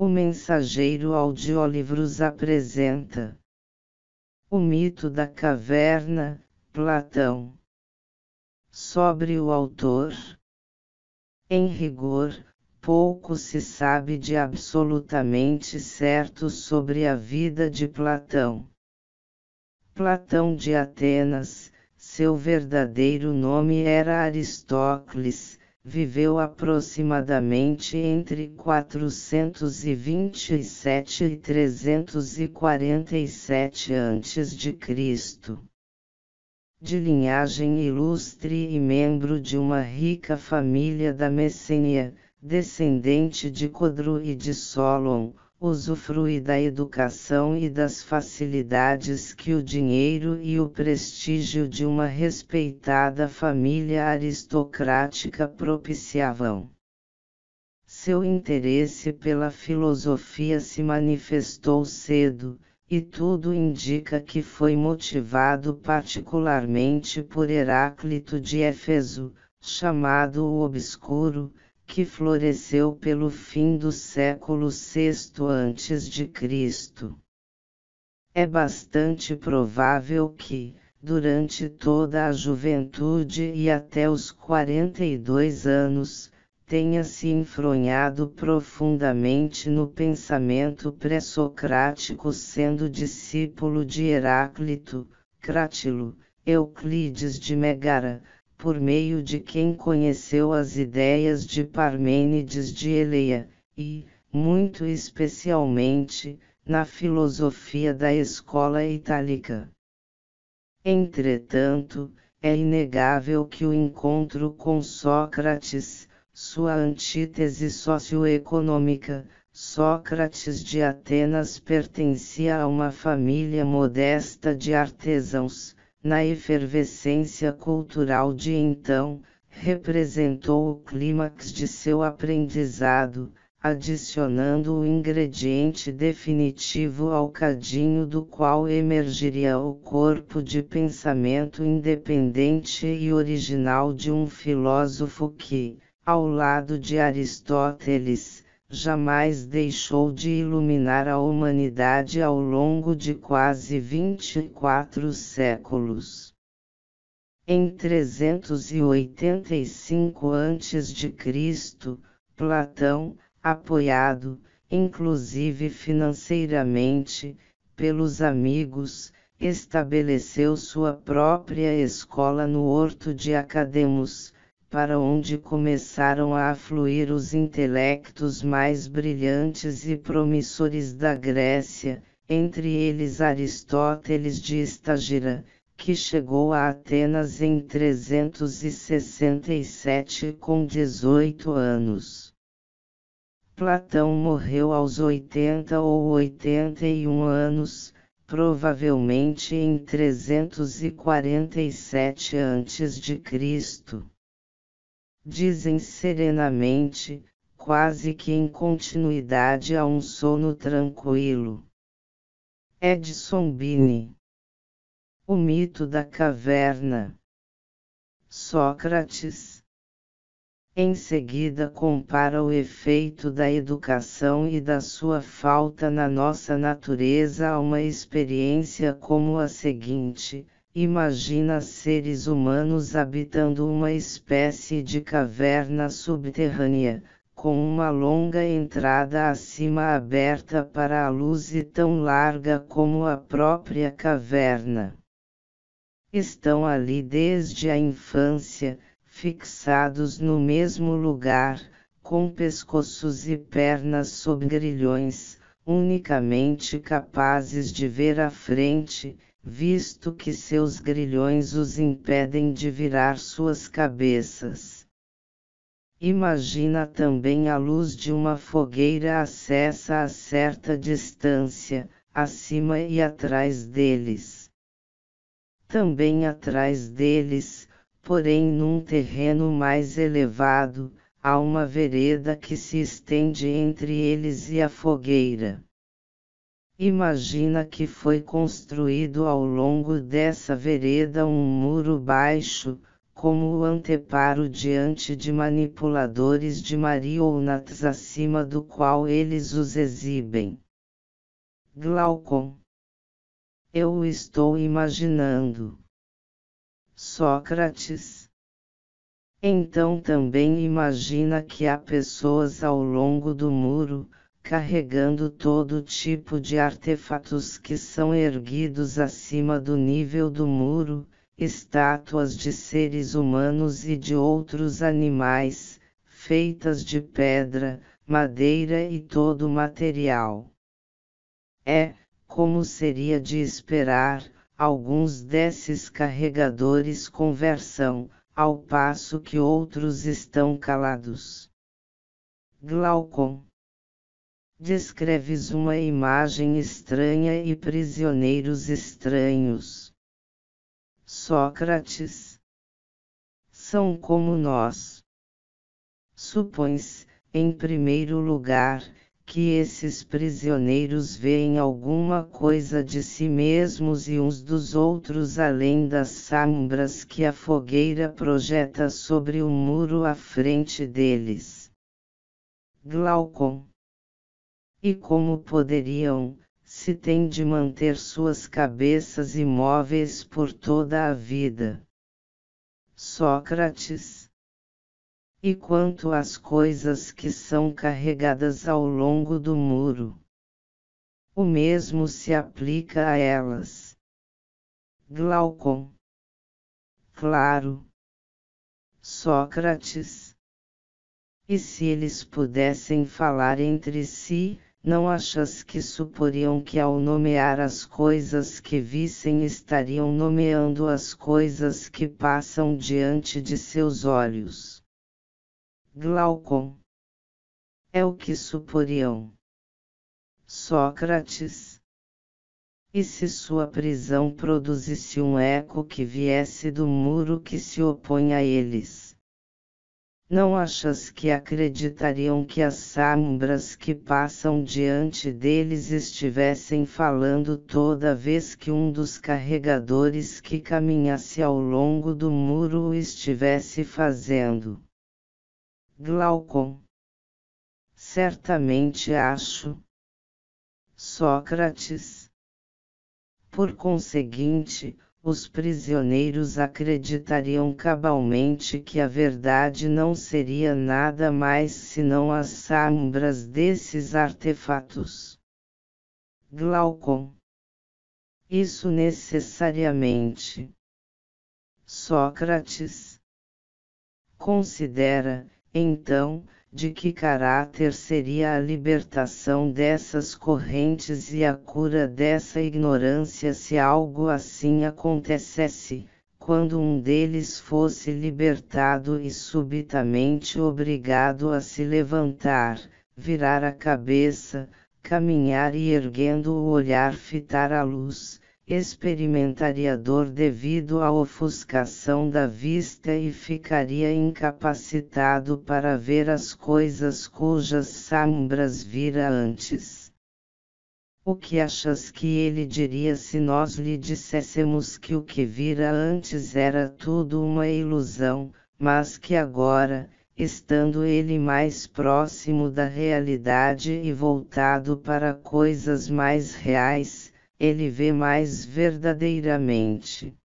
O mensageiro audiolivros apresenta O mito da caverna, Platão. Sobre o autor. Em rigor, pouco se sabe de absolutamente certo sobre a vida de Platão. Platão de Atenas, seu verdadeiro nome era Aristócles, viveu aproximadamente entre 427 e 347 a.C. De linhagem ilustre e membro de uma rica família da Messênia, descendente de Codru e de Solon, usufrui da educação e das facilidades que o dinheiro e o prestígio de uma respeitada família aristocrática propiciavam. Seu interesse pela filosofia se manifestou cedo, e tudo indica que foi motivado particularmente por Heráclito de Éfeso, chamado o Obscuro, que floresceu pelo fim do século VI a.C. É bastante provável que, durante toda a juventude e até os 42 anos, tenha se enfronhado profundamente no pensamento pré-socrático sendo discípulo de Heráclito, Crátilo, Euclides de Megara, por meio de quem conheceu as ideias de Parmênides de Eleia, e, muito especialmente, na filosofia da escola itálica. Entretanto, é inegável que o encontro com Sócrates, sua antítese socioeconômica, Sócrates de Atenas pertencia a uma família modesta de artesãos, na efervescência cultural de então, representou o clímax de seu aprendizado, adicionando o ingrediente definitivo ao cadinho do qual emergiria o corpo de pensamento independente e original de um filósofo que, ao lado de Aristóteles, jamais deixou de iluminar a humanidade ao longo de quase 24 séculos. Em 385 a.C., Platão, apoiado, inclusive financeiramente, pelos amigos, estabeleceu sua própria escola no Horto de Academos, para onde começaram a afluir os intelectos mais brilhantes e promissores da Grécia, entre eles Aristóteles de Estagira, que chegou a Atenas em 367 com 18 anos. Platão morreu aos 80 ou 81 anos, provavelmente em 347 a.C dizem serenamente, quase que em continuidade a um sono tranquilo. Edson Bini O mito da caverna. Sócrates. Em seguida compara o efeito da educação e da sua falta na nossa natureza a uma experiência como a seguinte: Imagina seres humanos habitando uma espécie de caverna subterrânea, com uma longa entrada acima aberta para a luz e tão larga como a própria caverna. Estão ali desde a infância, fixados no mesmo lugar, com pescoços e pernas sob grilhões, unicamente capazes de ver à frente, visto que seus grilhões os impedem de virar suas cabeças. Imagina também a luz de uma fogueira acessa a certa distância, acima e atrás deles. Também atrás deles, porém num terreno mais elevado, há uma vereda que se estende entre eles e a fogueira. Imagina que foi construído ao longo dessa vereda um muro baixo, como o anteparo diante de manipuladores de marionetas acima do qual eles os exibem. Glaucon. Eu o estou imaginando. Sócrates. Então também imagina que há pessoas ao longo do muro, carregando todo tipo de artefatos que são erguidos acima do nível do muro, estátuas de seres humanos e de outros animais, feitas de pedra, madeira e todo material. É, como seria de esperar, alguns desses carregadores conversam, ao passo que outros estão calados. Glaucon. Descreves uma imagem estranha e prisioneiros estranhos. Sócrates. São como nós. Supõe-se, em primeiro lugar, que esses prisioneiros veem alguma coisa de si mesmos e uns dos outros além das sombras que a fogueira projeta sobre o muro à frente deles. Glaucon. E como poderiam, se tem de manter suas cabeças imóveis por toda a vida. Sócrates. E quanto às coisas que são carregadas ao longo do muro? O mesmo se aplica a elas. Glaucon. Claro. Sócrates. E se eles pudessem falar entre si, não achas que suporiam que ao nomear as coisas que vissem estariam nomeando as coisas que passam diante de seus olhos? Glaucon. É o que suporiam. Sócrates. E se sua prisão produzisse um eco que viesse do muro que se opõe a eles? Não achas que acreditariam que as sombras que passam diante deles estivessem falando toda vez que um dos carregadores que caminhasse ao longo do muro o estivesse fazendo? Glaucon. Certamente acho. Sócrates. Por conseguinte, os prisioneiros acreditariam cabalmente que a verdade não seria nada mais senão as sombras desses artefatos. Glaucon. Isso necessariamente. Sócrates. Considera, então, de que caráter seria a libertação dessas correntes e a cura dessa ignorância se algo assim acontecesse, quando um deles fosse libertado e subitamente obrigado a se levantar, virar a cabeça, caminhar e erguendo o olhar fitar a luz, experimentaria dor devido à ofuscação da vista e ficaria incapacitado para ver as coisas cujas sombras vira antes. O que achas que ele diria se nós lhe disséssemos que o que vira antes era tudo uma ilusão, mas que agora, estando ele mais próximo da realidade e voltado para coisas mais reais, ele vê mais verdadeiramente.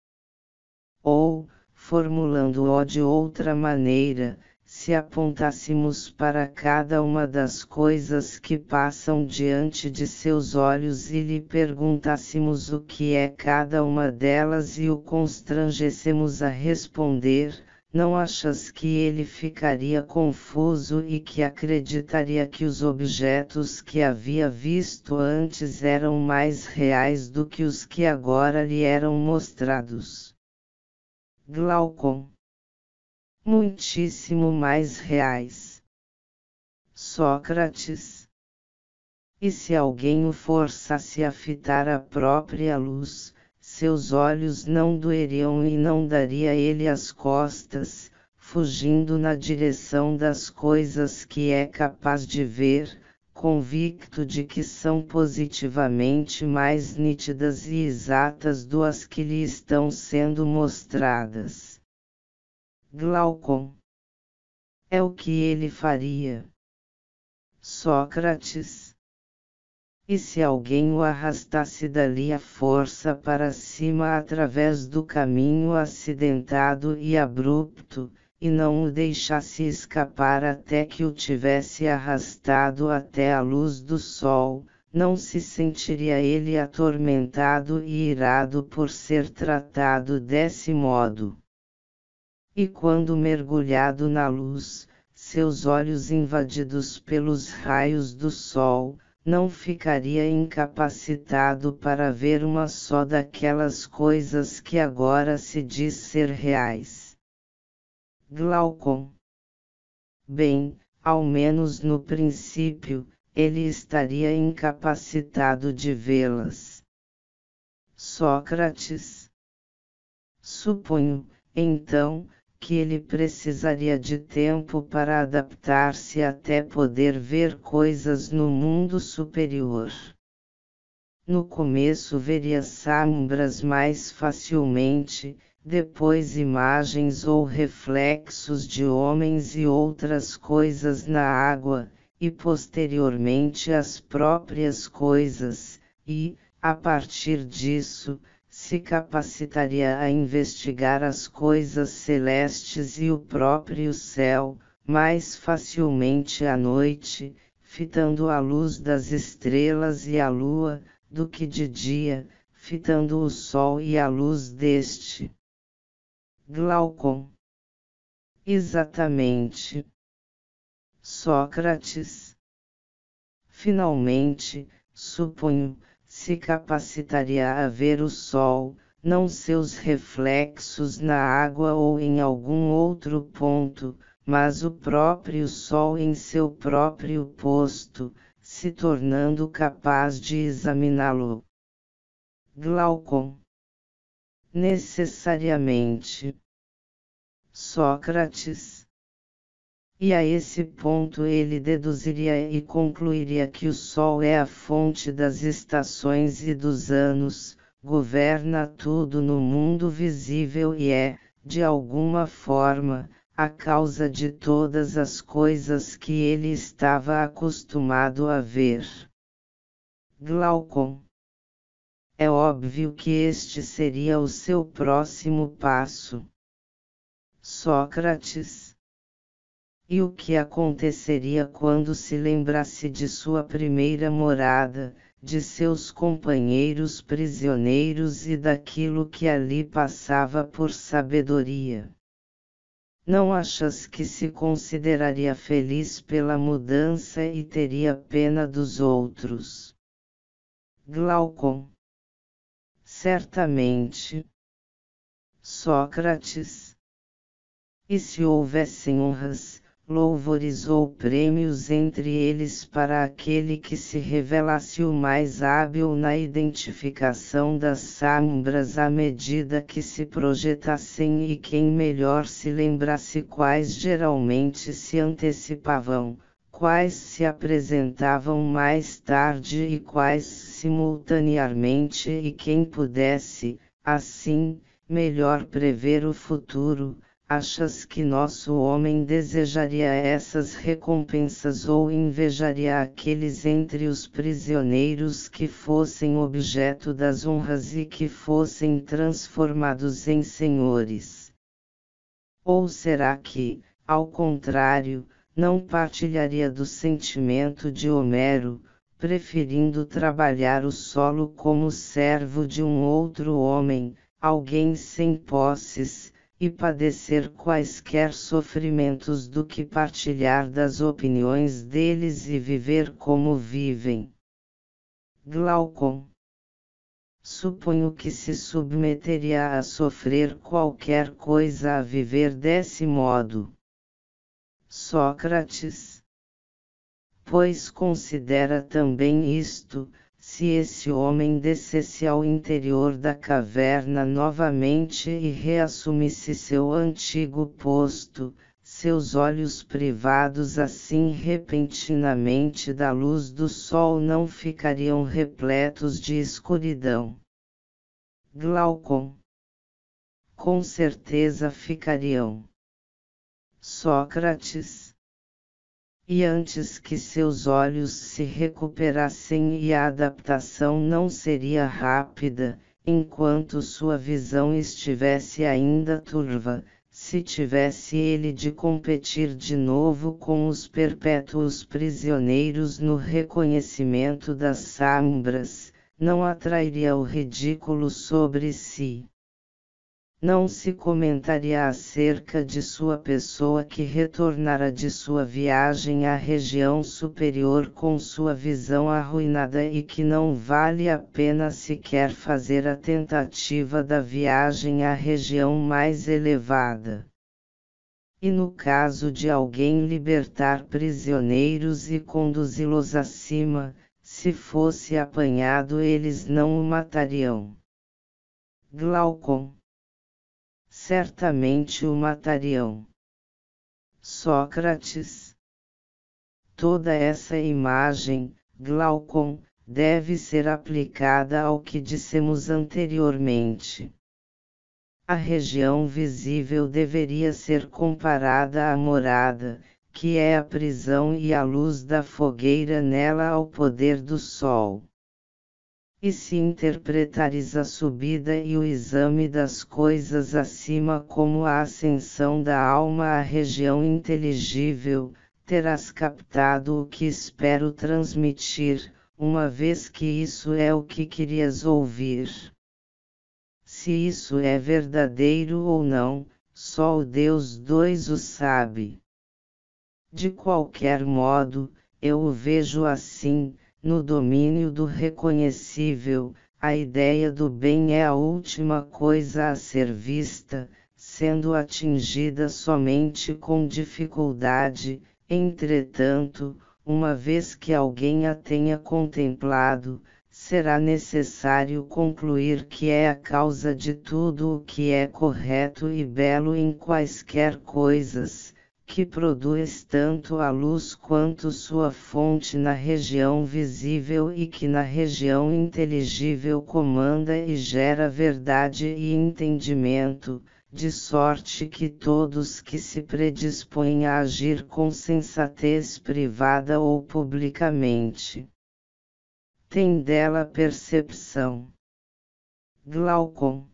Ou, formulando-o de outra maneira, se apontássemos para cada uma das coisas que passam diante de seus olhos e lhe perguntássemos o que é cada uma delas e o constrangêssemos a responder, não achas que ele ficaria confuso e que acreditaria que os objetos que havia visto antes eram mais reais do que os que agora lhe eram mostrados? Glaucon. Muitíssimo mais reais. Sócrates. E se alguém o forçasse a fitar a própria luz, seus olhos não doeriam e não daria ele as costas, fugindo na direção das coisas que é capaz de ver, convicto de que são positivamente mais nítidas e exatas do as que lhe estão sendo mostradas. Glaucon. É o que ele faria. Sócrates. E se alguém o arrastasse dali à força para cima através do caminho acidentado e abrupto, e não o deixasse escapar até que o tivesse arrastado até a luz do sol, não se sentiria ele atormentado e irado por ser tratado desse modo. E quando mergulhado na luz, seus olhos invadidos pelos raios do sol, não ficaria incapacitado para ver uma só daquelas coisas que agora se diz ser reais. Glaucon. Bem, ao menos no princípio, ele estaria incapacitado de vê-las. Sócrates. Suponho, então, que ele precisaria de tempo para adaptar-se até poder ver coisas no mundo superior. No começo veria sombras mais facilmente, depois imagens ou reflexos de homens e outras coisas na água, e posteriormente as próprias coisas, e, a partir disso, se capacitaria a investigar as coisas celestes e o próprio céu, mais facilmente à noite, fitando a luz das estrelas e a lua, do que de dia, fitando o sol e a luz deste. Glaucon. Exatamente. Sócrates. Finalmente, suponho, se capacitaria a ver o sol, não seus reflexos na água ou em algum outro ponto, mas o próprio sol em seu próprio posto, se tornando capaz de examiná-lo. Glaucon. Necessariamente. Sócrates e a esse ponto ele deduziria e concluiria que o Sol é a fonte das estações e dos anos, governa tudo no mundo visível e é, de alguma forma, a causa de todas as coisas que ele estava acostumado a ver. Glaucon. É óbvio que este seria o seu próximo passo. Sócrates e o que aconteceria quando se lembrasse de sua primeira morada, de seus companheiros prisioneiros e daquilo que ali passava por sabedoria? Não achas que se consideraria feliz pela mudança e teria pena dos outros? Glaucon. Certamente. Sócrates. E se houvessem honras, louvores ou prêmios entre eles para aquele que se revelasse o mais hábil na identificação das sombras à medida que se projetassem e quem melhor se lembrasse quais geralmente se antecipavam, quais se apresentavam mais tarde e quais simultaneamente e quem pudesse, assim, melhor prever o futuro Achas que nosso homem desejaria essas recompensas ou invejaria aqueles entre os prisioneiros que fossem objeto das honras e que fossem transformados em senhores? Ou será que, ao contrário, não partilharia do sentimento de Homero, preferindo trabalhar o solo como servo de um outro homem, alguém sem posses? E padecer quaisquer sofrimentos do que partilhar das opiniões deles e viver como vivem. Glaucon. Suponho que se submeteria a sofrer qualquer coisa a viver desse modo. Sócrates. Pois considera também isto, se esse homem descesse ao interior da caverna novamente e reassumisse seu antigo posto, seus olhos privados assim repentinamente da luz do sol não ficariam repletos de escuridão. Glaucon. Com certeza ficariam. Sócrates. E antes que seus olhos se recuperassem e a adaptação não seria rápida, enquanto sua visão estivesse ainda turva, se tivesse ele de competir de novo com os perpétuos prisioneiros no reconhecimento das sombras, não atrairia o ridículo sobre si não se comentaria acerca de sua pessoa que retornara de sua viagem à região superior com sua visão arruinada e que não vale a pena sequer fazer a tentativa da viagem à região mais elevada. E no caso de alguém libertar prisioneiros e conduzi-los acima, se fosse apanhado eles não o matariam. Glaucon certamente o matariam. Sócrates. Toda essa imagem, Glaucon, deve ser aplicada ao que dissemos anteriormente. A região visível deveria ser comparada à morada, que é a prisão e a luz da fogueira nela ao poder do sol. E se interpretares a subida e o exame das coisas acima como a ascensão da alma à região inteligível, terás captado o que espero transmitir, uma vez que isso é o que querias ouvir. Se isso é verdadeiro ou não, só o Deus dois o sabe. De qualquer modo, eu o vejo assim, no domínio do reconhecível, a ideia do bem é a última coisa a ser vista, sendo atingida somente com dificuldade, entretanto, uma vez que alguém a tenha contemplado, será necessário concluir que é a causa de tudo o que é correto e belo em quaisquer coisas, que produz tanto a luz quanto sua fonte na região visível e que na região inteligível comanda e gera verdade e entendimento, de sorte que todos que se predispõem a agir com sensatez privada ou publicamente têm dela percepção. Glaucon.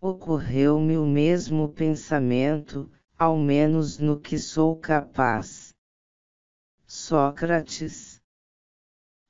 Ocorreu-me o mesmo pensamento, ao menos no que sou capaz. Sócrates.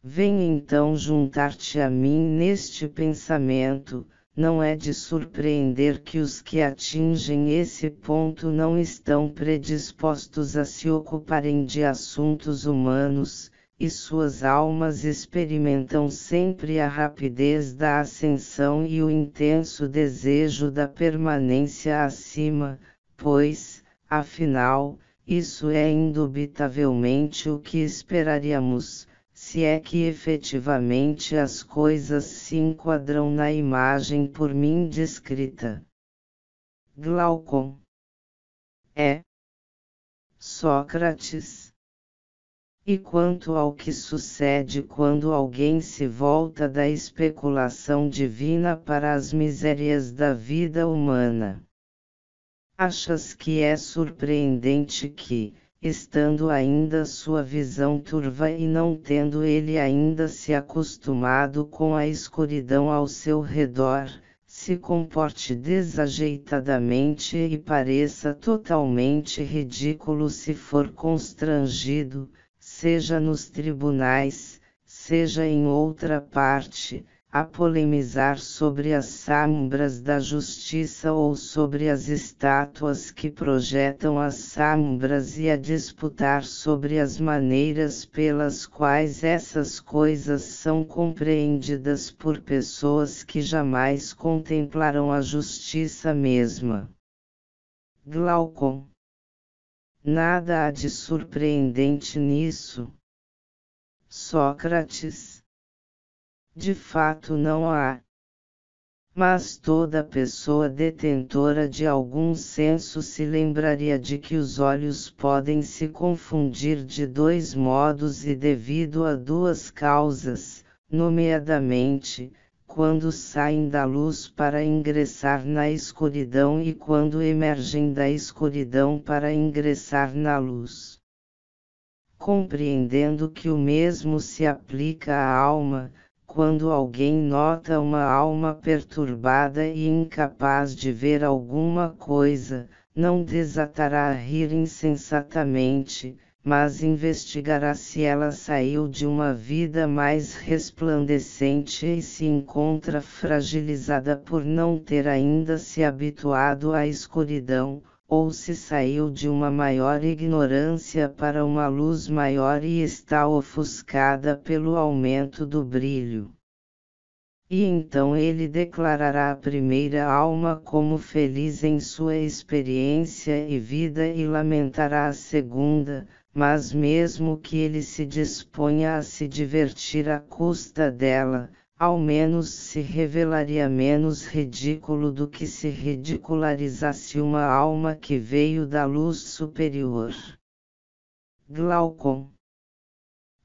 Vem então juntar-te a mim neste pensamento, não é de surpreender que os que atingem esse ponto não estão predispostos a se ocuparem de assuntos humanos, e suas almas experimentam sempre a rapidez da ascensão e o intenso desejo da permanência acima, pois, Afinal, isso é indubitavelmente o que esperaríamos, se é que efetivamente as coisas se enquadram na imagem por mim descrita. Glaucon. É. Sócrates. E quanto ao que sucede quando alguém se volta da especulação divina para as misérias da vida humana? Achas que é surpreendente que, estando ainda sua visão turva e não tendo ele ainda se acostumado com a escuridão ao seu redor, se comporte desajeitadamente e pareça totalmente ridículo se for constrangido, seja nos tribunais, seja em outra parte, a polemizar sobre as sombras da justiça ou sobre as estátuas que projetam as sombras e a disputar sobre as maneiras pelas quais essas coisas são compreendidas por pessoas que jamais contemplaram a justiça mesma. Glaucon. Nada há de surpreendente nisso. Sócrates de fato não há. Mas toda pessoa detentora de algum senso se lembraria de que os olhos podem se confundir de dois modos e devido a duas causas, nomeadamente, quando saem da luz para ingressar na escuridão e quando emergem da escuridão para ingressar na luz. Compreendendo que o mesmo se aplica à alma, quando alguém nota uma alma perturbada e incapaz de ver alguma coisa, não desatará a rir insensatamente, mas investigará se ela saiu de uma vida mais resplandecente e se encontra fragilizada por não ter ainda se habituado à escuridão, ou se saiu de uma maior ignorância para uma luz maior e está ofuscada pelo aumento do brilho. E então ele declarará a primeira alma como feliz em sua experiência e vida e lamentará a segunda, mas mesmo que ele se disponha a se divertir à custa dela, ao menos se revelaria menos ridículo do que se ridicularizasse uma alma que veio da luz superior. Glaucon.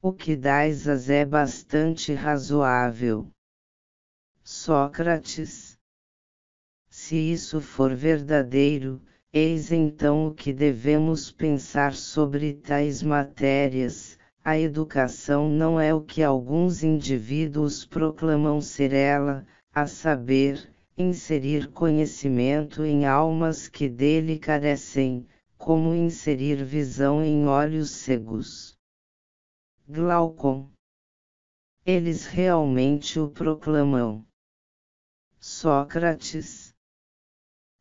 O que dais as é bastante razoável. Sócrates. Se isso for verdadeiro, Eis então o que devemos pensar sobre tais matérias. A educação não é o que alguns indivíduos proclamam ser ela, a saber, inserir conhecimento em almas que dele carecem, como inserir visão em olhos cegos. Glaucon. Eles realmente o proclamam. Sócrates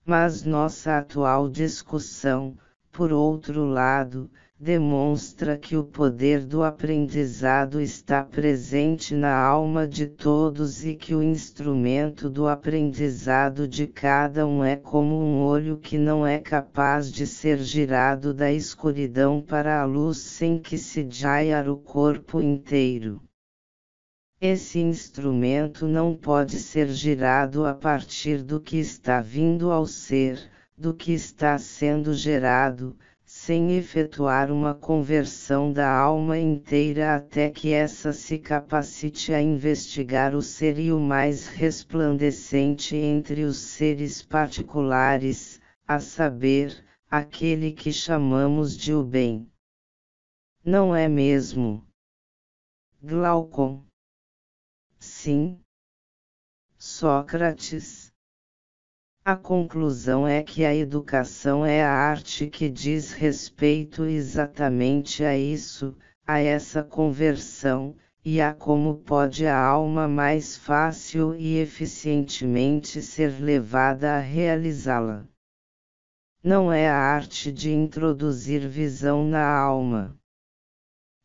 mas nossa atual discussão, por outro lado, demonstra que o poder do aprendizado está presente na alma de todos e que o instrumento do aprendizado de cada um é como um olho que não é capaz de ser girado da escuridão para a luz sem que se jaiar o corpo inteiro. Esse instrumento não pode ser girado a partir do que está vindo ao ser, do que está sendo gerado, sem efetuar uma conversão da alma inteira até que essa se capacite a investigar o ser e o mais resplandecente entre os seres particulares, a saber, aquele que chamamos de o bem. Não é mesmo? Glaucon Sim. Sócrates. A conclusão é que a educação é a arte que diz respeito exatamente a isso, a essa conversão, e a como pode a alma mais fácil e eficientemente ser levada a realizá-la. Não é a arte de introduzir visão na alma.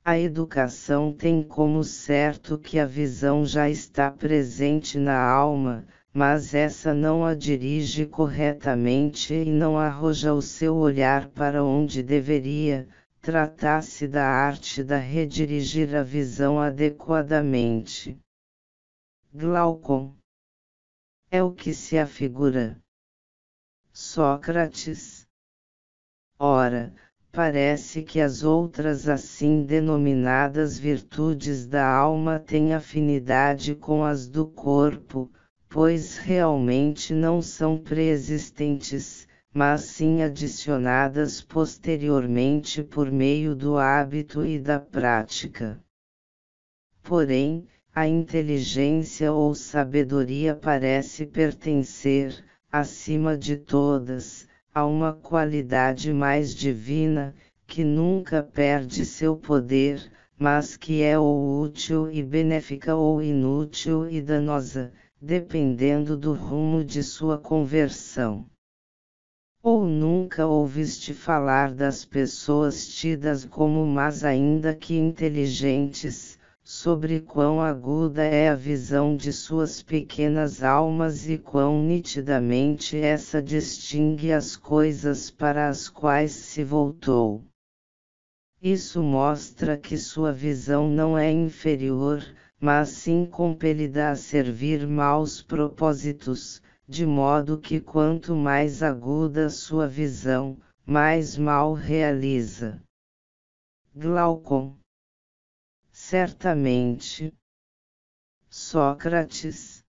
A educação tem como certo que a visão já está presente na alma, mas essa não a dirige corretamente e não arroja o seu olhar para onde deveria, tratar-se da arte da redirigir a visão adequadamente. Glaucon. É o que se afigura. Sócrates. Ora, parece que as outras assim denominadas virtudes da alma têm afinidade com as do corpo, pois realmente não são preexistentes, mas sim adicionadas posteriormente por meio do hábito e da prática. Porém, a inteligência ou sabedoria parece pertencer, acima de todas, a uma qualidade mais divina, que nunca perde seu poder, mas que é ou útil e benéfica ou inútil e danosa, dependendo do rumo de sua conversão. Ou nunca ouviste falar das pessoas tidas como mas ainda que inteligentes, sobre quão aguda é a visão de suas pequenas almas e quão nitidamente essa distingue as coisas para as quais se voltou. Isso mostra que sua visão não é inferior, mas sim compelida a servir maus propósitos, de modo que quanto mais aguda sua visão, mais mal realiza. Glaucon Certamente. Sócrates.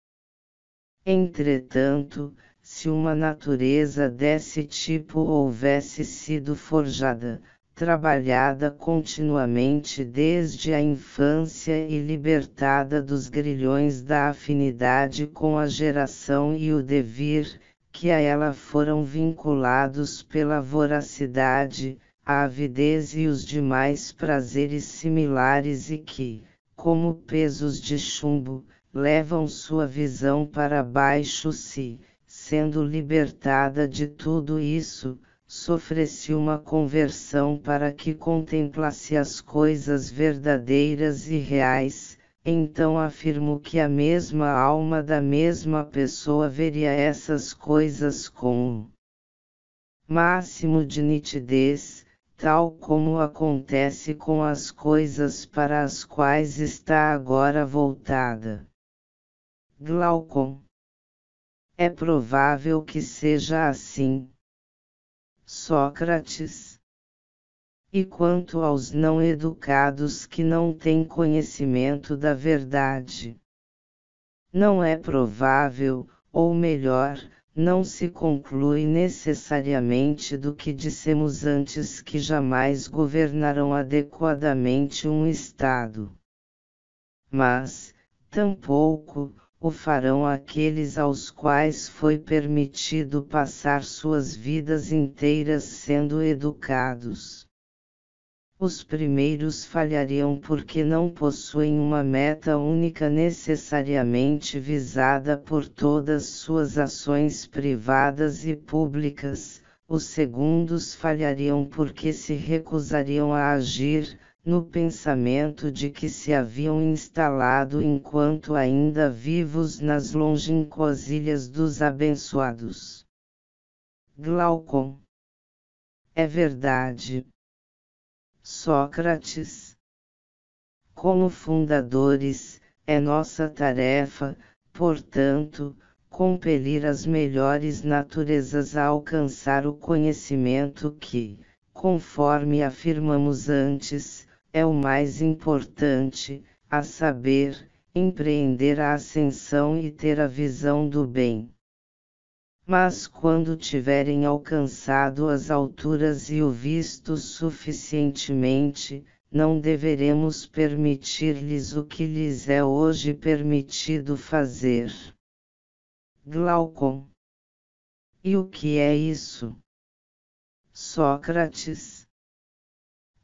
Entretanto, se uma natureza desse tipo houvesse sido forjada, trabalhada continuamente desde a infância e libertada dos grilhões da afinidade com a geração e o devir, que a ela foram vinculados pela voracidade, a avidez e os demais prazeres similares e que, como pesos de chumbo, levam sua visão para baixo se, sendo libertada de tudo isso, sofresse uma conversão para que contemplasse as coisas verdadeiras e reais, então afirmo que a mesma alma da mesma pessoa veria essas coisas com máximo de nitidez, tal como acontece com as coisas para as quais está agora voltada. Glaucon. É provável que seja assim. Sócrates. E quanto aos não educados que não têm conhecimento da verdade? Não é provável, ou melhor, não se conclui necessariamente do que dissemos antes que jamais governarão adequadamente um Estado. Mas, tampouco, o farão aqueles aos quais foi permitido passar suas vidas inteiras sendo educados. Os primeiros falhariam porque não possuem uma meta única necessariamente visada por todas suas ações privadas e públicas, os segundos falhariam porque se recusariam a agir, no pensamento de que se haviam instalado enquanto ainda vivos nas longínquas ilhas dos abençoados. Glaucon. É verdade. Sócrates. Como fundadores, é nossa tarefa, portanto, compelir as melhores naturezas a alcançar o conhecimento que, conforme afirmamos antes, é o mais importante, a saber, empreender a ascensão e ter a visão do bem. Mas quando tiverem alcançado as alturas e o visto suficientemente, não deveremos permitir-lhes o que lhes é hoje permitido fazer. Glaucon. E o que é isso? Sócrates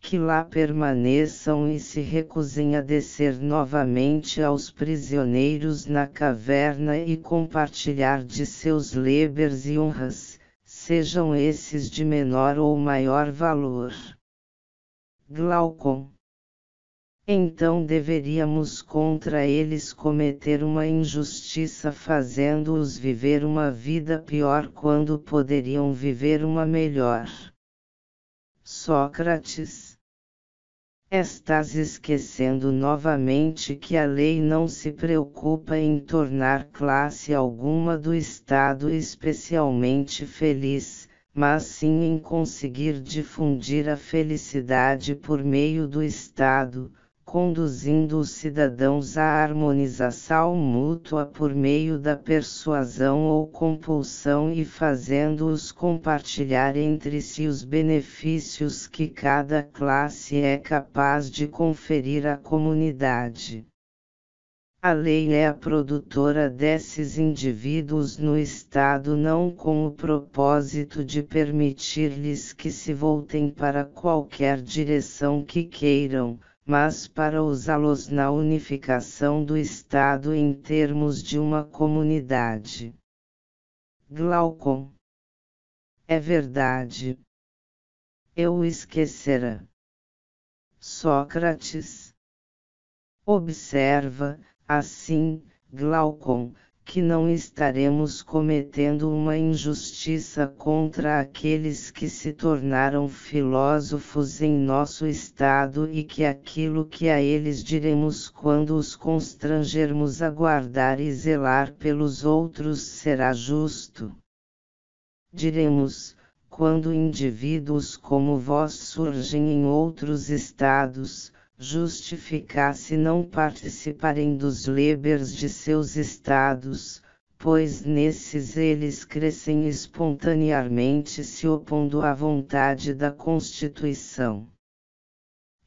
que lá permaneçam e se recusem a descer novamente aos prisioneiros na caverna e compartilhar de seus lebers e honras, sejam esses de menor ou maior valor. Glaucon. Então deveríamos contra eles cometer uma injustiça fazendo-os viver uma vida pior quando poderiam viver uma melhor. Sócrates Estás esquecendo novamente que a lei não se preocupa em tornar classe alguma do Estado especialmente feliz, mas sim em conseguir difundir a felicidade por meio do Estado, conduzindo os cidadãos à harmonização mútua por meio da persuasão ou compulsão e fazendo-os compartilhar entre si os benefícios que cada classe é capaz de conferir à comunidade. A lei é a produtora desses indivíduos no Estado não com o propósito de permitir-lhes que se voltem para qualquer direção que queiram, mas para usá-los na unificação do Estado em termos de uma comunidade. Glaucon. É verdade. Eu o esquecera. Sócrates. Observa, assim, Glaucon, que não estaremos cometendo uma injustiça contra aqueles que se tornaram filósofos em nosso estado e que aquilo que a eles diremos quando os constrangermos a guardar e zelar pelos outros será justo. Diremos, quando indivíduos como vós surgem em outros estados, justificasse não participarem dos lebers de seus estados, pois nesses eles crescem espontaneamente se opondo à vontade da Constituição.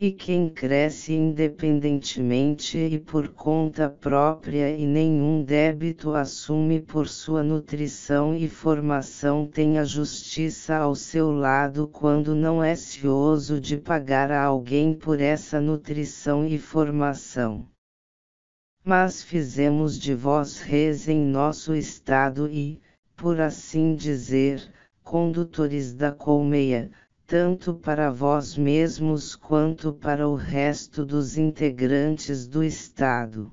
E quem cresce independentemente e por conta própria e nenhum débito assume por sua nutrição e formação tem a justiça ao seu lado quando não é cioso de pagar a alguém por essa nutrição e formação. Mas fizemos de vós reis em nosso estado e, por assim dizer, condutores da colmeia, tanto para vós mesmos quanto para o resto dos integrantes do Estado.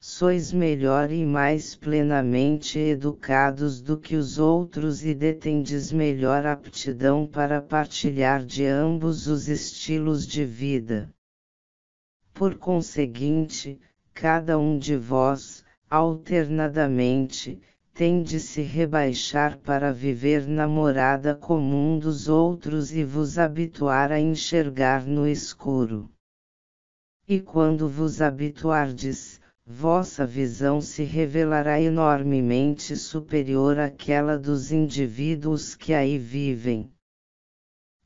Sois melhor e mais plenamente educados do que os outros e detendes melhor aptidão para partilhar de ambos os estilos de vida. Por conseguinte, cada um de vós, alternadamente, tem de se rebaixar para viver na morada comum dos outros e vos habituar a enxergar no escuro. E quando vos habituardes, vossa visão se revelará enormemente superior àquela dos indivíduos que aí vivem.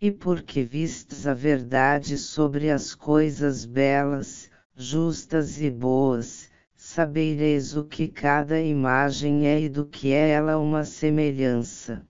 E porque vistes a verdade sobre as coisas belas, justas e boas, sabereis o que cada imagem é e do que é ela uma semelhança.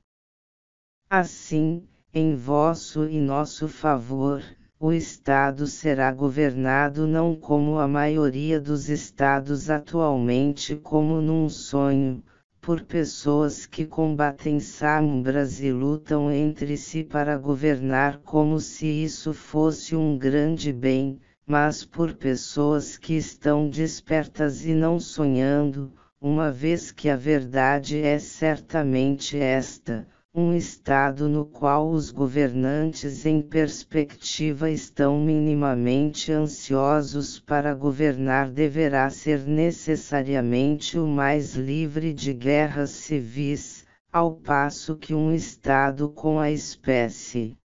Assim, em vosso e nosso favor, o Estado será governado não como a maioria dos Estados atualmente, como num sonho, por pessoas que combatem sombras e lutam entre si para governar como se isso fosse um grande bem, mas por pessoas que estão despertas e não sonhando, uma vez que a verdade é certamente esta: um estado no qual os governantes em perspectiva estão minimamente ansiosos para governar deverá ser necessariamente o mais livre de guerras civis, ao passo que um estado com a espécie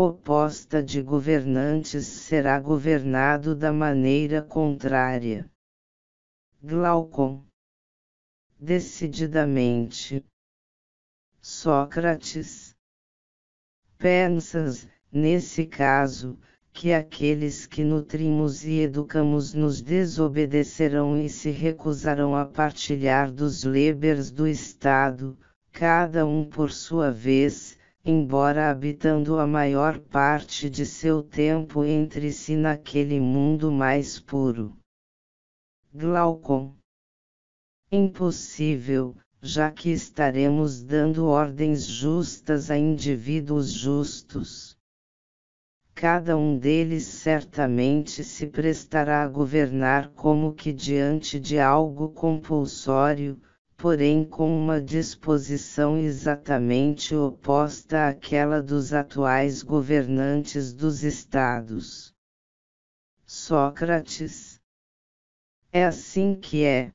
oposta de governantes será governado da maneira contrária. Glaucon. Decididamente. Sócrates. Pensas, nesse caso, que aqueles que nutrimos e educamos nos desobedecerão e se recusarão a partilhar dos lebers do Estado, cada um por sua vez, embora habitando a maior parte de seu tempo entre si naquele mundo mais puro. Glaucon. Impossível, já que estaremos dando ordens justas a indivíduos justos. Cada um deles certamente se prestará a governar como que diante de algo compulsório, porém com uma disposição exatamente oposta àquela dos atuais governantes dos estados. Sócrates. É assim que é.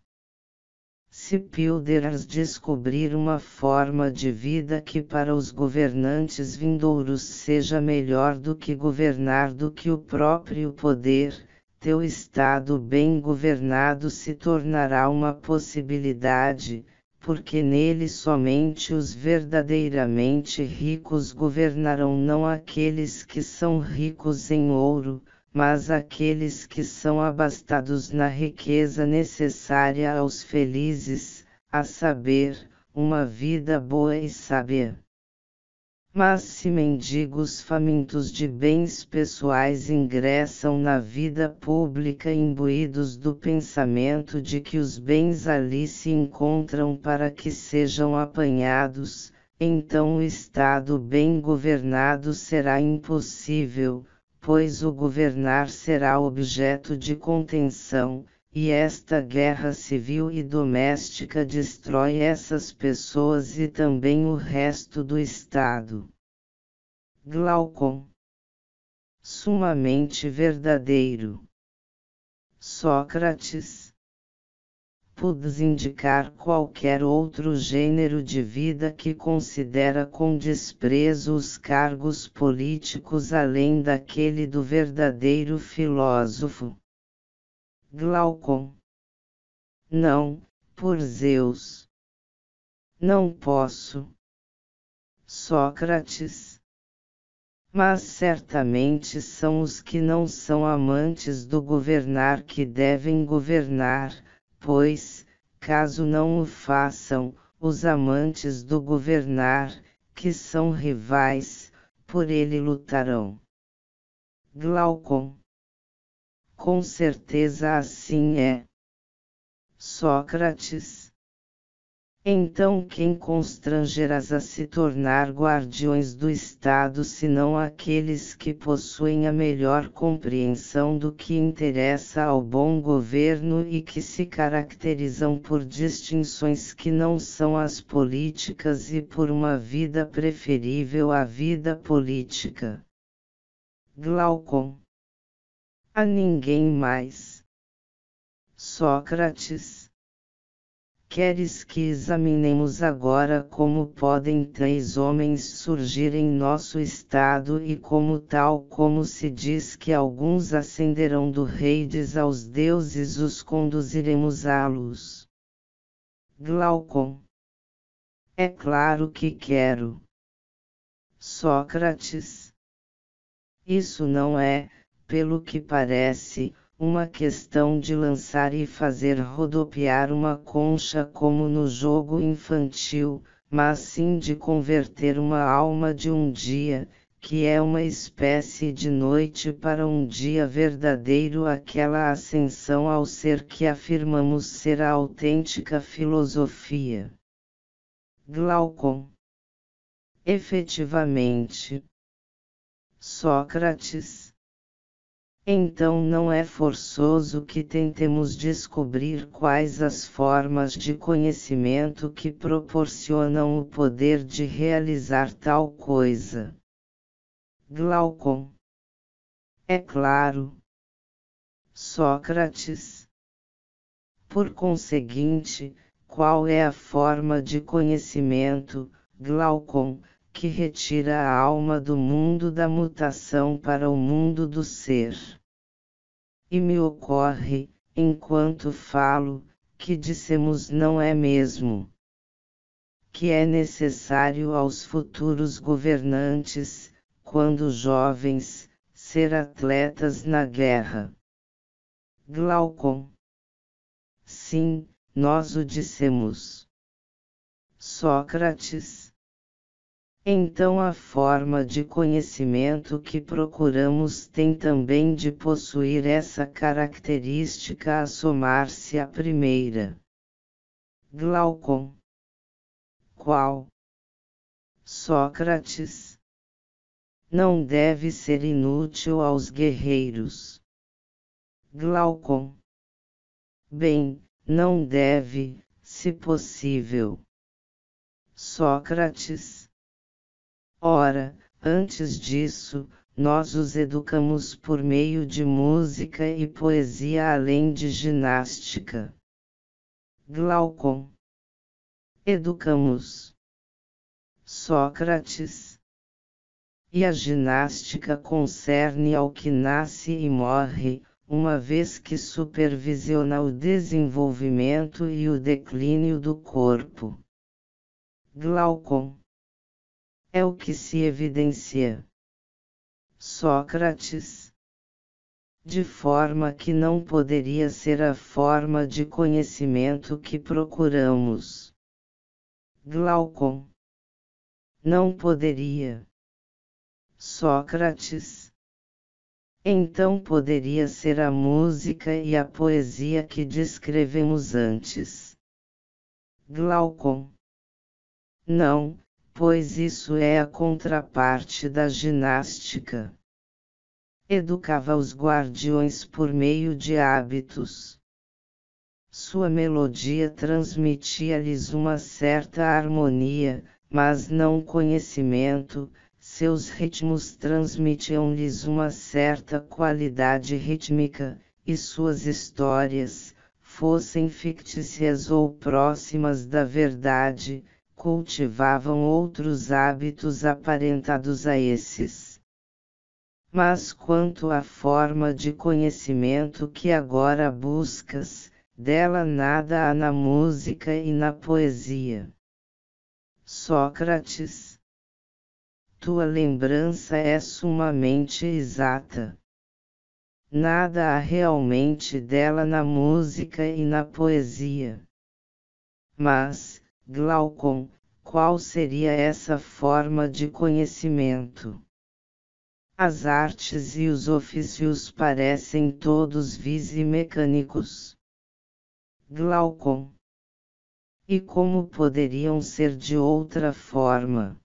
Se Pilders descobrir uma forma de vida que para os governantes vindouros seja melhor do que governar do que o próprio poder, teu Estado bem governado se tornará uma possibilidade, porque nele somente os verdadeiramente ricos governarão não aqueles que são ricos em ouro, mas aqueles que são abastados na riqueza necessária aos felizes, a saber, uma vida boa e sábia. Mas se mendigos famintos de bens pessoais ingressam na vida pública imbuídos do pensamento de que os bens ali se encontram para que sejam apanhados, então o Estado bem governado será impossível, pois o governar será objeto de contenção, e esta guerra civil e doméstica destrói essas pessoas e também o resto do Estado. Glaucon. Sumamente verdadeiro. Sócrates. Podes indicar qualquer outro gênero de vida que considera com desprezo os cargos políticos além daquele do verdadeiro filósofo. Glaucon. Não, por Zeus. Não posso. Sócrates. Mas certamente são os que não são amantes do governar que devem governar, pois, caso não o façam, os amantes do governar, que são rivais, por ele lutarão. Glaucon. Com certeza assim é. Sócrates. Então quem constrangerás a se tornar guardiões do Estado senão aqueles que possuem a melhor compreensão do que interessa ao bom governo e que se caracterizam por distinções que não são as políticas e por uma vida preferível à vida política? Glaucon. A ninguém mais. Sócrates Queres que examinemos agora como podem três homens surgir em nosso estado e como tal como se diz que alguns ascenderão do Reides aos deuses os conduziremos à luz. Glaucon. É claro que quero. Sócrates. Isso não é, pelo que parece, uma questão de lançar e fazer rodopiar uma concha como no jogo infantil, mas sim de converter uma alma de um dia, que é uma espécie de noite para um dia verdadeiro, aquela ascensão ao ser que afirmamos ser a autêntica filosofia. Glaucon. Efetivamente. Sócrates então não é forçoso que tentemos descobrir quais as formas de conhecimento que proporcionam o poder de realizar tal coisa. Glaucon. É claro. Sócrates. Por conseguinte, qual é a forma de conhecimento, Glaucon, que retira a alma do mundo da mutação para o mundo do ser. E me ocorre, enquanto falo, que dissemos não é mesmo. Que é necessário aos futuros governantes, quando jovens, ser atletas na guerra. Glaucon. Sim, nós o dissemos. Sócrates então a forma de conhecimento que procuramos tem também de possuir essa característica a somar-se à primeira. Glaucon. Qual? Sócrates. Não deve ser inútil aos guerreiros. Glaucon. Bem, não deve, se possível. Sócrates Ora, antes disso, nós os educamos por meio de música e poesia além de ginástica. Glaucon. Educamos. Sócrates. E a ginástica concerne ao que nasce e morre, uma vez que supervisiona o desenvolvimento e o declínio do corpo. Glaucon é o que se evidencia. Sócrates. De forma que não poderia ser a forma de conhecimento que procuramos. Glaucon. Não poderia. Sócrates. Então poderia ser a música e a poesia que descrevemos antes. Glaucon. Não, pois isso é a contraparte da ginástica. Educava os guardiões por meio de hábitos. Sua melodia transmitia-lhes uma certa harmonia, mas não conhecimento, seus ritmos transmitiam-lhes uma certa qualidade rítmica, e suas histórias, fossem fictícias ou próximas da verdade, cultivavam outros hábitos aparentados a esses. Mas quanto à forma de conhecimento que agora buscas, dela nada há na música e na poesia. Sócrates. Tua lembrança é sumamente exata. Nada há realmente dela na música e na poesia. Mas, Glaucon, qual seria essa forma de conhecimento? As artes e os ofícios parecem todos vis e mecânicos. Glaucon. E como poderiam ser de outra forma?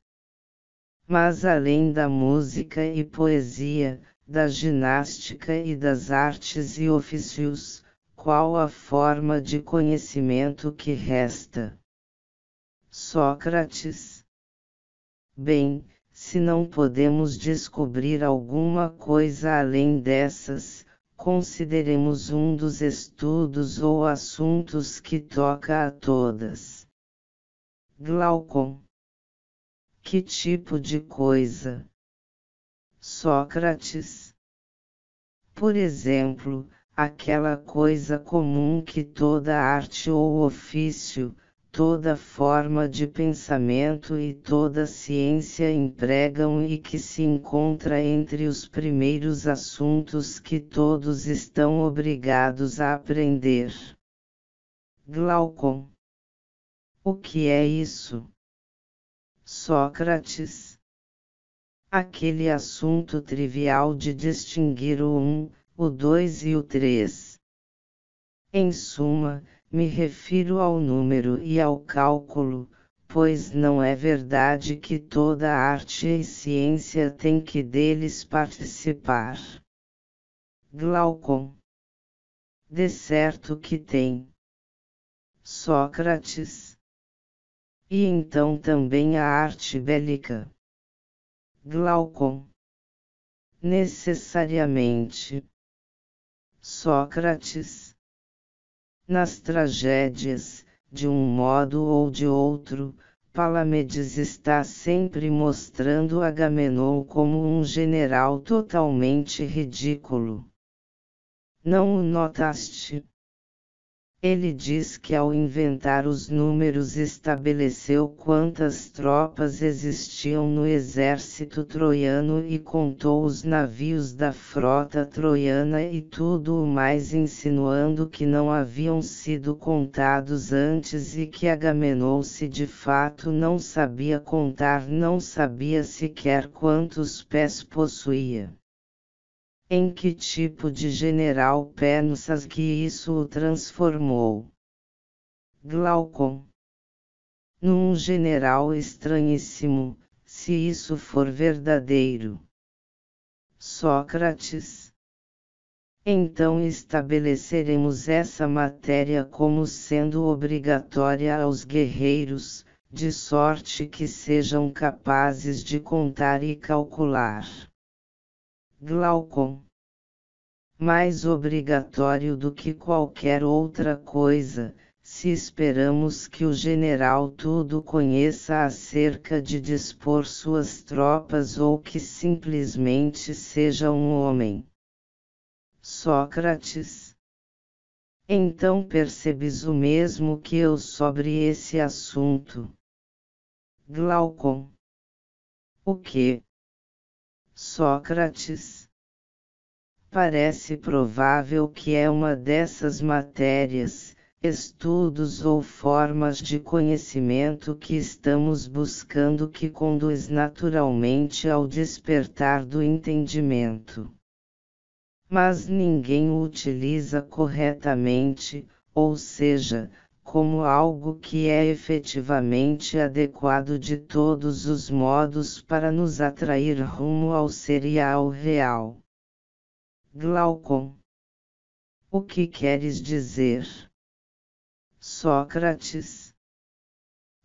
Mas além da música e poesia, da ginástica e das artes e ofícios, qual a forma de conhecimento que resta? Sócrates. Bem, se não podemos descobrir alguma coisa além dessas, consideremos um dos estudos ou assuntos que toca a todas. Glaucon. Que tipo de coisa? Sócrates. Por exemplo, aquela coisa comum que toda arte ou ofício, toda forma de pensamento e toda ciência empregam e que se encontra entre os primeiros assuntos que todos estão obrigados a aprender. Glaucon. O que é isso? Sócrates. Aquele assunto trivial de distinguir o um, o dois e o três. Em suma, me refiro ao número e ao cálculo, pois não é verdade que toda arte e ciência tem que deles participar. Glaucon. De certo que tem. Sócrates. E então também a arte bélica. Glaucon. Necessariamente. Sócrates nas tragédias, de um modo ou de outro, Palamedes está sempre mostrando Agamenon como um general totalmente ridículo. Não o notaste? Ele diz que ao inventar os números estabeleceu quantas tropas existiam no exército troiano e contou os navios da frota troiana e tudo o mais insinuando que não haviam sido contados antes e que Agamenon se de fato não sabia contar não sabia sequer quantos pés possuía. Em que tipo de general pensas que isso o transformou? Glaucon. Num general estranhíssimo, se isso for verdadeiro. Sócrates. Então estabeleceremos essa matéria como sendo obrigatória aos guerreiros, de sorte que sejam capazes de contar e calcular. Glaucon. Mais obrigatório do que qualquer outra coisa, se esperamos que o general tudo conheça acerca de dispor suas tropas ou que simplesmente seja um homem. Sócrates. Então percebes o mesmo que eu sobre esse assunto. Glaucon. O que? Sócrates. Parece provável que é uma dessas matérias, estudos ou formas de conhecimento que estamos buscando que conduz naturalmente ao despertar do entendimento. Mas ninguém o utiliza corretamente, ou seja, como algo que é efetivamente adequado de todos os modos para nos atrair rumo ao ser ao real. Glaucon. O que queres dizer? Sócrates.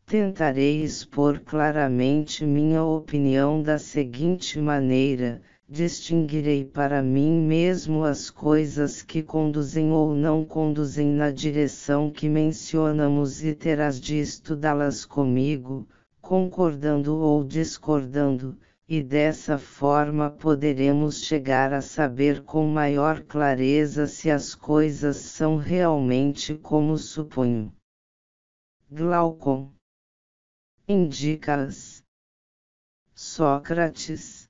Tentarei expor claramente minha opinião da seguinte maneira: distinguirei para mim mesmo as coisas que conduzem ou não conduzem na direção que mencionamos e terás de estudá-las comigo, concordando ou discordando, e dessa forma poderemos chegar a saber com maior clareza se as coisas são realmente como suponho. Glaucon indica-as. Sócrates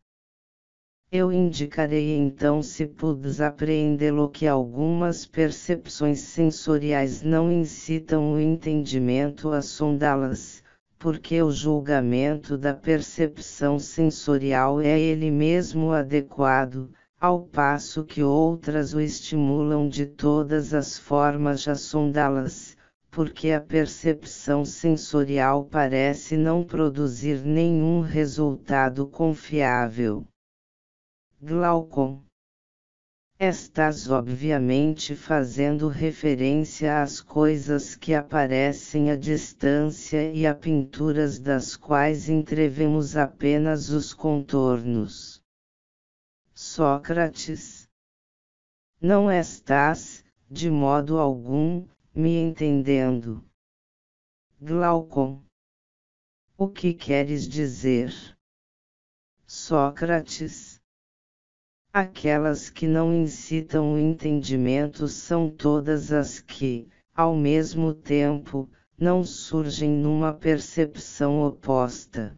eu indicarei então se pudes apreendê-lo que algumas percepções sensoriais não incitam o entendimento a sondá-las porque o julgamento da percepção sensorial é ele mesmo adequado, ao passo que outras o estimulam de todas as formas a sondá-las, porque a percepção sensorial parece não produzir nenhum resultado confiável. Glaucon Estás obviamente fazendo referência às coisas que aparecem à distância e a pinturas das quais entrevemos apenas os contornos. Sócrates. Não estás, de modo algum, me entendendo. Glaucon. O que queres dizer? Sócrates Aquelas que não incitam o entendimento são todas as que, ao mesmo tempo, não surgem numa percepção oposta.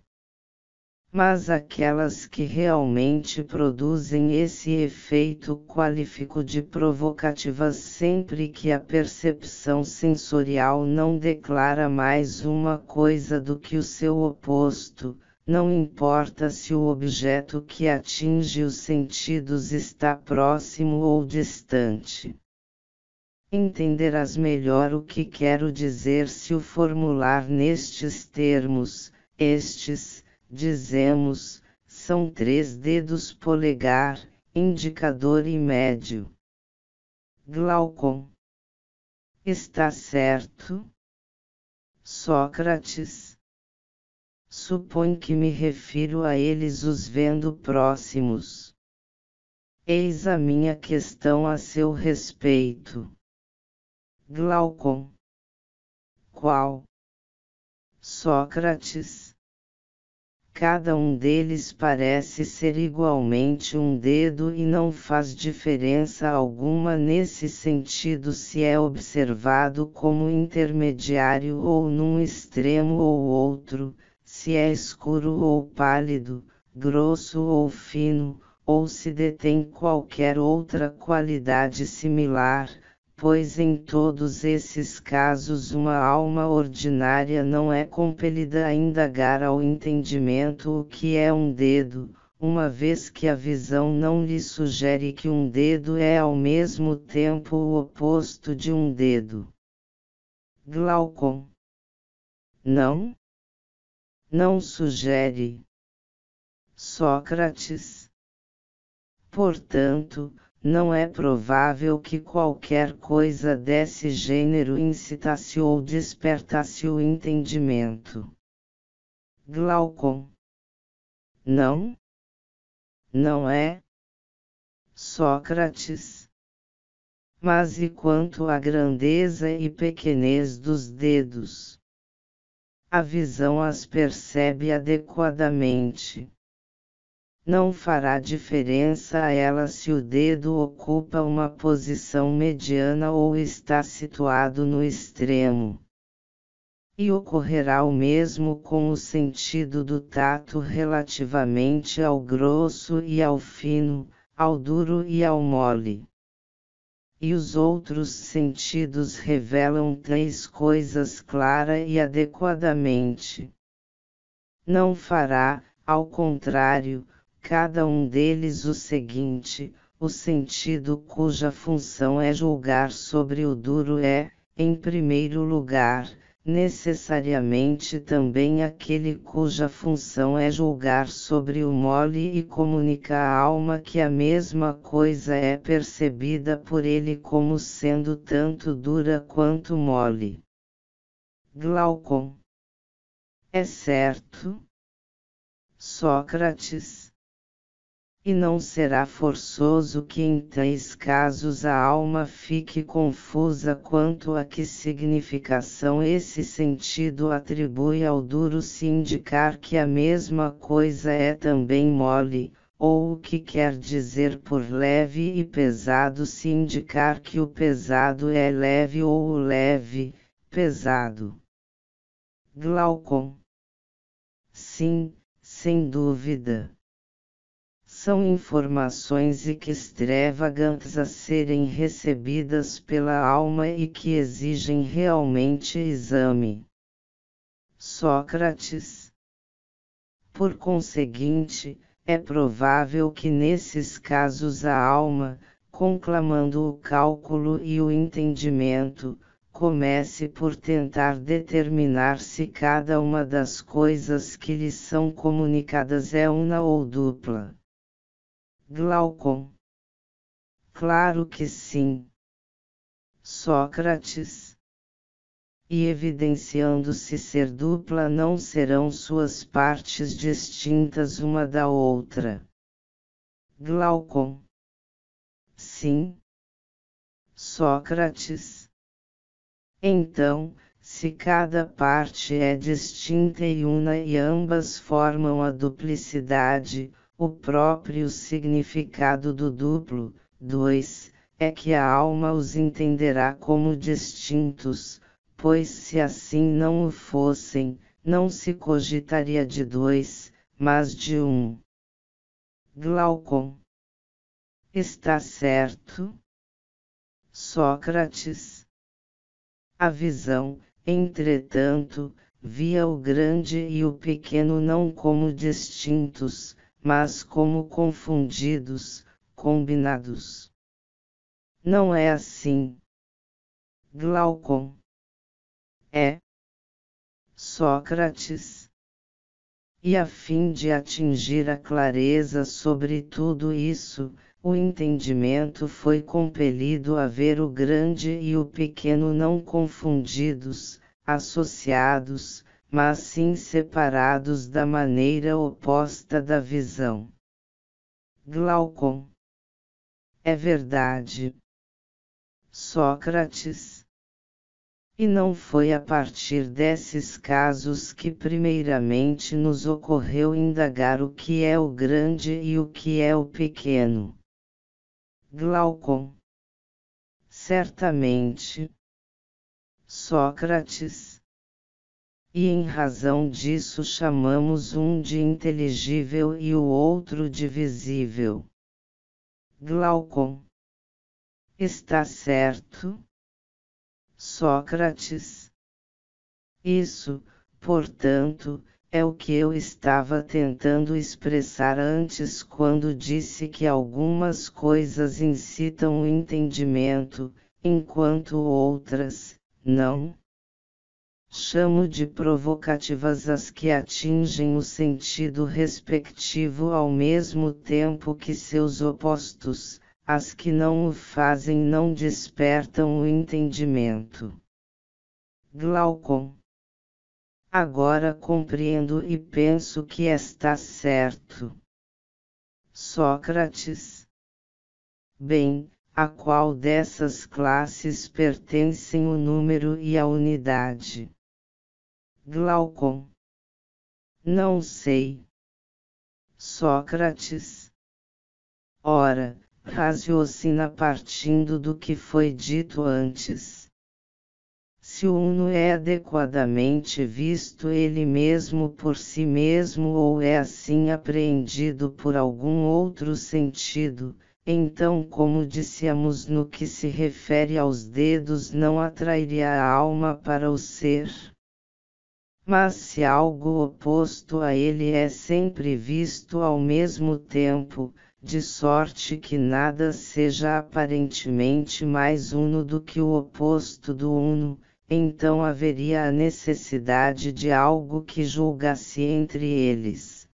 Mas aquelas que realmente produzem esse efeito qualifico de provocativas sempre que a percepção sensorial não declara mais uma coisa do que o seu oposto, não importa se o objeto que atinge os sentidos está próximo ou distante. Entenderás melhor o que quero dizer se o formular nestes termos, estes, dizemos, são três dedos polegar, indicador e médio. Glaucon. Está certo? Sócrates supõe que me refiro a eles os vendo próximos. Eis a minha questão a seu respeito. Glaucon. Qual? Sócrates. Cada um deles parece ser igualmente um dedo e não faz diferença alguma nesse sentido se é observado como intermediário ou num extremo ou outro, se é escuro ou pálido, grosso ou fino, ou se detém qualquer outra qualidade similar, pois em todos esses casos uma alma ordinária não é compelida a indagar ao entendimento o que é um dedo, uma vez que a visão não lhe sugere que um dedo é ao mesmo tempo o oposto de um dedo. Glaucon. Não? Não sugere. Sócrates. Portanto, não é provável que qualquer coisa desse gênero incitasse ou despertasse o entendimento. Glaucon. Não? Não é? Sócrates. Mas e quanto à grandeza e pequenez dos dedos? A visão as percebe adequadamente. Não fará diferença a ela se o dedo ocupa uma posição mediana ou está situado no extremo. E ocorrerá o mesmo com o sentido do tato relativamente ao grosso e ao fino, ao duro e ao mole e os outros sentidos revelam três coisas clara e adequadamente. Não fará, ao contrário, cada um deles o seguinte: o sentido cuja função é julgar sobre o duro é, em primeiro lugar, necessariamente também aquele cuja função é julgar sobre o mole e comunica à alma que a mesma coisa é percebida por ele como sendo tanto dura quanto mole. Glaucon. É certo? Sócrates. E não será forçoso que em tais casos a alma fique confusa quanto a que significação esse sentido atribui ao duro se indicar que a mesma coisa é também mole, ou o que quer dizer por leve e pesado se indicar que o pesado é leve ou o leve, pesado. Glaucon. Sim, sem dúvida são informações extravagantes a serem recebidas pela alma e que exigem realmente exame. Sócrates. Por conseguinte, é provável que nesses casos a alma, conclamando o cálculo e o entendimento, comece por tentar determinar se cada uma das coisas que lhe são comunicadas é una ou dupla. Glaucon. Claro que sim. Sócrates. E evidenciando-se ser dupla não serão suas partes distintas uma da outra. Glaucon. Sim. Sócrates. Então, se cada parte é distinta e una e ambas formam a duplicidade, o próprio significado do duplo, 2, é que a alma os entenderá como distintos, pois se assim não o fossem, não se cogitaria de dois, mas de um. Glaucon. Está certo? Sócrates. A visão, entretanto, via o grande e o pequeno não como distintos, mas como confundidos, combinados. Não é assim. Glaucon. É. Sócrates. E a fim de atingir a clareza sobre tudo isso, o entendimento foi compelido a ver o grande e o pequeno não confundidos, associados, mas sim separados da maneira oposta da visão. Glaucon. É verdade. Sócrates. E não foi a partir desses casos que primeiramente nos ocorreu indagar o que é o grande e o que é o pequeno. Glaucon. Certamente. Sócrates e em razão disso chamamos um de inteligível e o outro de visível. Glaucon. Está certo? Sócrates. Isso, portanto, é o que eu estava tentando expressar antes quando disse que algumas coisas incitam o entendimento, enquanto outras, não. Chamo de provocativas as que atingem o sentido respectivo ao mesmo tempo que seus opostos, as que não o fazem não despertam o entendimento. Glaucon. Agora compreendo e penso que está certo. Sócrates. Bem, a qual dessas classes pertencem o número e a unidade? Glaucon. Não sei. Sócrates. Ora, raciocina partindo do que foi dito antes. Se o uno é adequadamente visto ele mesmo por si mesmo ou é assim apreendido por algum outro sentido, então, como dissemos no que se refere aos dedos, não atrairia a alma para o ser? Mas se algo oposto a ele é sempre visto ao mesmo tempo, de sorte que nada seja aparentemente mais uno do que o oposto do uno, então haveria a necessidade de algo que julgasse entre eles.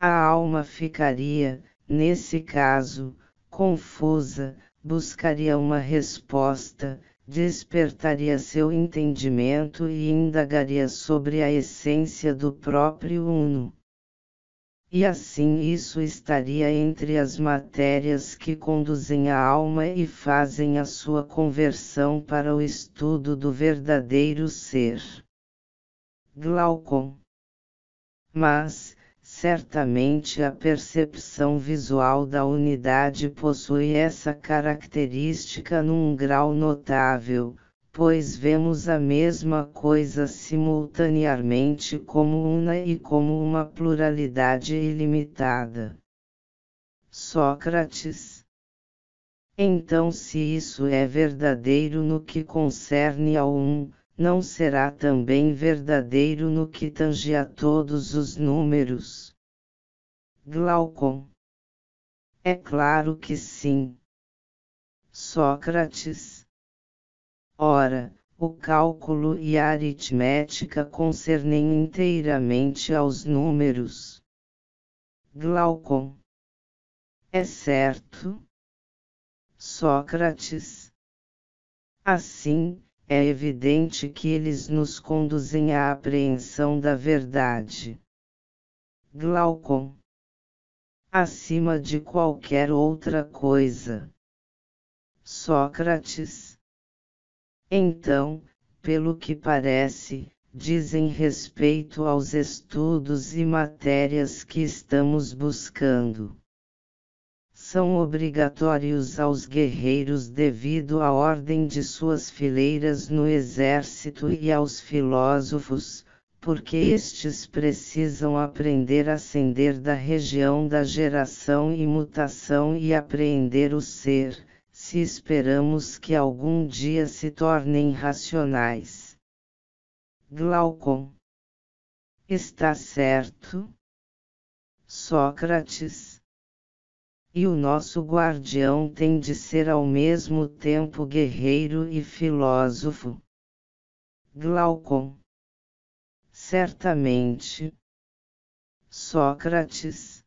A alma ficaria, nesse caso, confusa, buscaria uma resposta, despertaria seu entendimento e indagaria sobre a essência do próprio Uno. E assim isso estaria entre as matérias que conduzem a alma e fazem a sua conversão para o estudo do verdadeiro ser. Glaucon. Mas, certamente a percepção visual da unidade possui essa característica num grau notável, pois vemos a mesma coisa simultaneamente como una e como uma pluralidade ilimitada. Sócrates. Então, se isso é verdadeiro no que concerne ao um, não será também verdadeiro no que tange a todos os números? Glaucon. É claro que sim. Sócrates. Ora, o cálculo e a aritmética concernem inteiramente aos números. Glaucon. É certo? Sócrates. Assim, é evidente que eles nos conduzem à apreensão da verdade. Glaucon. Acima de qualquer outra coisa. Sócrates. Então, pelo que parece, dizem respeito aos estudos e matérias que estamos buscando são obrigatórios aos guerreiros devido à ordem de suas fileiras no exército e aos filósofos, porque estes precisam aprender a ascender da região da geração e mutação e apreender o ser, se esperamos que algum dia se tornem racionais. Glaucon. Está certo? Sócrates e o nosso guardião tem de ser ao mesmo tempo guerreiro e filósofo. Glaucon. Certamente. Sócrates.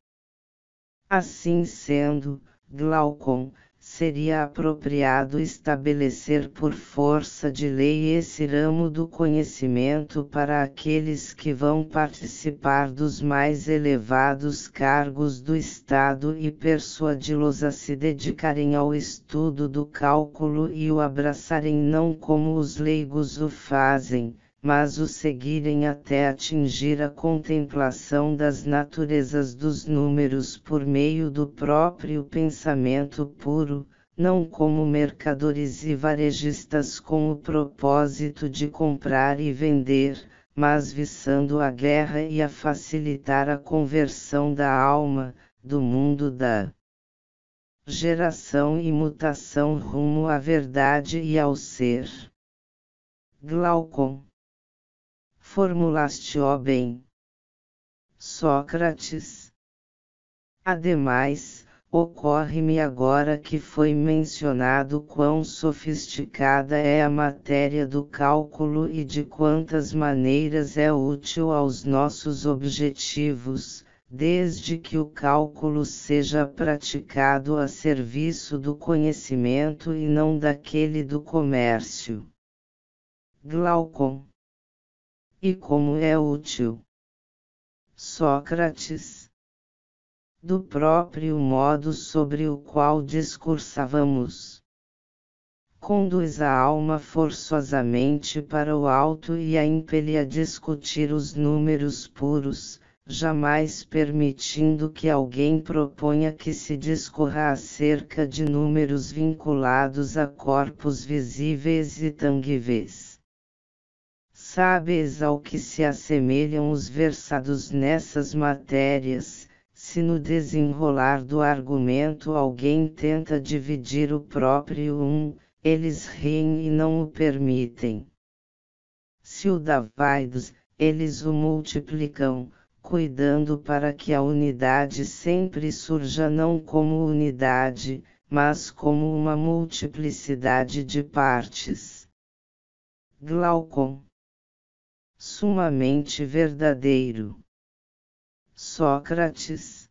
Assim sendo, Glaucon, seria apropriado estabelecer por força de lei esse ramo do conhecimento para aqueles que vão participar dos mais elevados cargos do Estado e persuadi-los a se dedicarem ao estudo do cálculo e o abraçarem não como os leigos o fazem, mas o seguirem até atingir a contemplação das naturezas dos números por meio do próprio pensamento puro, não como mercadores e varejistas com o propósito de comprar e vender, mas visando a guerra e a facilitar a conversão da alma, do mundo da geração e mutação rumo à verdade e ao ser. Glaucon formulaste-o bem. Sócrates. Ademais, ocorre-me agora que foi mencionado quão sofisticada é a matéria do cálculo e de quantas maneiras é útil aos nossos objetivos, desde que o cálculo seja praticado a serviço do conhecimento e não daquele do comércio. Glaucon e como é útil. Sócrates. Do próprio modo sobre o qual discursávamos. Conduz a alma forçosamente para o alto e a impele a discutir os números puros, jamais permitindo que alguém proponha que se discorra acerca de números vinculados a corpos visíveis e tangíveis sabes ao que se assemelham os versados nessas matérias, se no desenrolar do argumento alguém tenta dividir o próprio um, eles riem e não o permitem. Se o dá vaidos, eles o multiplicam, cuidando para que a unidade sempre surja não como unidade, mas como uma multiplicidade de partes. Glaucon sumamente verdadeiro. Sócrates.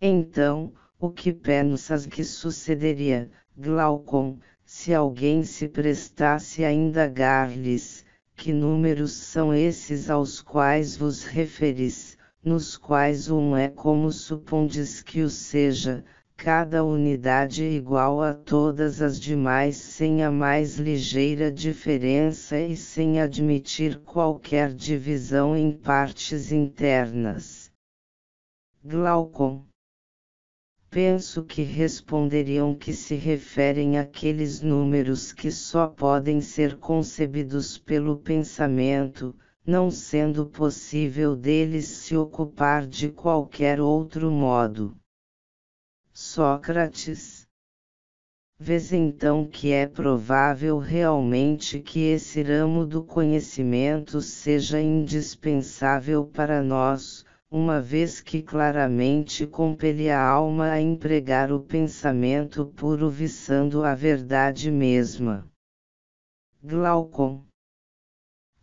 Então, o que pensas que sucederia, Glaucon, se alguém se prestasse a indagar-lhes, que números são esses aos quais vos referis, nos quais um é como supondes que o seja, cada unidade igual a todas as demais sem a mais ligeira diferença e sem admitir qualquer divisão em partes internas. Glaucon Penso que responderiam que se referem àqueles números que só podem ser concebidos pelo pensamento, não sendo possível deles se ocupar de qualquer outro modo. Sócrates. Vês então que é provável realmente que esse ramo do conhecimento seja indispensável para nós, uma vez que claramente compele a alma a empregar o pensamento puro visando a verdade mesma. Glaucon.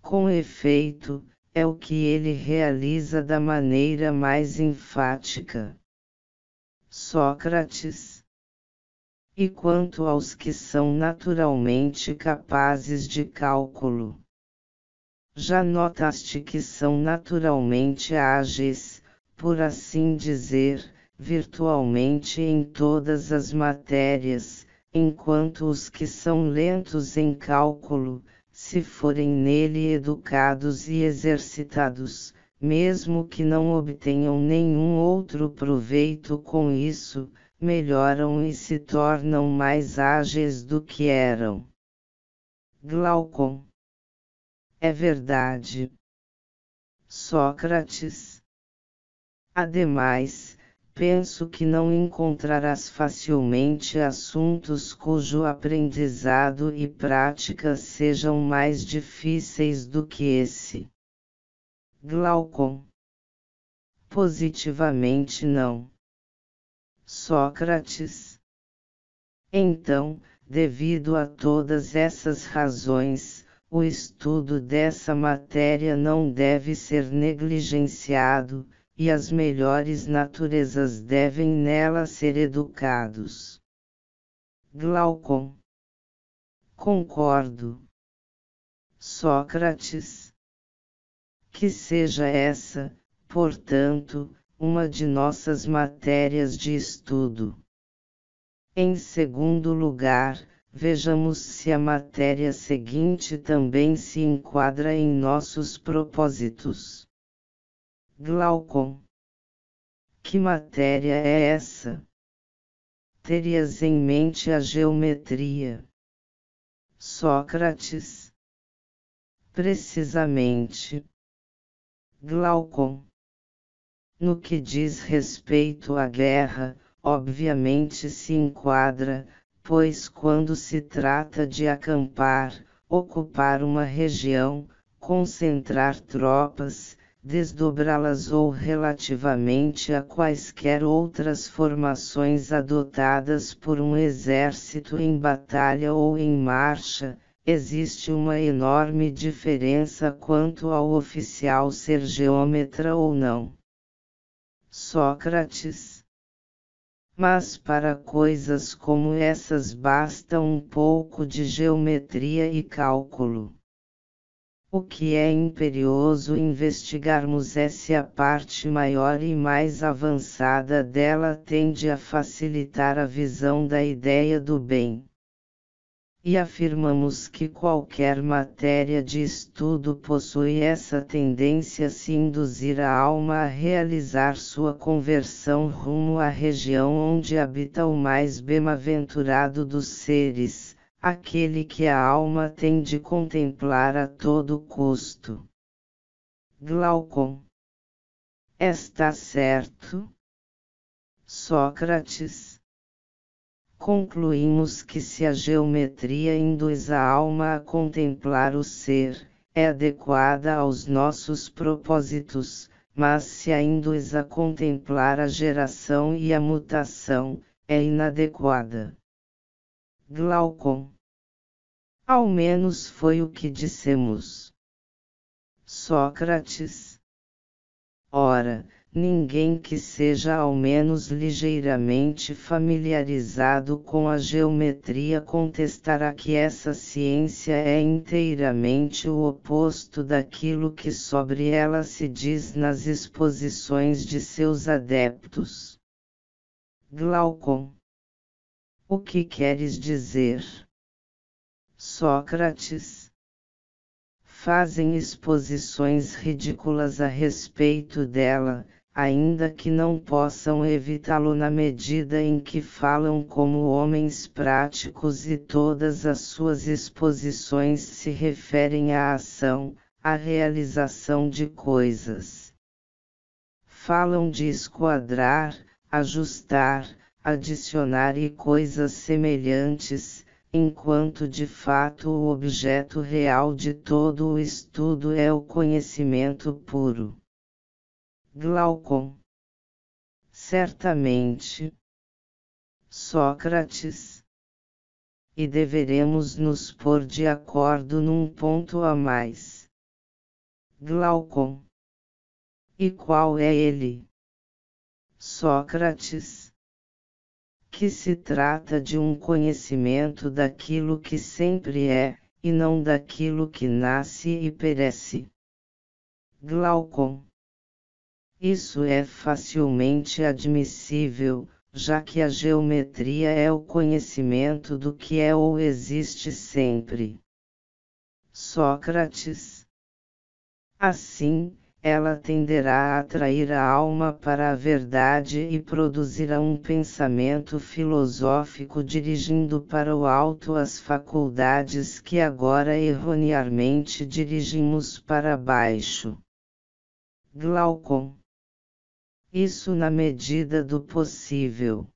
Com efeito, é o que ele realiza da maneira mais enfática. Sócrates. E quanto aos que são naturalmente capazes de cálculo? Já notaste que são naturalmente ágeis, por assim dizer, virtualmente em todas as matérias, enquanto os que são lentos em cálculo, se forem nele educados e exercitados, mesmo que não obtenham nenhum outro proveito com isso, melhoram e se tornam mais ágeis do que eram. Glaucon. É verdade. Sócrates. Ademais, penso que não encontrarás facilmente assuntos cujo aprendizado e prática sejam mais difíceis do que esse. Glaucon. Positivamente não. Sócrates. Então, devido a todas essas razões, o estudo dessa matéria não deve ser negligenciado, e as melhores naturezas devem nela ser educados. Glaucon. Concordo. Sócrates que seja essa, portanto, uma de nossas matérias de estudo. Em segundo lugar, vejamos se a matéria seguinte também se enquadra em nossos propósitos. Glaucon. Que matéria é essa? Terias em mente a geometria. Sócrates. Precisamente. Glaucon. No que diz respeito à guerra, obviamente se enquadra, pois quando se trata de acampar, ocupar uma região, concentrar tropas, desdobrá-las ou relativamente a quaisquer outras formações adotadas por um exército em batalha ou em marcha, existe uma enorme diferença quanto ao oficial ser geômetra ou não. Sócrates. Mas para coisas como essas basta um pouco de geometria e cálculo. O que é imperioso investigarmos é se a parte maior e mais avançada dela tende a facilitar a visão da ideia do bem e afirmamos que qualquer matéria de estudo possui essa tendência se induzir a alma a realizar sua conversão rumo à região onde habita o mais bem-aventurado dos seres, aquele que a alma tem de contemplar a todo custo. Glaucon. Está certo? Sócrates concluímos que se a geometria induz a alma a contemplar o ser, é adequada aos nossos propósitos, mas se a induz a contemplar a geração e a mutação, é inadequada. Glaucon. Ao menos foi o que dissemos. Sócrates. Ora, ninguém que seja ao menos ligeiramente familiarizado com a geometria contestará que essa ciência é inteiramente o oposto daquilo que sobre ela se diz nas exposições de seus adeptos. Glaucon. O que queres dizer? Sócrates fazem exposições ridículas a respeito dela, ainda que não possam evitá-lo na medida em que falam como homens práticos e todas as suas exposições se referem à ação, à realização de coisas. Falam de esquadrar, ajustar, adicionar e coisas semelhantes, enquanto de fato o objeto real de todo o estudo é o conhecimento puro. Glaucon. Certamente. Sócrates. E deveremos nos pôr de acordo num ponto a mais. Glaucon. E qual é ele? Sócrates. Que se trata de um conhecimento daquilo que sempre é, e não daquilo que nasce e perece. Glaucon isso é facilmente admissível, já que a geometria é o conhecimento do que é ou existe sempre. Sócrates. Assim, ela tenderá a atrair a alma para a verdade e produzirá um pensamento filosófico dirigindo para o alto as faculdades que agora erroneamente dirigimos para baixo. Glaucon isso na medida do possível.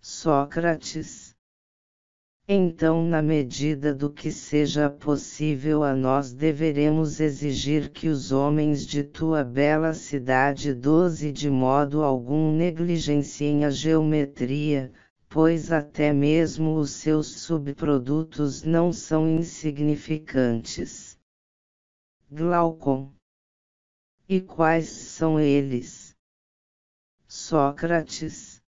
Sócrates. Então, na medida do que seja possível a nós deveremos exigir que os homens de tua bela cidade doze de modo algum negligenciem a geometria, pois até mesmo os seus subprodutos não são insignificantes. Glaucon. E quais são eles? Sócrates.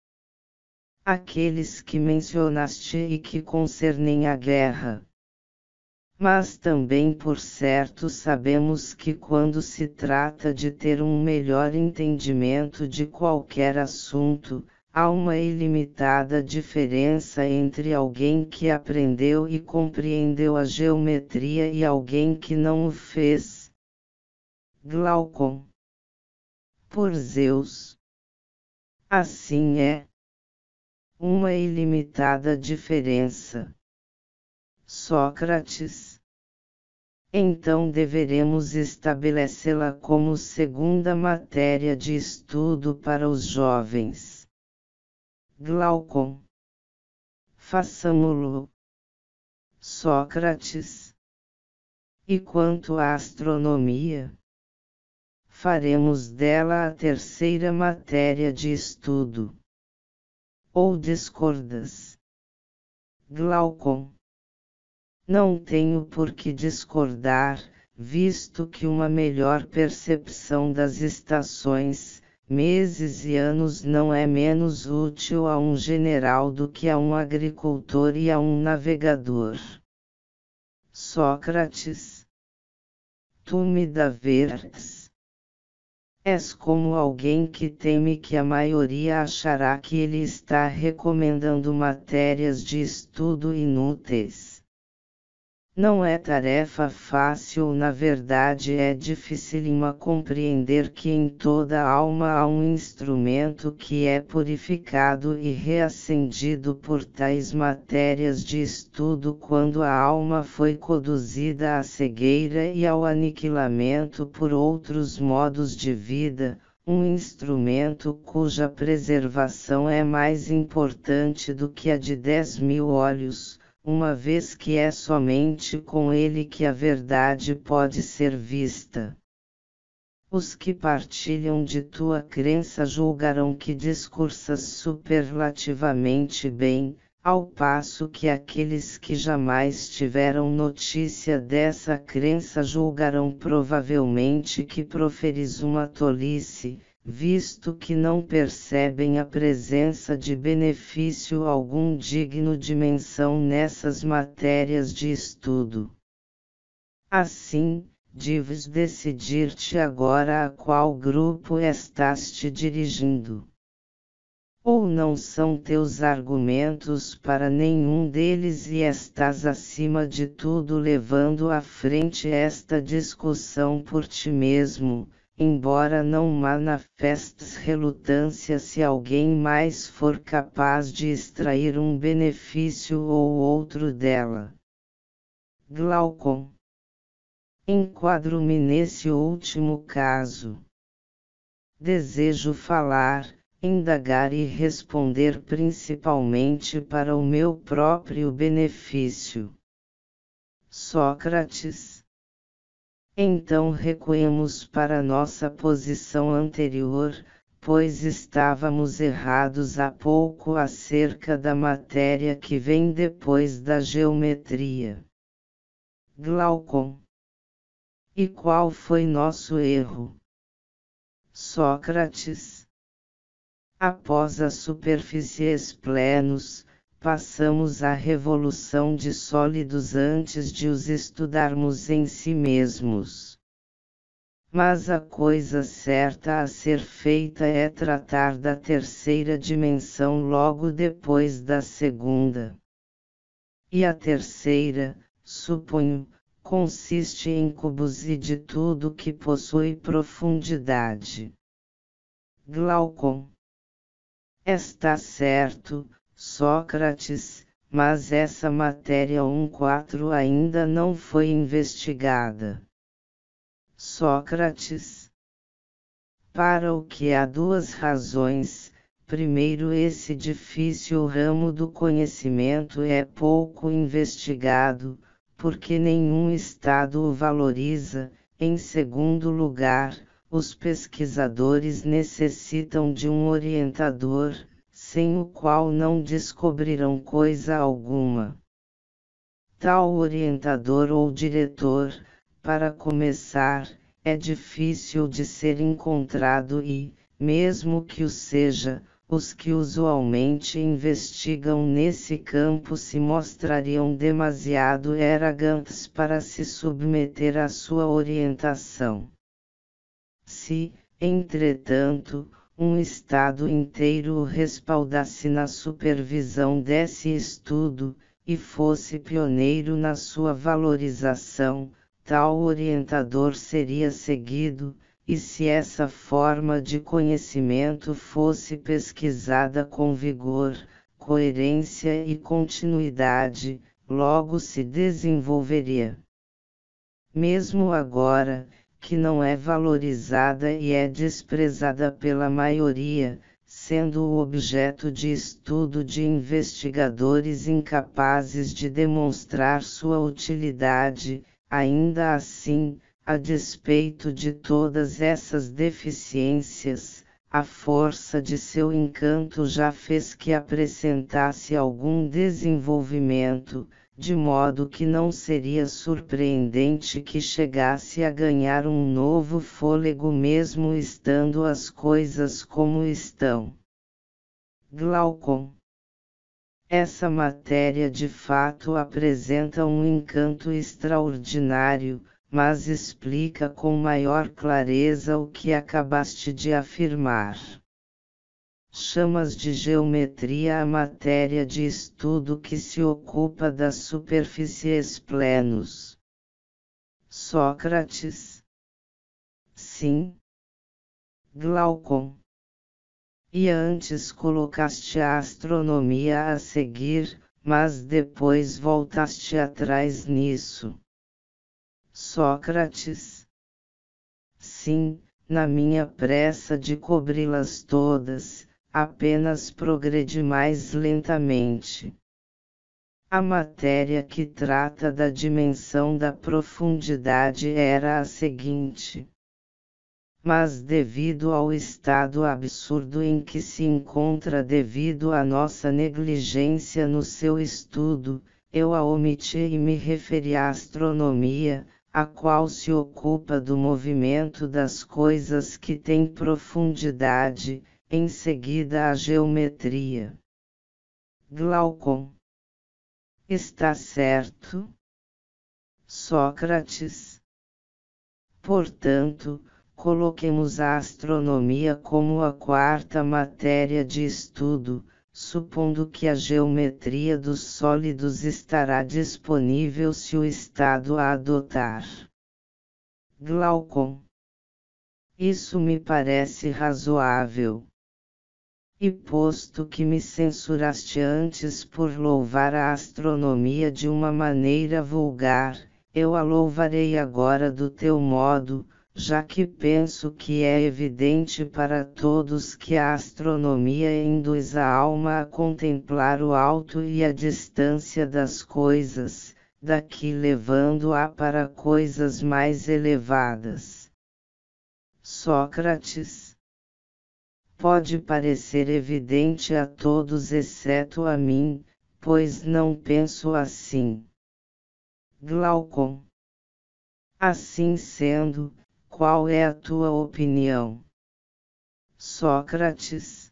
Aqueles que mencionaste e que concernem a guerra. Mas também por certo sabemos que quando se trata de ter um melhor entendimento de qualquer assunto, há uma ilimitada diferença entre alguém que aprendeu e compreendeu a geometria e alguém que não o fez. Glaucon. Por Zeus. Assim é. Uma ilimitada diferença. Sócrates. Então deveremos estabelecê-la como segunda matéria de estudo para os jovens. Glaucon. Façamo-lo. Sócrates. E quanto à astronomia? Faremos dela a terceira matéria de estudo. Ou discordas? Glaucon. Não tenho por que discordar, visto que uma melhor percepção das estações, meses e anos não é menos útil a um general do que a um agricultor e a um navegador. Sócrates. Tu me daveres. És como alguém que teme que a maioria achará que ele está recomendando matérias de estudo inúteis. Não é tarefa fácil, na verdade é dificílima compreender que em toda alma há um instrumento que é purificado e reacendido por tais matérias de estudo quando a alma foi conduzida à cegueira e ao aniquilamento por outros modos de vida, um instrumento cuja preservação é mais importante do que a de dez mil olhos uma vez que é somente com ele que a verdade pode ser vista. Os que partilham de tua crença julgarão que discursas superlativamente bem, ao passo que aqueles que jamais tiveram notícia dessa crença julgarão provavelmente que proferis uma tolice, visto que não percebem a presença de benefício algum digno de menção nessas matérias de estudo. Assim, deves decidir-te agora a qual grupo estás te dirigindo. Ou não são teus argumentos para nenhum deles e estás acima de tudo levando à frente esta discussão por ti mesmo, embora não manifestes relutância se alguém mais for capaz de extrair um benefício ou outro dela. Glaucon. Enquadro-me nesse último caso. Desejo falar indagar e responder principalmente para o meu próprio benefício. Sócrates. Então recuemos para nossa posição anterior, pois estávamos errados há pouco acerca da matéria que vem depois da geometria. Glaucon. E qual foi nosso erro? Sócrates Após a superfície esplenos, passamos à revolução de sólidos antes de os estudarmos em si mesmos. Mas a coisa certa a ser feita é tratar da terceira dimensão logo depois da segunda. E a terceira, suponho, consiste em cubos e de tudo que possui profundidade. Glaucon Está certo, Sócrates, mas essa matéria 1.4 ainda não foi investigada. Sócrates. Para o que há duas razões. Primeiro, esse difícil ramo do conhecimento é pouco investigado, porque nenhum Estado o valoriza. Em segundo lugar, os pesquisadores necessitam de um orientador, sem o qual não descobrirão coisa alguma. Tal orientador ou diretor, para começar, é difícil de ser encontrado e, mesmo que o seja, os que usualmente investigam nesse campo se mostrariam demasiado arrogantes para se submeter à sua orientação. Se, entretanto, um Estado inteiro o respaldasse na supervisão desse estudo, e fosse pioneiro na sua valorização, tal orientador seria seguido, e se essa forma de conhecimento fosse pesquisada com vigor, coerência e continuidade, logo se desenvolveria. Mesmo agora, que não é valorizada e é desprezada pela maioria, sendo o objeto de estudo de investigadores incapazes de demonstrar sua utilidade, ainda assim, a despeito de todas essas deficiências, a força de seu encanto já fez que apresentasse algum desenvolvimento, de modo que não seria surpreendente que chegasse a ganhar um novo fôlego mesmo estando as coisas como estão. Glaucon essa matéria de fato apresenta um encanto extraordinário, mas explica com maior clareza o que acabaste de afirmar chamas de geometria a matéria de estudo que se ocupa das superfícies plenos. Sócrates. Sim. Glaucon. E antes colocaste a astronomia a seguir, mas depois voltaste atrás nisso. Sócrates. Sim, na minha pressa de cobri-las todas, apenas progrede mais lentamente. A matéria que trata da dimensão da profundidade era a seguinte. Mas devido ao estado absurdo em que se encontra devido à nossa negligência no seu estudo, eu a omiti e me referi à astronomia, a qual se ocupa do movimento das coisas que têm profundidade, em seguida a geometria. Glaucon. Está certo? Sócrates. Portanto, coloquemos a astronomia como a quarta matéria de estudo, supondo que a geometria dos sólidos estará disponível se o Estado a adotar. Glaucon. Isso me parece razoável. E posto que me censuraste antes por louvar a astronomia de uma maneira vulgar, eu a louvarei agora do teu modo, já que penso que é evidente para todos que a astronomia induz a alma a contemplar o alto e a distância das coisas, daqui levando-a para coisas mais elevadas. Sócrates Pode parecer evidente a todos exceto a mim, pois não penso assim. Glaucon Assim sendo, qual é a tua opinião? Sócrates.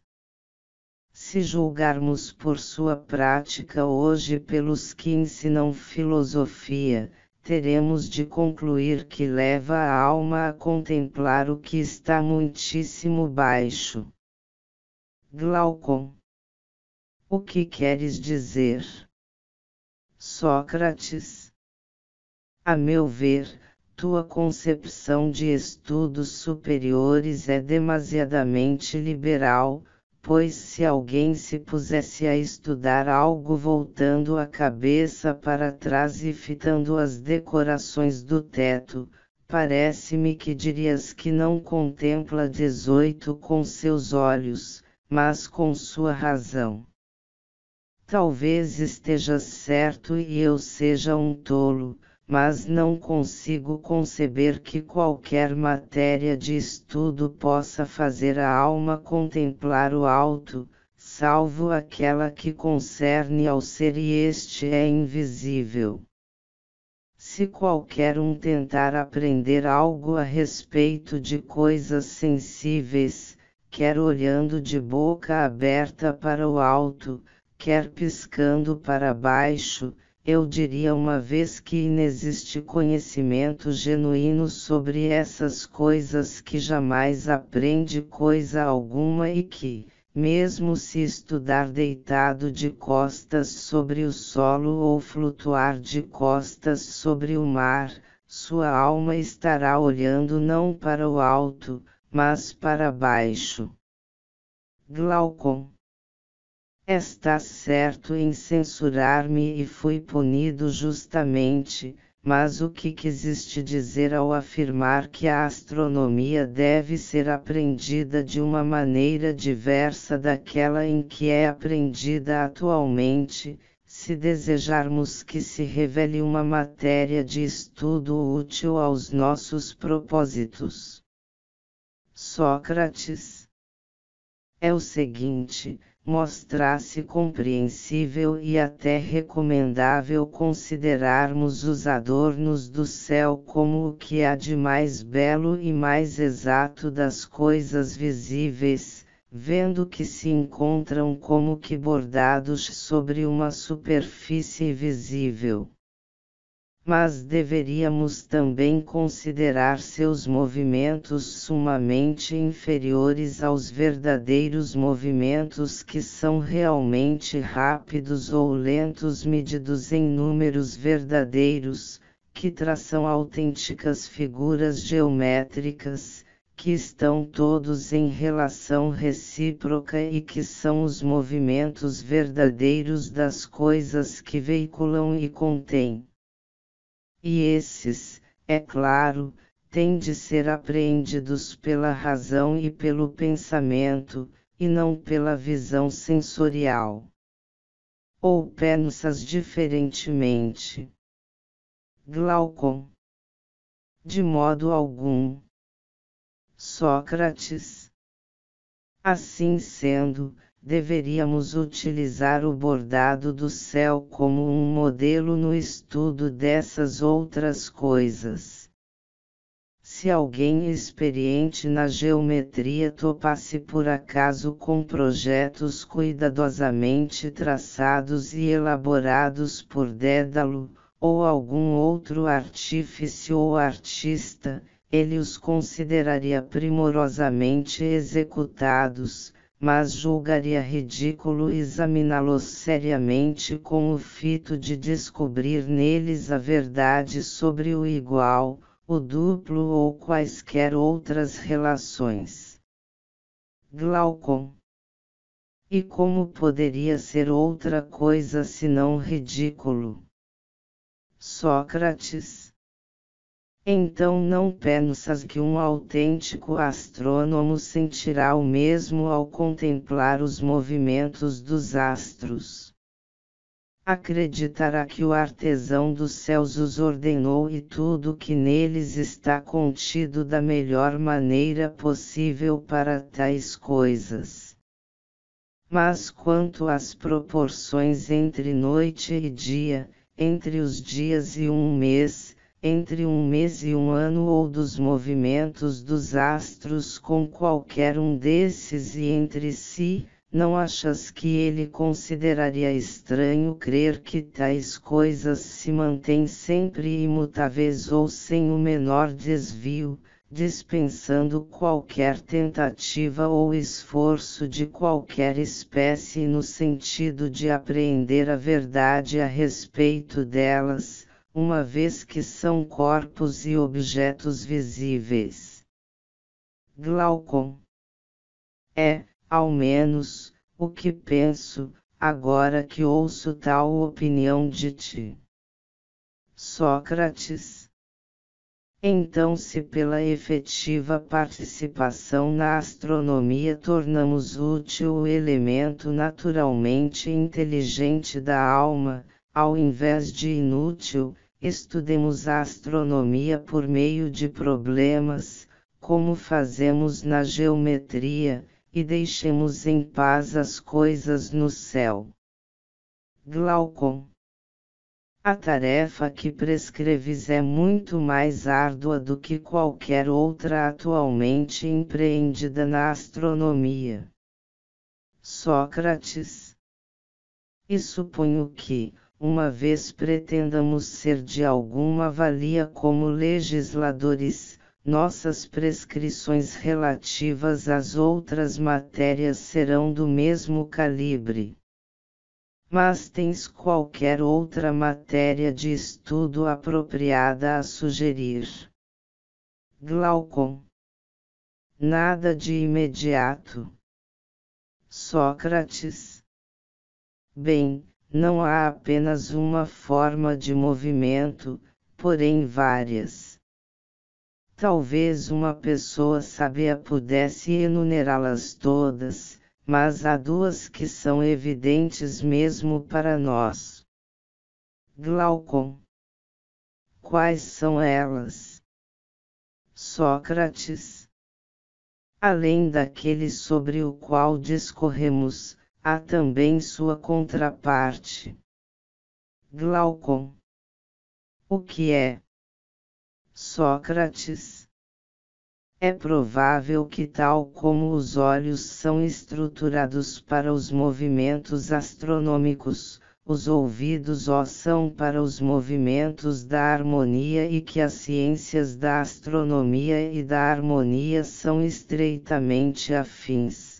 Se julgarmos por sua prática hoje pelos que ensinam filosofia, teremos de concluir que leva a alma a contemplar o que está muitíssimo baixo. Glaucon. O que queres dizer? Sócrates. A meu ver, tua concepção de estudos superiores é demasiadamente liberal, pois se alguém se pusesse a estudar algo voltando a cabeça para trás e fitando as decorações do teto, parece-me que dirias que não contempla 18 com seus olhos, mas com sua razão. Talvez estejas certo e eu seja um tolo, mas não consigo conceber que qualquer matéria de estudo possa fazer a alma contemplar o alto, salvo aquela que concerne ao ser e este é invisível. Se qualquer um tentar aprender algo a respeito de coisas sensíveis, quer olhando de boca aberta para o alto, quer piscando para baixo, eu diria uma vez que inexiste conhecimento genuíno sobre essas coisas que jamais aprende coisa alguma e que, mesmo se estudar deitado de costas sobre o solo ou flutuar de costas sobre o mar, sua alma estará olhando não para o alto, mas para baixo. Glaucon Estás certo em censurar-me e fui punido justamente, mas o que quisiste dizer ao afirmar que a astronomia deve ser aprendida de uma maneira diversa daquela em que é aprendida atualmente, se desejarmos que se revele uma matéria de estudo útil aos nossos propósitos? Sócrates. É o seguinte mostrasse compreensível e até recomendável considerarmos os adornos do céu como o que há de mais belo e mais exato das coisas visíveis, vendo que se encontram como que bordados sobre uma superfície visível mas deveríamos também considerar seus movimentos sumamente inferiores aos verdadeiros movimentos que são realmente rápidos ou lentos medidos em números verdadeiros, que traçam autênticas figuras geométricas, que estão todos em relação recíproca e que são os movimentos verdadeiros das coisas que veiculam e contêm. E esses, é claro, têm de ser apreendidos pela razão e pelo pensamento, e não pela visão sensorial. Ou pensas diferentemente? Glaucon. De modo algum. Sócrates. Assim sendo, deveríamos utilizar o bordado do céu como um modelo no estudo dessas outras coisas. Se alguém experiente na geometria topasse por acaso com projetos cuidadosamente traçados e elaborados por Dédalo, ou algum outro artífice ou artista, ele os consideraria primorosamente executados, mas julgaria ridículo examiná-los seriamente com o fito de descobrir neles a verdade sobre o igual, o duplo ou quaisquer outras relações. Glaucon. E como poderia ser outra coisa senão ridículo? Sócrates. Então não pensas que um autêntico astrônomo sentirá o mesmo ao contemplar os movimentos dos astros. Acreditará que o artesão dos céus os ordenou e tudo que neles está contido da melhor maneira possível para tais coisas. Mas quanto às proporções entre noite e dia, entre os dias e um mês, entre um mês e um ano ou dos movimentos dos astros com qualquer um desses e entre si, não achas que ele consideraria estranho crer que tais coisas se mantêm sempre imutáveis ou sem o menor desvio, dispensando qualquer tentativa ou esforço de qualquer espécie no sentido de apreender a verdade a respeito delas? Uma vez que são corpos e objetos visíveis. Glaucon. É, ao menos, o que penso, agora que ouço tal opinião de ti. Sócrates. Então, se pela efetiva participação na astronomia tornamos útil o elemento naturalmente inteligente da alma, ao invés de inútil, estudemos a astronomia por meio de problemas, como fazemos na geometria, e deixemos em paz as coisas no céu. Glaucon. A tarefa que prescreves é muito mais árdua do que qualquer outra atualmente empreendida na astronomia. Sócrates. E suponho que, uma vez pretendamos ser de alguma valia como legisladores, nossas prescrições relativas às outras matérias serão do mesmo calibre. Mas tens qualquer outra matéria de estudo apropriada a sugerir? Glaucon. Nada de imediato. Sócrates. Bem, não há apenas uma forma de movimento, porém várias. Talvez uma pessoa sábia pudesse enumerá-las todas, mas há duas que são evidentes mesmo para nós. Glaucon. Quais são elas? Sócrates. Além daquele sobre o qual discorremos, há também sua contraparte. Glaucon. O que é? Sócrates. É provável que, tal como os olhos são estruturados para os movimentos astronômicos, os ouvidos ó são para os movimentos da harmonia e que as ciências da astronomia e da harmonia são estreitamente afins.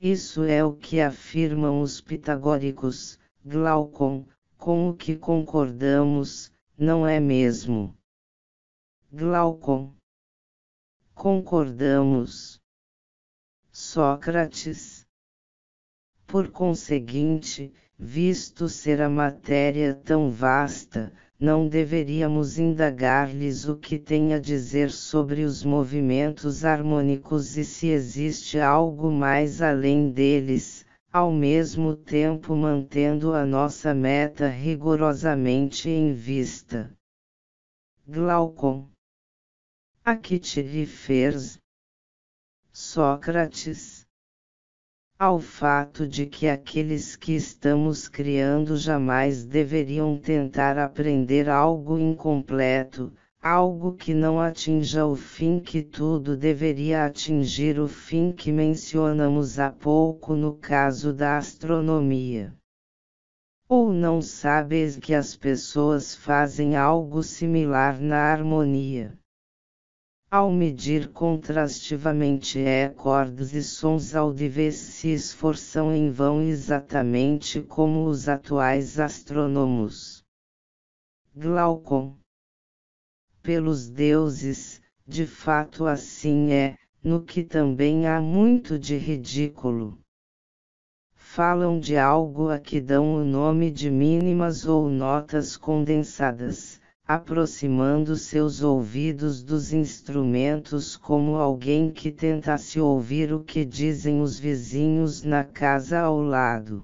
Isso é o que afirmam os pitagóricos, Glaucon, com o que concordamos, não é mesmo? Glaucon. Concordamos. Sócrates. Por conseguinte, visto ser a matéria tão vasta, não deveríamos indagar-lhes o que tem a dizer sobre os movimentos harmônicos e se existe algo mais além deles, ao mesmo tempo mantendo a nossa meta rigorosamente em vista. Glaucon. A que te referes? Sócrates. Ao fato de que aqueles que estamos criando jamais deveriam tentar aprender algo incompleto, algo que não atinja o fim que tudo deveria atingir o fim que mencionamos há pouco no caso da astronomia. Ou não sabes que as pessoas fazem algo similar na harmonia? Ao medir contrastivamente acordes e sons audíveis se esforçam em vão exatamente como os atuais astrônomos. Glaucon. Pelos deuses, de fato assim é, no que também há muito de ridículo. Falam de algo a que dão o nome de mínimas ou notas condensadas aproximando seus ouvidos dos instrumentos como alguém que tentasse ouvir o que dizem os vizinhos na casa ao lado.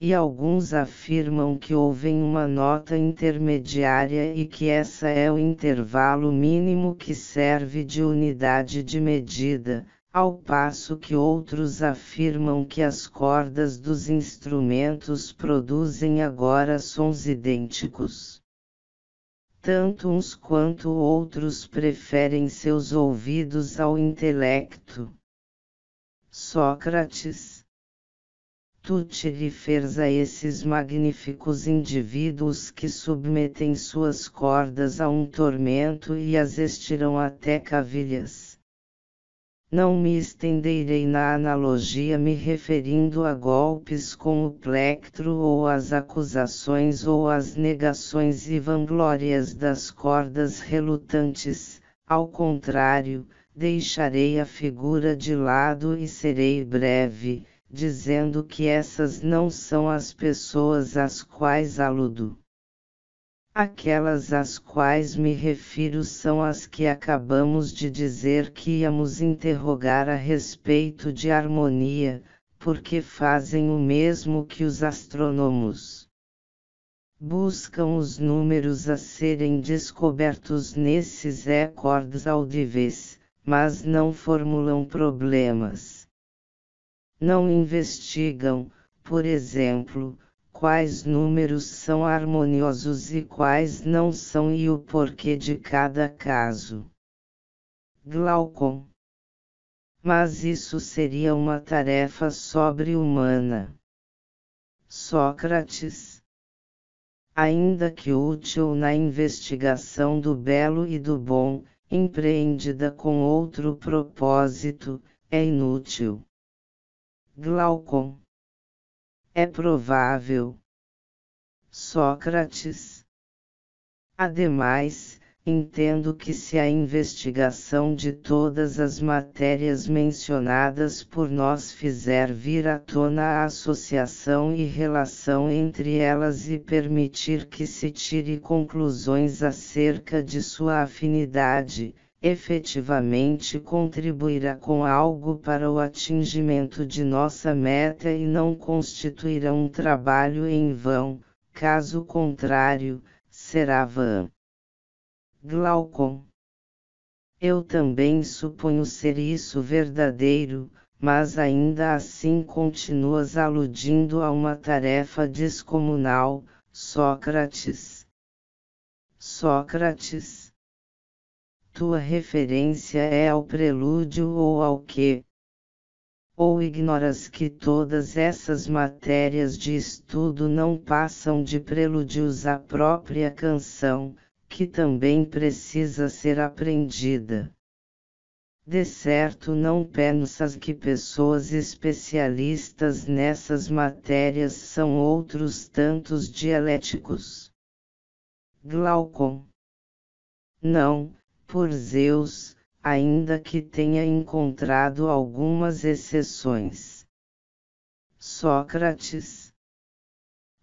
E alguns afirmam que ouvem uma nota intermediária e que essa é o intervalo mínimo que serve de unidade de medida, ao passo que outros afirmam que as cordas dos instrumentos produzem agora sons idênticos tanto uns quanto outros preferem seus ouvidos ao intelecto. Sócrates. Tu te referes a esses magníficos indivíduos que submetem suas cordas a um tormento e as estiram até cavilhas. Não me estenderei na analogia me referindo a golpes com o plectro ou as acusações ou as negações e vanglórias das cordas relutantes, ao contrário, deixarei a figura de lado e serei breve, dizendo que essas não são as pessoas às quais aludo. Aquelas às quais me refiro são as que acabamos de dizer que íamos interrogar a respeito de harmonia, porque fazem o mesmo que os astrônomos. Buscam os números a serem descobertos nesses acordes audíveis, mas não formulam problemas. Não investigam, por exemplo, quais números são harmoniosos e quais não são e o porquê de cada caso. Glaucon. Mas isso seria uma tarefa sobre-humana. Sócrates. Ainda que útil na investigação do belo e do bom, empreendida com outro propósito, é inútil. Glaucon é provável. Sócrates. Ademais, entendo que se a investigação de todas as matérias mencionadas por nós fizer vir à tona a associação e relação entre elas e permitir que se tire conclusões acerca de sua afinidade, efetivamente contribuirá com algo para o atingimento de nossa meta e não constituirá um trabalho em vão, caso contrário, será vã. Glaucon. Eu também suponho ser isso verdadeiro, mas ainda assim continuas aludindo a uma tarefa descomunal, Sócrates. Sócrates tua referência é ao prelúdio ou ao que? Ou ignoras que todas essas matérias de estudo não passam de prelúdios à própria canção, que também precisa ser aprendida? De certo não pensas que pessoas especialistas nessas matérias são outros tantos dialéticos. Glaucon. Não, por Zeus, ainda que tenha encontrado algumas exceções. Sócrates.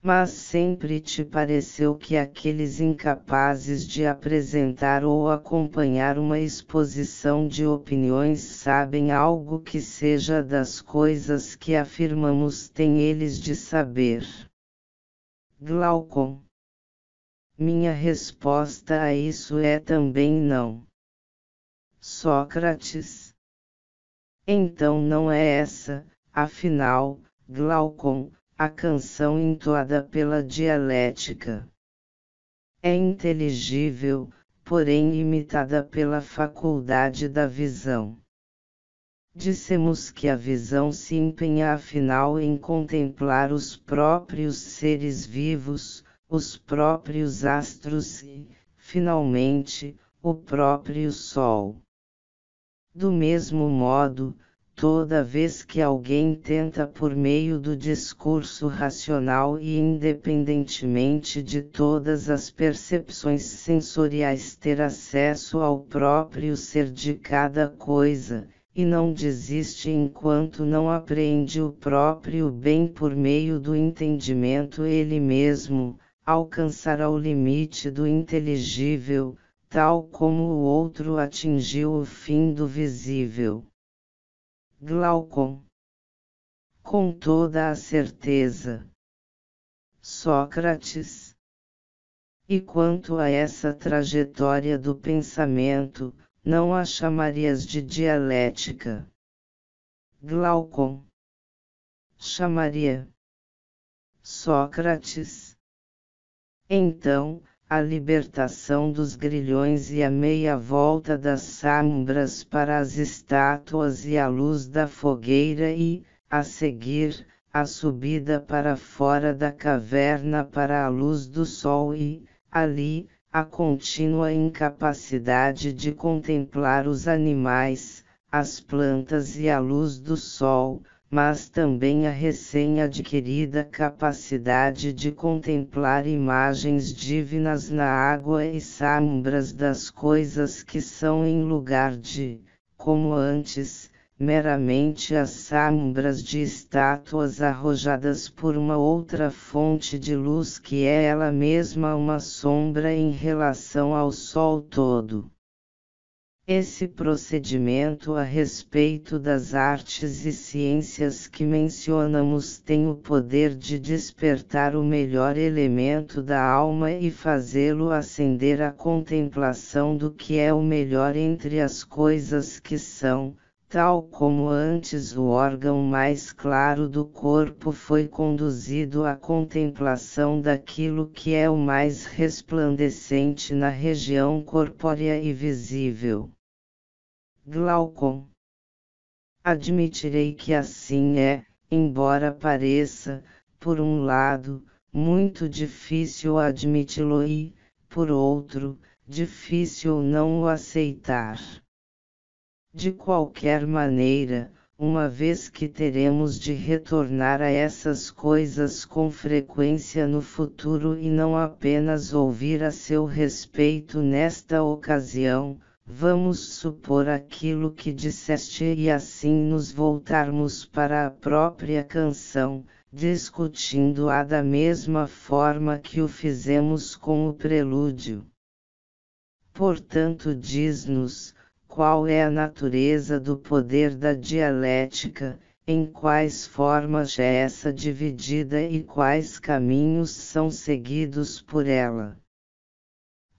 Mas sempre te pareceu que aqueles incapazes de apresentar ou acompanhar uma exposição de opiniões sabem algo que seja das coisas que afirmamos têm eles de saber. Glaucon. Minha resposta a isso é também não. Sócrates. Então não é essa, afinal, Glaucon, a canção entoada pela dialética. É inteligível, porém imitada pela faculdade da visão. Dissemos que a visão se empenha afinal em contemplar os próprios seres vivos, os próprios astros e, finalmente, o próprio Sol. Do mesmo modo, toda vez que alguém tenta por meio do discurso racional e independentemente de todas as percepções sensoriais ter acesso ao próprio ser de cada coisa, e não desiste enquanto não apreende o próprio bem por meio do entendimento ele mesmo, alcançará o limite do inteligível, tal como o outro atingiu o fim do visível. Glaucon. Com toda a certeza. Sócrates. E quanto a essa trajetória do pensamento, não a chamarias de dialética? Glaucon. Chamaria. Sócrates. Então, a libertação dos grilhões e a meia volta das sombras para as estátuas e a luz da fogueira e, a seguir, a subida para fora da caverna para a luz do sol e, ali, a contínua incapacidade de contemplar os animais, as plantas e a luz do sol, mas também a recém-adquirida capacidade de contemplar imagens divinas na água e sombras das coisas que são em lugar de, como antes, meramente as sombras de estátuas arrojadas por uma outra fonte de luz que é ela mesma uma sombra em relação ao sol todo. Esse procedimento a respeito das artes e ciências que mencionamos tem o poder de despertar o melhor elemento da alma e fazê-lo acender a contemplação do que é o melhor entre as coisas que são, tal como antes o órgão mais claro do corpo foi conduzido à contemplação daquilo que é o mais resplandecente na região corpórea e visível. Glaucon. Admitirei que assim é, embora pareça, por um lado, muito difícil admiti-lo e, por outro, difícil não o aceitar. De qualquer maneira, uma vez que teremos de retornar a essas coisas com frequência no futuro e não apenas ouvir a seu respeito nesta ocasião, Vamos supor aquilo que disseste e assim nos voltarmos para a própria canção, discutindo-a da mesma forma que o fizemos com o prelúdio. Portanto, diz-nos, qual é a natureza do poder da dialética, em quais formas é essa dividida e quais caminhos são seguidos por ela.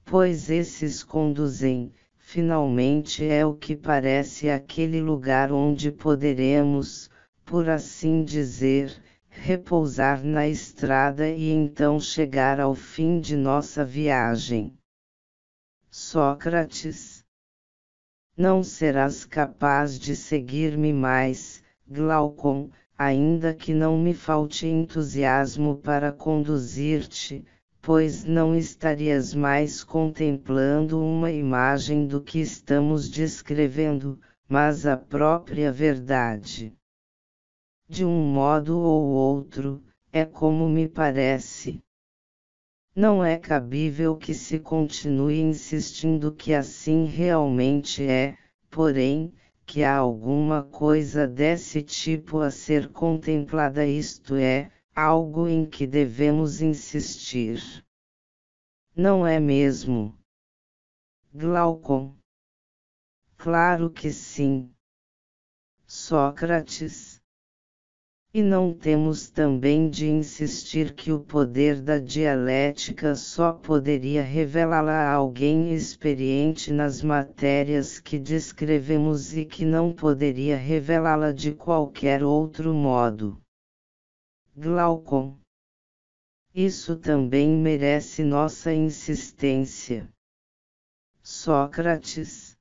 Pois esses conduzem, finalmente é o que parece aquele lugar onde poderemos, por assim dizer, repousar na estrada e então chegar ao fim de nossa viagem. Sócrates. Não serás capaz de seguir-me mais, Glaucon, ainda que não me falte entusiasmo para conduzir-te, pois não estarias mais contemplando uma imagem do que estamos descrevendo, mas a própria verdade. De um modo ou outro, é como me parece. Não é cabível que se continue insistindo que assim realmente é, porém, que há alguma coisa desse tipo a ser contemplada, isto é, algo em que devemos insistir. Não é mesmo? Glaucon. Claro que sim. Sócrates. E não temos também de insistir que o poder da dialética só poderia revelá-la a alguém experiente nas matérias que descrevemos e que não poderia revelá-la de qualquer outro modo. Glaucon. Isso também merece nossa insistência. Sócrates.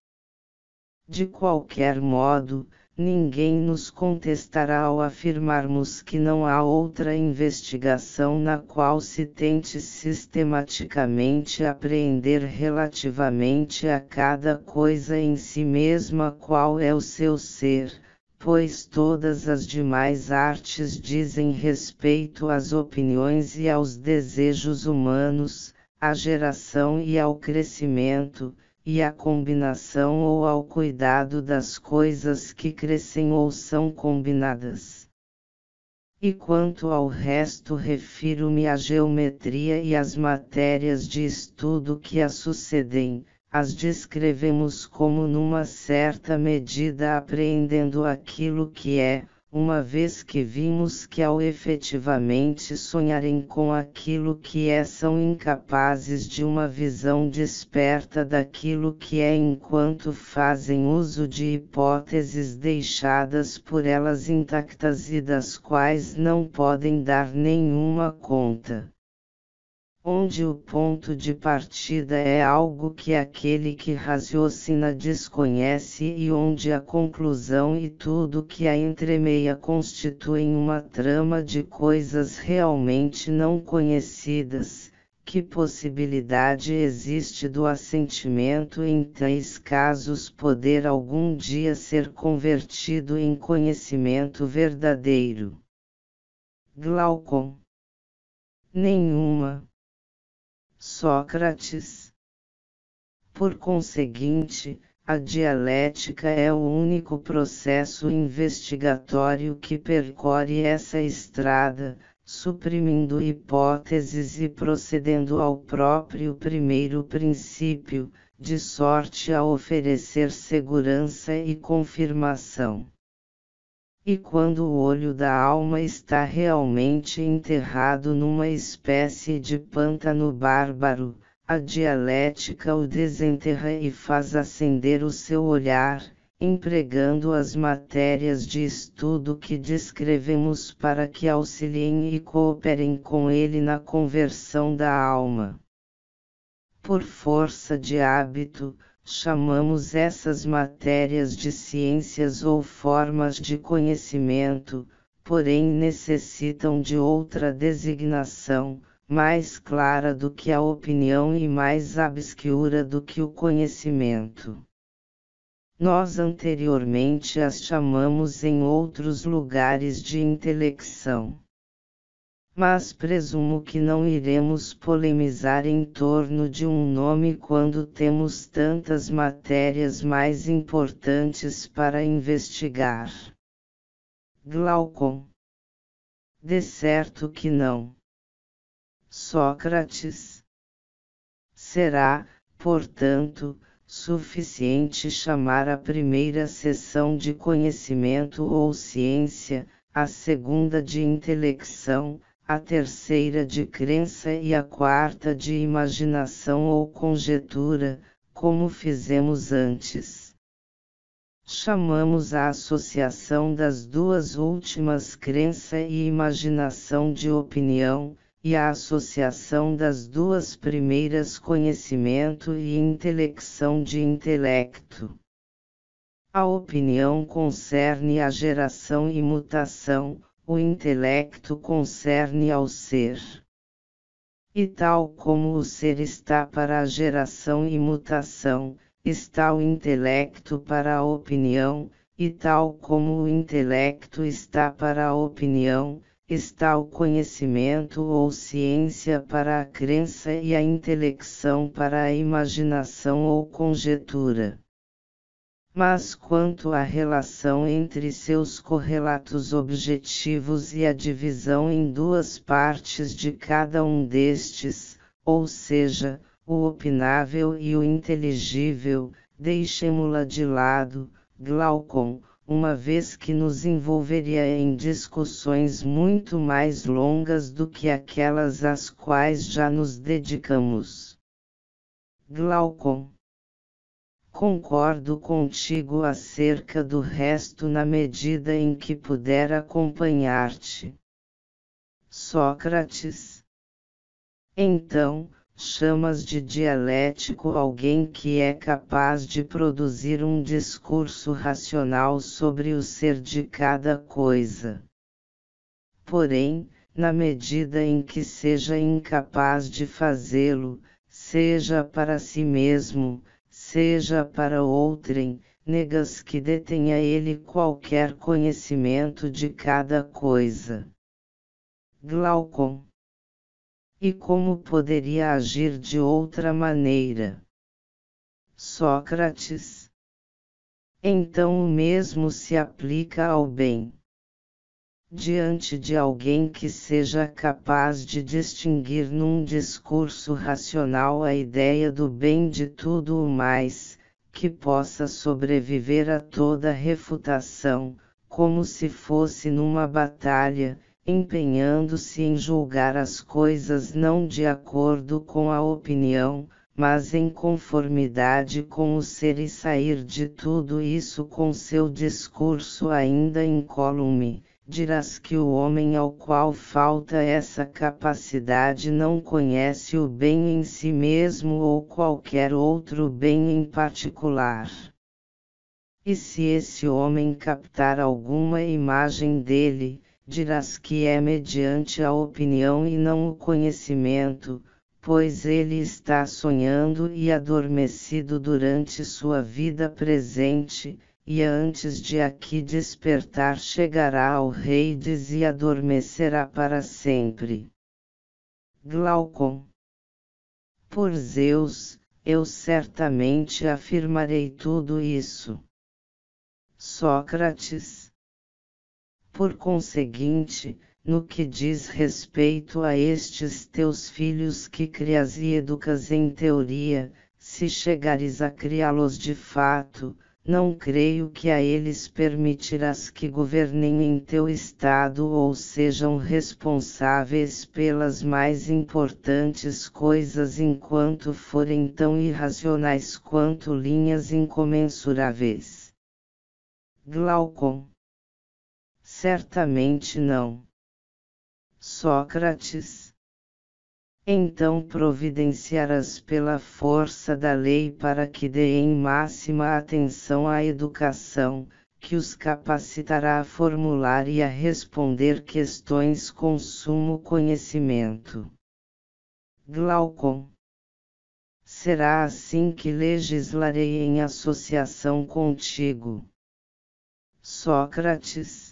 De qualquer modo, ninguém nos contestará ao afirmarmos que não há outra investigação na qual se tente sistematicamente apreender relativamente a cada coisa em si mesma qual é o seu ser, pois todas as demais artes dizem respeito às opiniões e aos desejos humanos, à geração e ao crescimento e à combinação ou ao cuidado das coisas que crescem ou são combinadas. E quanto ao resto, refiro-me à geometria e às matérias de estudo que a sucedem, as descrevemos como numa certa medida apreendendo aquilo que é, uma vez que vimos que ao efetivamente sonharem com aquilo que é são incapazes de uma visão desperta daquilo que é enquanto fazem uso de hipóteses deixadas por elas intactas e das quais não podem dar nenhuma conta onde o ponto de partida é algo que aquele que raciocina desconhece e onde a conclusão e tudo que a entremeia constituem uma trama de coisas realmente não conhecidas. Que possibilidade existe do assentimento em tais casos poder algum dia ser convertido em conhecimento verdadeiro? Glaucon. Nenhuma Sócrates. Por conseguinte, a dialética é o único processo investigatório que percorre essa estrada, suprimindo hipóteses e procedendo ao próprio primeiro princípio, de sorte a oferecer segurança e confirmação. E quando o olho da alma está realmente enterrado numa espécie de pântano bárbaro, a dialética o desenterra e faz acender o seu olhar, empregando as matérias de estudo que descrevemos para que auxiliem e cooperem com ele na conversão da alma. Por força de hábito, chamamos essas matérias de ciências ou formas de conhecimento, porém necessitam de outra designação, mais clara do que a opinião e mais obscura do que o conhecimento. Nós anteriormente as chamamos em outros lugares de intelecção mas presumo que não iremos polemizar em torno de um nome quando temos tantas matérias mais importantes para investigar. Glaucon. De certo que não. Sócrates. Será, portanto, suficiente chamar a primeira sessão de conhecimento ou ciência, a segunda de intelecção, a terceira de crença e a quarta de imaginação ou conjetura, como fizemos antes. Chamamos a associação das duas últimas crença e imaginação de opinião, e a associação das duas primeiras conhecimento e intelecção de intelecto. A opinião concerne a geração e mutação, o intelecto concerne ao ser. E tal como o ser está para a geração e mutação, está o intelecto para a opinião, e tal como o intelecto está para a opinião, está o conhecimento ou ciência para a crença e a intelecção para a imaginação ou conjetura. Mas quanto à relação entre seus correlatos objetivos e a divisão em duas partes de cada um destes, ou seja, o opinável e o inteligível, deixemo-la de lado, Glaucon, uma vez que nos envolveria em discussões muito mais longas do que aquelas às quais já nos dedicamos. Glaucon. Concordo contigo acerca do resto na medida em que puder acompanhar-te. Sócrates. Então, chamas de dialético alguém que é capaz de produzir um discurso racional sobre o ser de cada coisa. Porém, na medida em que seja incapaz de fazê-lo, seja para si mesmo, seja para outrem, negas que detenha ele qualquer conhecimento de cada coisa. Glaucon e como poderia agir de outra maneira? Sócrates. Então o mesmo se aplica ao bem. Diante de alguém que seja capaz de distinguir num discurso racional a ideia do bem de tudo o mais, que possa sobreviver a toda refutação, como se fosse numa batalha, empenhando-se em julgar as coisas não de acordo com a opinião, mas em conformidade com o ser e sair de tudo isso com seu discurso ainda incólume, dirás que o homem ao qual falta essa capacidade não conhece o bem em si mesmo ou qualquer outro bem em particular. E se esse homem captar alguma imagem dele, dirás que é mediante a opinião e não o conhecimento, pois ele está sonhando e adormecido durante sua vida presente, e antes de aqui despertar chegará ao Reides e adormecerá para sempre. Glaucon. Por Zeus, eu certamente afirmarei tudo isso. Sócrates por conseguinte, no que diz respeito a estes teus filhos que crias e educas em teoria, se chegares a criá-los de fato, não creio que a eles permitirás que governem em teu estado ou sejam responsáveis pelas mais importantes coisas enquanto forem tão irracionais quanto linhas incomensuráveis. Glaucon Certamente não. Sócrates. Então providenciarás pela força da lei para que deem máxima atenção à educação, que os capacitará a formular e a responder questões com sumo conhecimento. Glaucon. Será assim que legislarei em associação contigo. Sócrates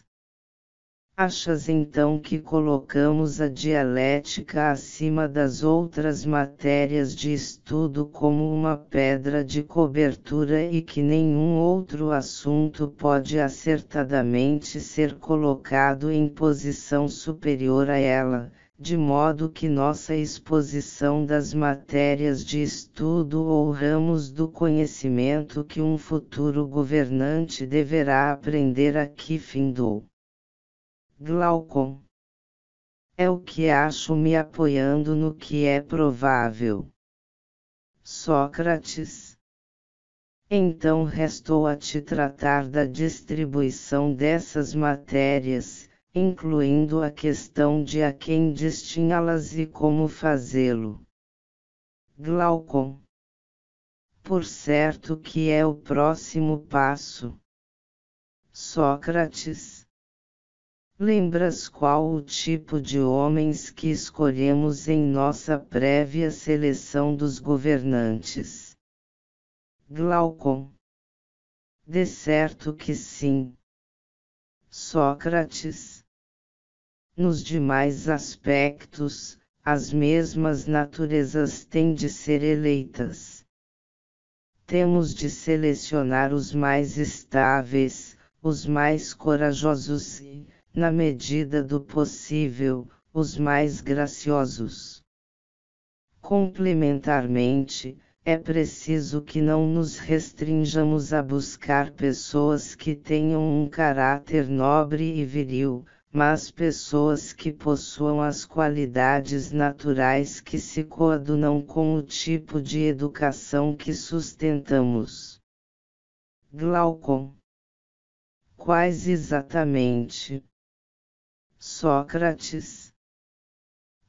Achas então que colocamos a dialética acima das outras matérias de estudo como uma pedra de cobertura e que nenhum outro assunto pode acertadamente ser colocado em posição superior a ela, de modo que nossa exposição das matérias de estudo ou ramos do conhecimento que um futuro governante deverá aprender aqui findou. Glaucon. É o que acho me apoiando no que é provável. Sócrates. Então restou a te tratar da distribuição dessas matérias, incluindo a questão de a quem destinhá-las e como fazê-lo. Glaucon. Por certo que é o próximo passo. Sócrates. Lembras qual o tipo de homens que escolhemos em nossa prévia seleção dos governantes? Glaucon. De certo que sim. Sócrates. Nos demais aspectos, as mesmas naturezas têm de ser eleitas. Temos de selecionar os mais estáveis, os mais corajosos e, na medida do possível, os mais graciosos. Complementarmente, é preciso que não nos restringamos a buscar pessoas que tenham um caráter nobre e viril, mas pessoas que possuam as qualidades naturais que se coadunam com o tipo de educação que sustentamos. Glaucon. Quais exatamente? Sócrates.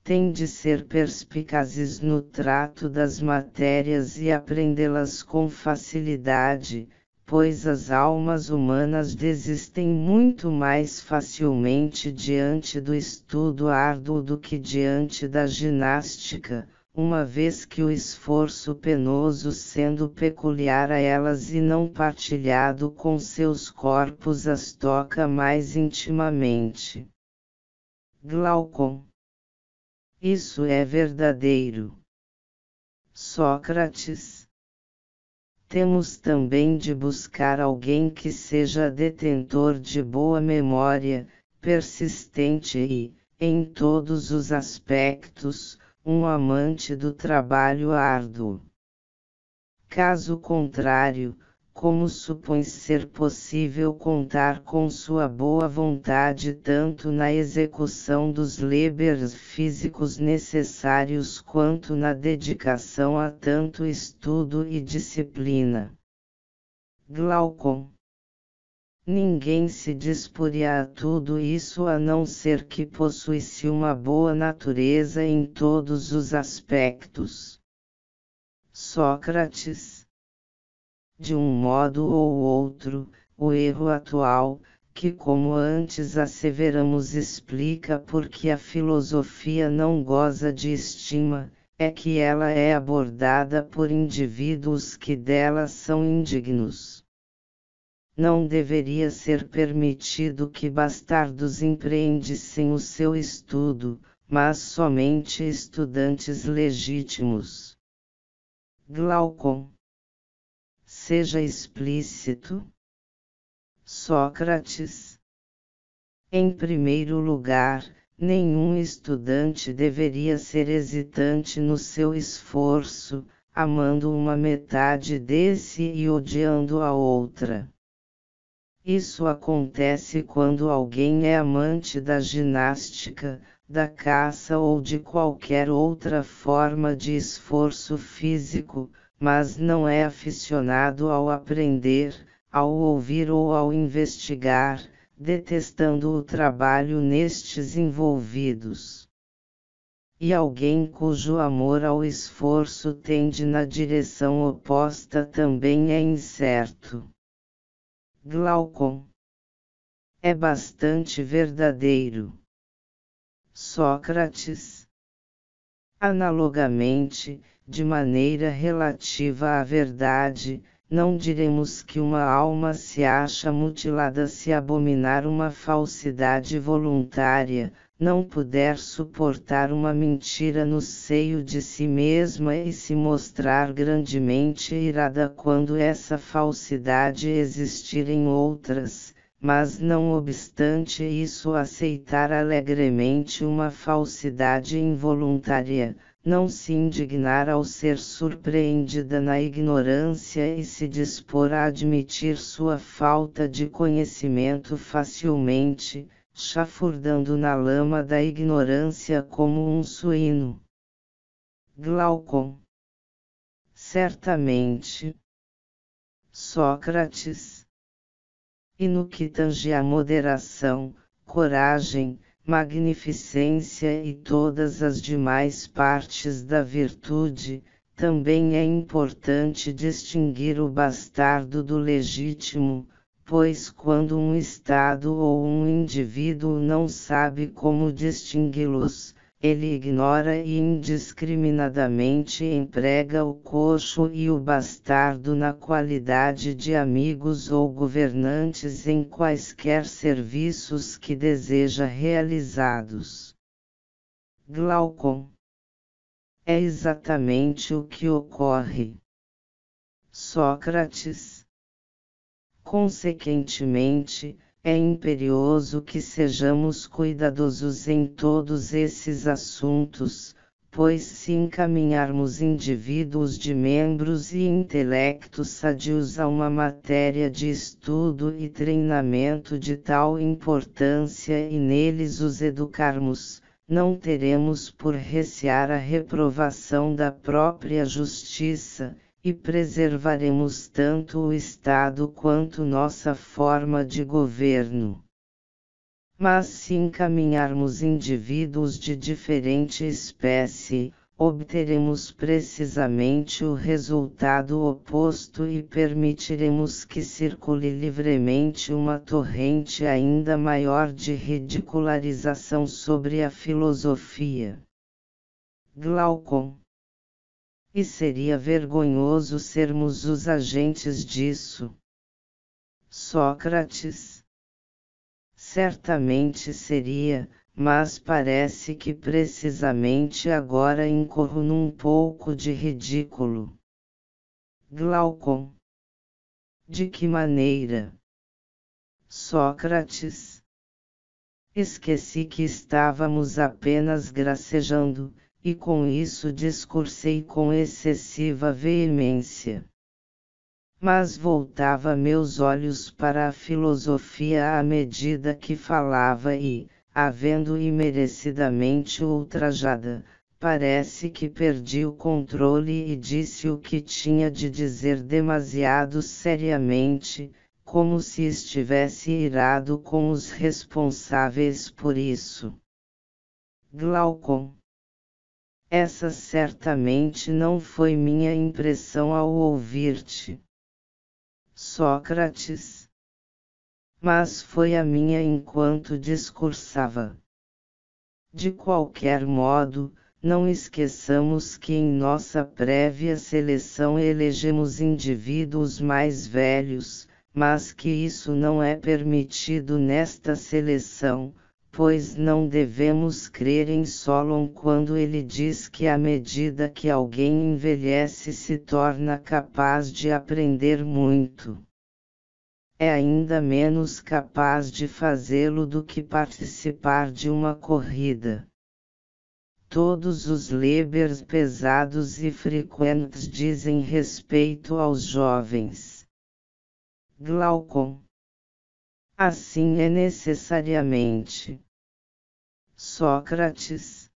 Tem de ser perspicazes no trato das matérias e aprendê-las com facilidade, pois as almas humanas desistem muito mais facilmente diante do estudo árduo do que diante da ginástica, uma vez que o esforço penoso sendo peculiar a elas e não partilhado com seus corpos as toca mais intimamente. Glaucon. Isso é verdadeiro. Sócrates temos também de buscar alguém que seja detentor de boa memória, persistente e, em todos os aspectos, um amante do trabalho árduo. Caso contrário, como supõe ser possível contar com sua boa vontade tanto na execução dos lebers físicos necessários quanto na dedicação a tanto estudo e disciplina. Glaucon Ninguém se disporia a tudo isso a não ser que possuísse uma boa natureza em todos os aspectos. Sócrates de um modo ou outro, o erro atual, que como antes asseveramos explica porque a filosofia não goza de estima, é que ela é abordada por indivíduos que dela são indignos. Não deveria ser permitido que bastardos empreendessem o seu estudo, mas somente estudantes legítimos. Glaucon seja explícito? Sócrates. Em primeiro lugar, nenhum estudante deveria ser hesitante no seu esforço, amando uma metade desse e odiando a outra. Isso acontece quando alguém é amante da ginástica, da caça ou de qualquer outra forma de esforço físico, mas não é aficionado ao aprender, ao ouvir ou ao investigar, detestando o trabalho nestes envolvidos. E alguém cujo amor ao esforço tende na direção oposta também é incerto. Glaucon. É bastante verdadeiro. Sócrates. Analogamente, de maneira relativa à verdade, não diremos que uma alma se acha mutilada se abominar uma falsidade voluntária, não puder suportar uma mentira no seio de si mesma e se mostrar grandemente irada quando essa falsidade existir em outras, mas não obstante isso aceitar alegremente uma falsidade involuntária não se indignar ao ser surpreendida na ignorância e se dispor a admitir sua falta de conhecimento facilmente, chafurdando na lama da ignorância como um suíno. Glaucon. Certamente. Sócrates. E no que tange à moderação, coragem, magnificência e todas as demais partes da virtude, também é importante distinguir o bastardo do legítimo, pois quando um Estado ou um indivíduo não sabe como distingui-los, ele ignora e indiscriminadamente emprega o coxo e o bastardo na qualidade de amigos ou governantes em quaisquer serviços que deseja realizados. Glaucon. É exatamente o que ocorre. Sócrates. Consequentemente, é imperioso que sejamos cuidadosos em todos esses assuntos, pois se encaminharmos indivíduos de membros e intelectos sadios a uma matéria de estudo e treinamento de tal importância e neles os educarmos, não teremos por recear a reprovação da própria justiça, e preservaremos tanto o Estado quanto nossa forma de governo. Mas se encaminharmos indivíduos de diferente espécie, obteremos precisamente o resultado oposto e permitiremos que circule livremente uma torrente ainda maior de ridicularização sobre a filosofia. Glaucon. E seria vergonhoso sermos os agentes disso. Sócrates. Certamente seria, mas parece que precisamente agora incorro num pouco de ridículo. Glaucon. De que maneira? Sócrates. Esqueci que estávamos apenas gracejando, e com isso discursei com excessiva veemência. Mas voltava meus olhos para a filosofia à medida que falava e, havendo imerecidamente ultrajada, parece que perdi o controle e disse o que tinha de dizer demasiado seriamente, como se estivesse irado com os responsáveis por isso. Glaucon. Essa certamente não foi minha impressão ao ouvir-te. Sócrates mas foi a minha enquanto discursava. De qualquer modo, não esqueçamos que em nossa prévia seleção elegemos indivíduos mais velhos, mas que isso não é permitido nesta seleção, pois não devemos crer em Solon quando ele diz que à medida que alguém envelhece se torna capaz de aprender muito é ainda menos capaz de fazê-lo do que participar de uma corrida. Todos os lebers pesados e frequentes dizem respeito aos jovens. Glaucon. Assim é necessariamente. Sócrates.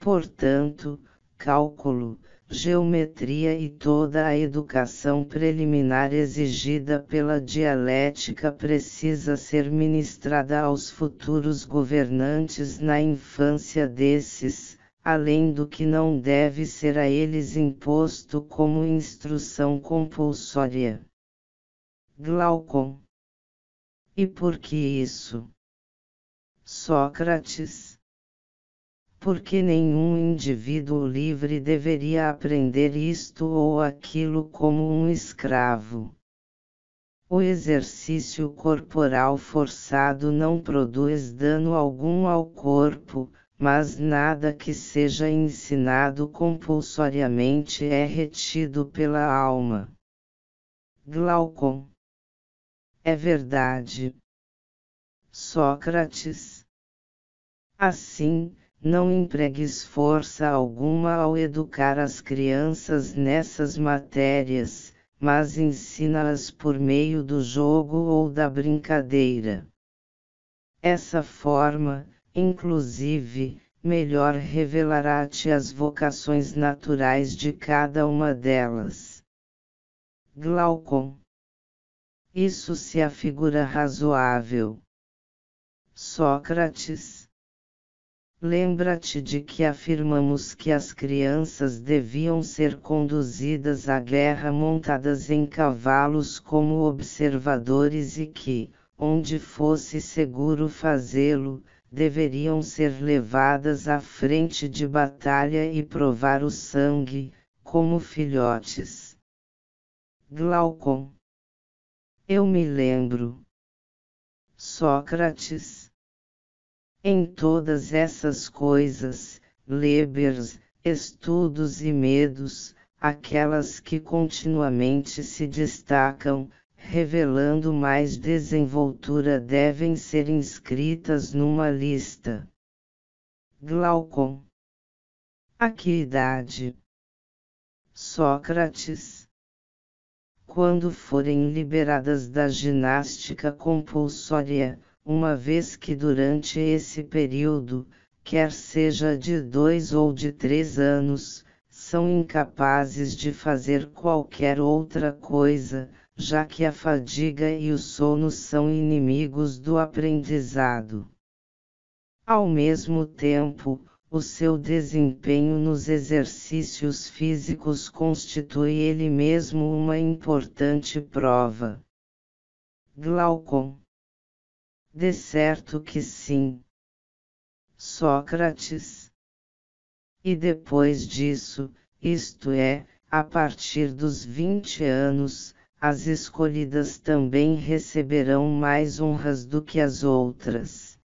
Portanto, cálculo, geometria e toda a educação preliminar exigida pela dialética precisa ser ministrada aos futuros governantes na infância desses, além do que não deve ser a eles imposto como instrução compulsória. Glaucon. E por que isso? Sócrates porque nenhum indivíduo livre deveria aprender isto ou aquilo como um escravo. O exercício corporal forçado não produz dano algum ao corpo, mas nada que seja ensinado compulsoriamente é retido pela alma. Glaucon. É verdade. Sócrates. Assim, não empregues força alguma ao educar as crianças nessas matérias, mas ensina-as por meio do jogo ou da brincadeira. Essa forma, inclusive, melhor revelará-te as vocações naturais de cada uma delas. Glaucon. Isso se afigura razoável. Sócrates Lembra-te de que afirmamos que as crianças deviam ser conduzidas à guerra montadas em cavalos como observadores e que, onde fosse seguro fazê-lo, deveriam ser levadas à frente de batalha e provar o sangue, como filhotes. Glaucon. Eu me lembro. Sócrates em todas essas coisas, lebers, estudos e medos, aquelas que continuamente se destacam, revelando mais desenvoltura devem ser inscritas numa lista. Glaucon. A que idade? Sócrates. Quando forem liberadas da ginástica compulsória, uma vez que durante esse período, quer seja de dois ou de três anos, são incapazes de fazer qualquer outra coisa, já que a fadiga e o sono são inimigos do aprendizado. Ao mesmo tempo, o seu desempenho nos exercícios físicos constitui ele mesmo uma importante prova. Glaucon. De certo que sim. Sócrates. E depois disso, isto é, a partir dos vinte anos, as escolhidas também receberão mais honras do que as outras.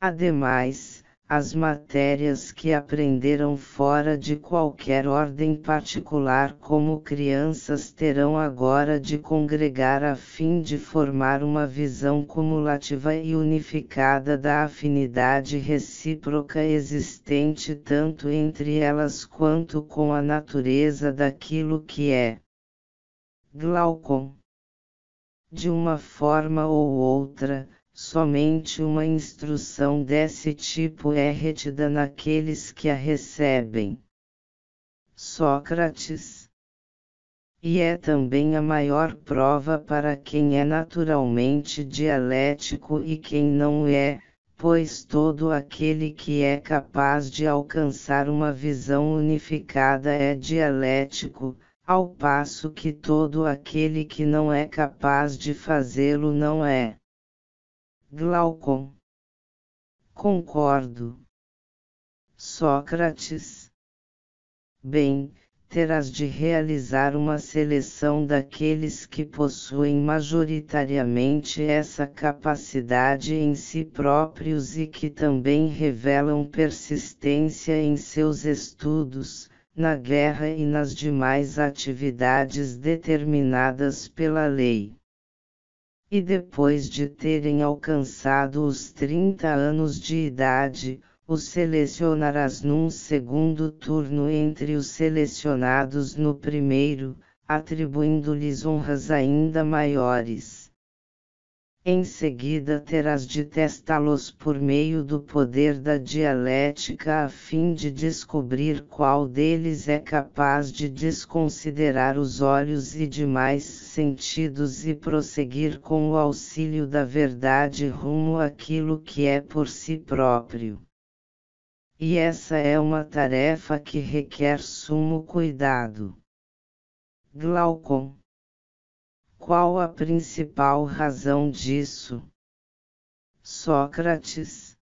Ademais, as matérias que aprenderam fora de qualquer ordem particular como crianças terão agora de congregar a fim de formar uma visão cumulativa e unificada da afinidade recíproca existente tanto entre elas quanto com a natureza daquilo que é. Glaucon. De uma forma ou outra, somente uma instrução desse tipo é retida naqueles que a recebem. Sócrates. E é também a maior prova para quem é naturalmente dialético e quem não é, pois todo aquele que é capaz de alcançar uma visão unificada é dialético, ao passo que todo aquele que não é capaz de fazê-lo não é. Glaucon. Concordo. Sócrates. Bem, terás de realizar uma seleção daqueles que possuem majoritariamente essa capacidade em si próprios e que também revelam persistência em seus estudos, na guerra e nas demais atividades determinadas pela lei. E depois de terem alcançado os 30 anos de idade, os selecionarás num segundo turno entre os selecionados no primeiro, atribuindo-lhes honras ainda maiores. Em seguida terás de testá-los por meio do poder da dialética a fim de descobrir qual deles é capaz de desconsiderar os olhos e demais sentidos e prosseguir com o auxílio da verdade rumo àquilo que é por si próprio. E essa é uma tarefa que requer sumo cuidado. Glaucon qual a principal razão disso? Sócrates.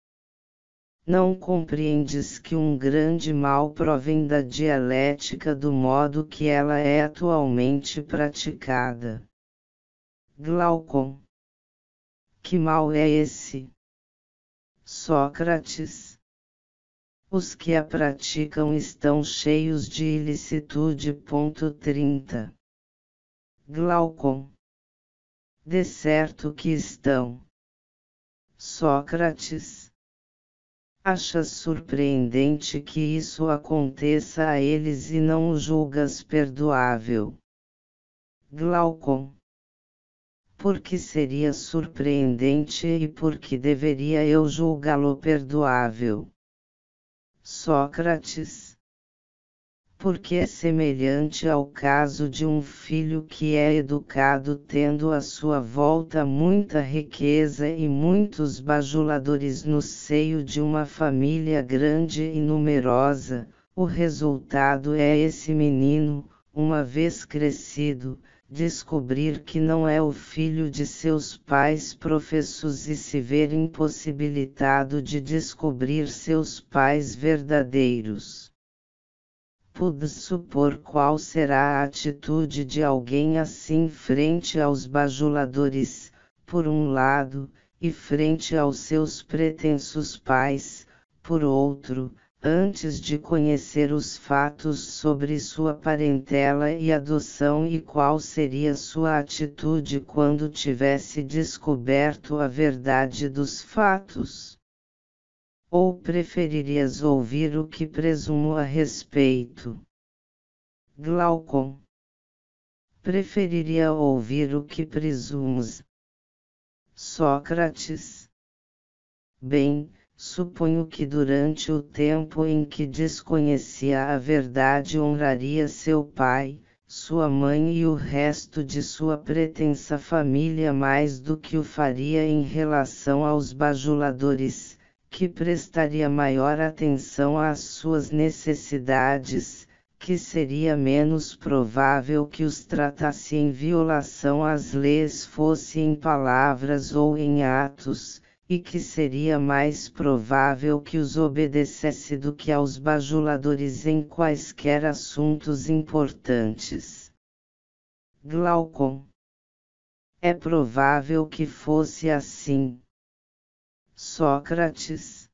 Não compreendes que um grande mal provém da dialética do modo que ela é atualmente praticada. Glaucon. Que mal é esse? Sócrates. Os que a praticam estão cheios de ilicitude. 30. Glaucon. De certo que estão. Sócrates. Achas surpreendente que isso aconteça a eles e não o julgas perdoável? Glaucon. Porque seria surpreendente e porque deveria eu julgá-lo perdoável? Sócrates porque é semelhante ao caso de um filho que é educado tendo à sua volta muita riqueza e muitos bajuladores no seio de uma família grande e numerosa. O resultado é esse menino, uma vez crescido, descobrir que não é o filho de seus pais professos e se ver impossibilitado de descobrir seus pais verdadeiros pude supor qual será a atitude de alguém assim frente aos bajuladores, por um lado, e frente aos seus pretensos pais, por outro, antes de conhecer os fatos sobre sua parentela e adoção e qual seria sua atitude quando tivesse descoberto a verdade dos fatos. Ou preferirias ouvir o que presumo a respeito? Glaucon. Preferiria ouvir o que presumes. Sócrates. Bem, suponho que durante o tempo em que desconhecia a verdade honraria seu pai, sua mãe e o resto de sua pretensa família mais do que o faria em relação aos bajuladores, que prestaria maior atenção às suas necessidades, que seria menos provável que os tratasse em violação às leis fosse em palavras ou em atos, e que seria mais provável que os obedecesse do que aos bajuladores em quaisquer assuntos importantes. Glaucon. É provável que fosse assim. Sócrates.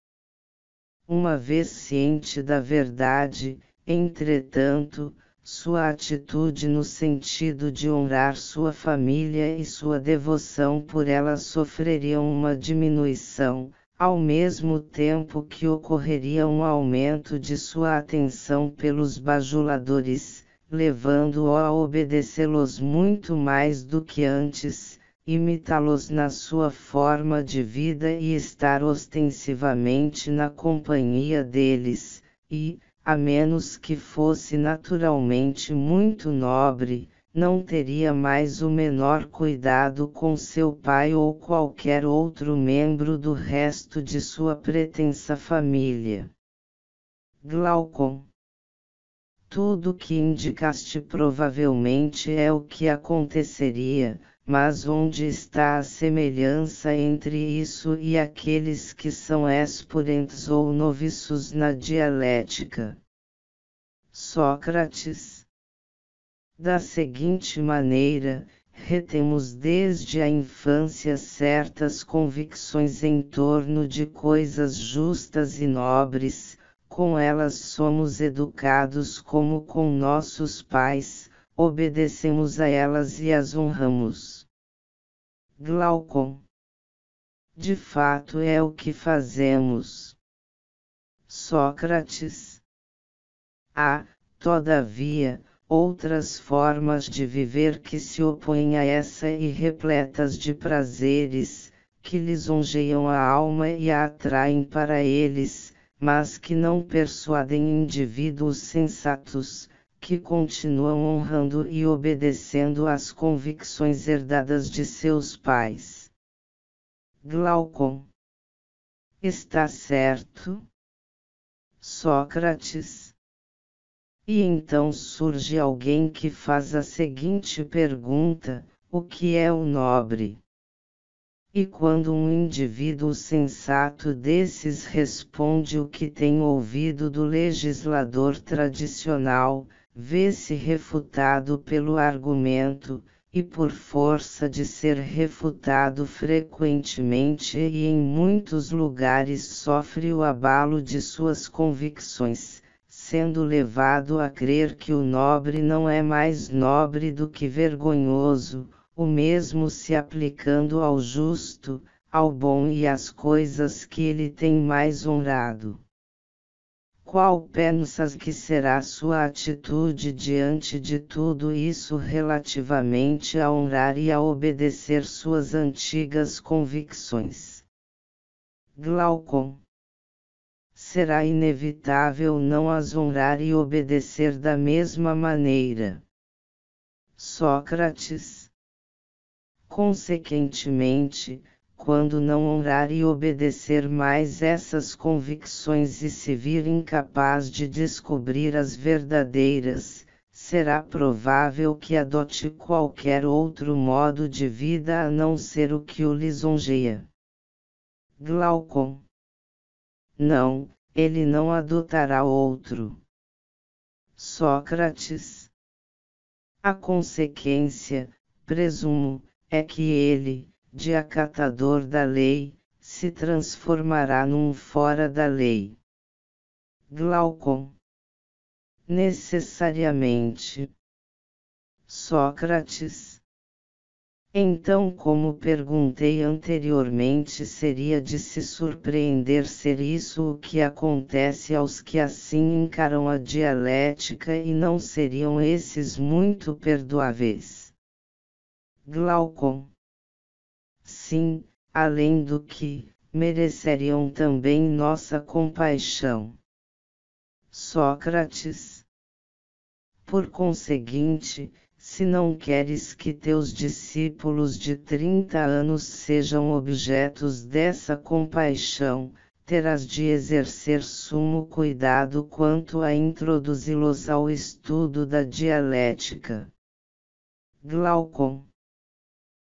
Uma vez ciente da verdade, entretanto, sua atitude no sentido de honrar sua família e sua devoção por ela sofreriam uma diminuição, ao mesmo tempo que ocorreria um aumento de sua atenção pelos bajuladores, levando-o a obedecê-los muito mais do que antes, imitá-los na sua forma de vida e estar ostensivamente na companhia deles, e, a menos que fosse naturalmente muito nobre, não teria mais o menor cuidado com seu pai ou qualquer outro membro do resto de sua pretensa família. Glaucon. Tudo que indicaste provavelmente é o que aconteceria, mas onde está a semelhança entre isso e aqueles que são exponentes ou noviços na dialética? Sócrates. Da seguinte maneira, retemos desde a infância certas convicções em torno de coisas justas e nobres, com elas somos educados como com nossos pais, obedecemos a elas e as honramos. Glaucon. De fato é o que fazemos. Sócrates. Há, todavia, outras formas de viver que se opõem a essa e repletas de prazeres, que lisonjeiam a alma e a atraem para eles, mas que não persuadem indivíduos sensatos, que continuam honrando e obedecendo às convicções herdadas de seus pais. Glaucon. Está certo? Sócrates. E então surge alguém que faz a seguinte pergunta: o que é o nobre? E quando um indivíduo sensato desses responde o que tem ouvido do legislador tradicional, vê-se refutado pelo argumento, e por força de ser refutado frequentemente e em muitos lugares sofre o abalo de suas convicções, sendo levado a crer que o nobre não é mais nobre do que vergonhoso, o mesmo se aplicando ao justo, ao bom e às coisas que ele tem mais honrado. Qual pensas que será sua atitude diante de tudo isso relativamente a honrar e a obedecer suas antigas convicções? Glaucon. Será inevitável não as honrar e obedecer da mesma maneira. Sócrates. Consequentemente, quando não honrar e obedecer mais essas convicções e se vir incapaz de descobrir as verdadeiras, será provável que adote qualquer outro modo de vida a não ser o que o lisonjeia. Glaucon. Não, ele não adotará outro. Sócrates. A consequência, presumo, é que ele, de acatador da lei, se transformará num fora da lei. Glaucon. Necessariamente. Sócrates. Então, como perguntei anteriormente, seria de se surpreender ser isso o que acontece aos que assim encaram a dialética e não seriam esses muito perdoáveis. Glaucon. Sim, além do que, mereceriam também nossa compaixão. Sócrates. Por conseguinte, se não queres que teus discípulos de trinta anos sejam objetos dessa compaixão, terás de exercer sumo cuidado quanto a introduzi-los ao estudo da dialética. Glaucon.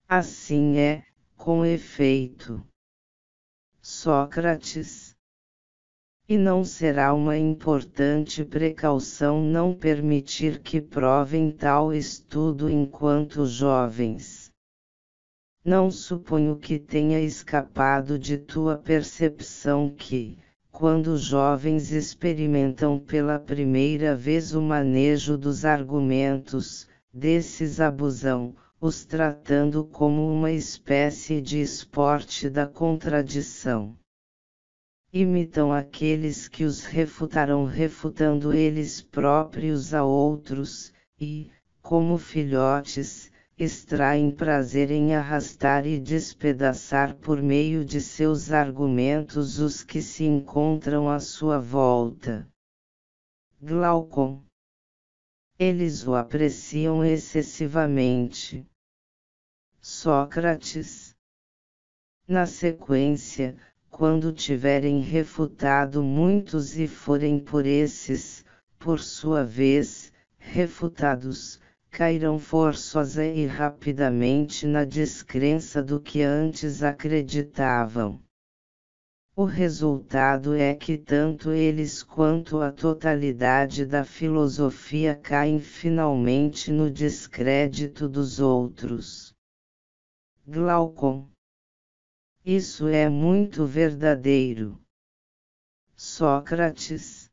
Assim é, com efeito. Sócrates e não será uma importante precaução não permitir que provem tal estudo enquanto jovens. Não suponho que tenha escapado de tua percepção que, quando jovens experimentam pela primeira vez o manejo dos argumentos, desses abusam, os tratando como uma espécie de esporte da contradição imitam aqueles que os refutarão refutando eles próprios a outros, e, como filhotes, extraem prazer em arrastar e despedaçar por meio de seus argumentos os que se encontram à sua volta. Glaucon. Eles o apreciam excessivamente. Sócrates. Na sequência, quando tiverem refutado muitos e forem por esses, por sua vez, refutados, cairão forçosa e rapidamente na descrença do que antes acreditavam. O resultado é que tanto eles quanto a totalidade da filosofia caem finalmente no descrédito dos outros. Glaucon isso é muito verdadeiro. Sócrates.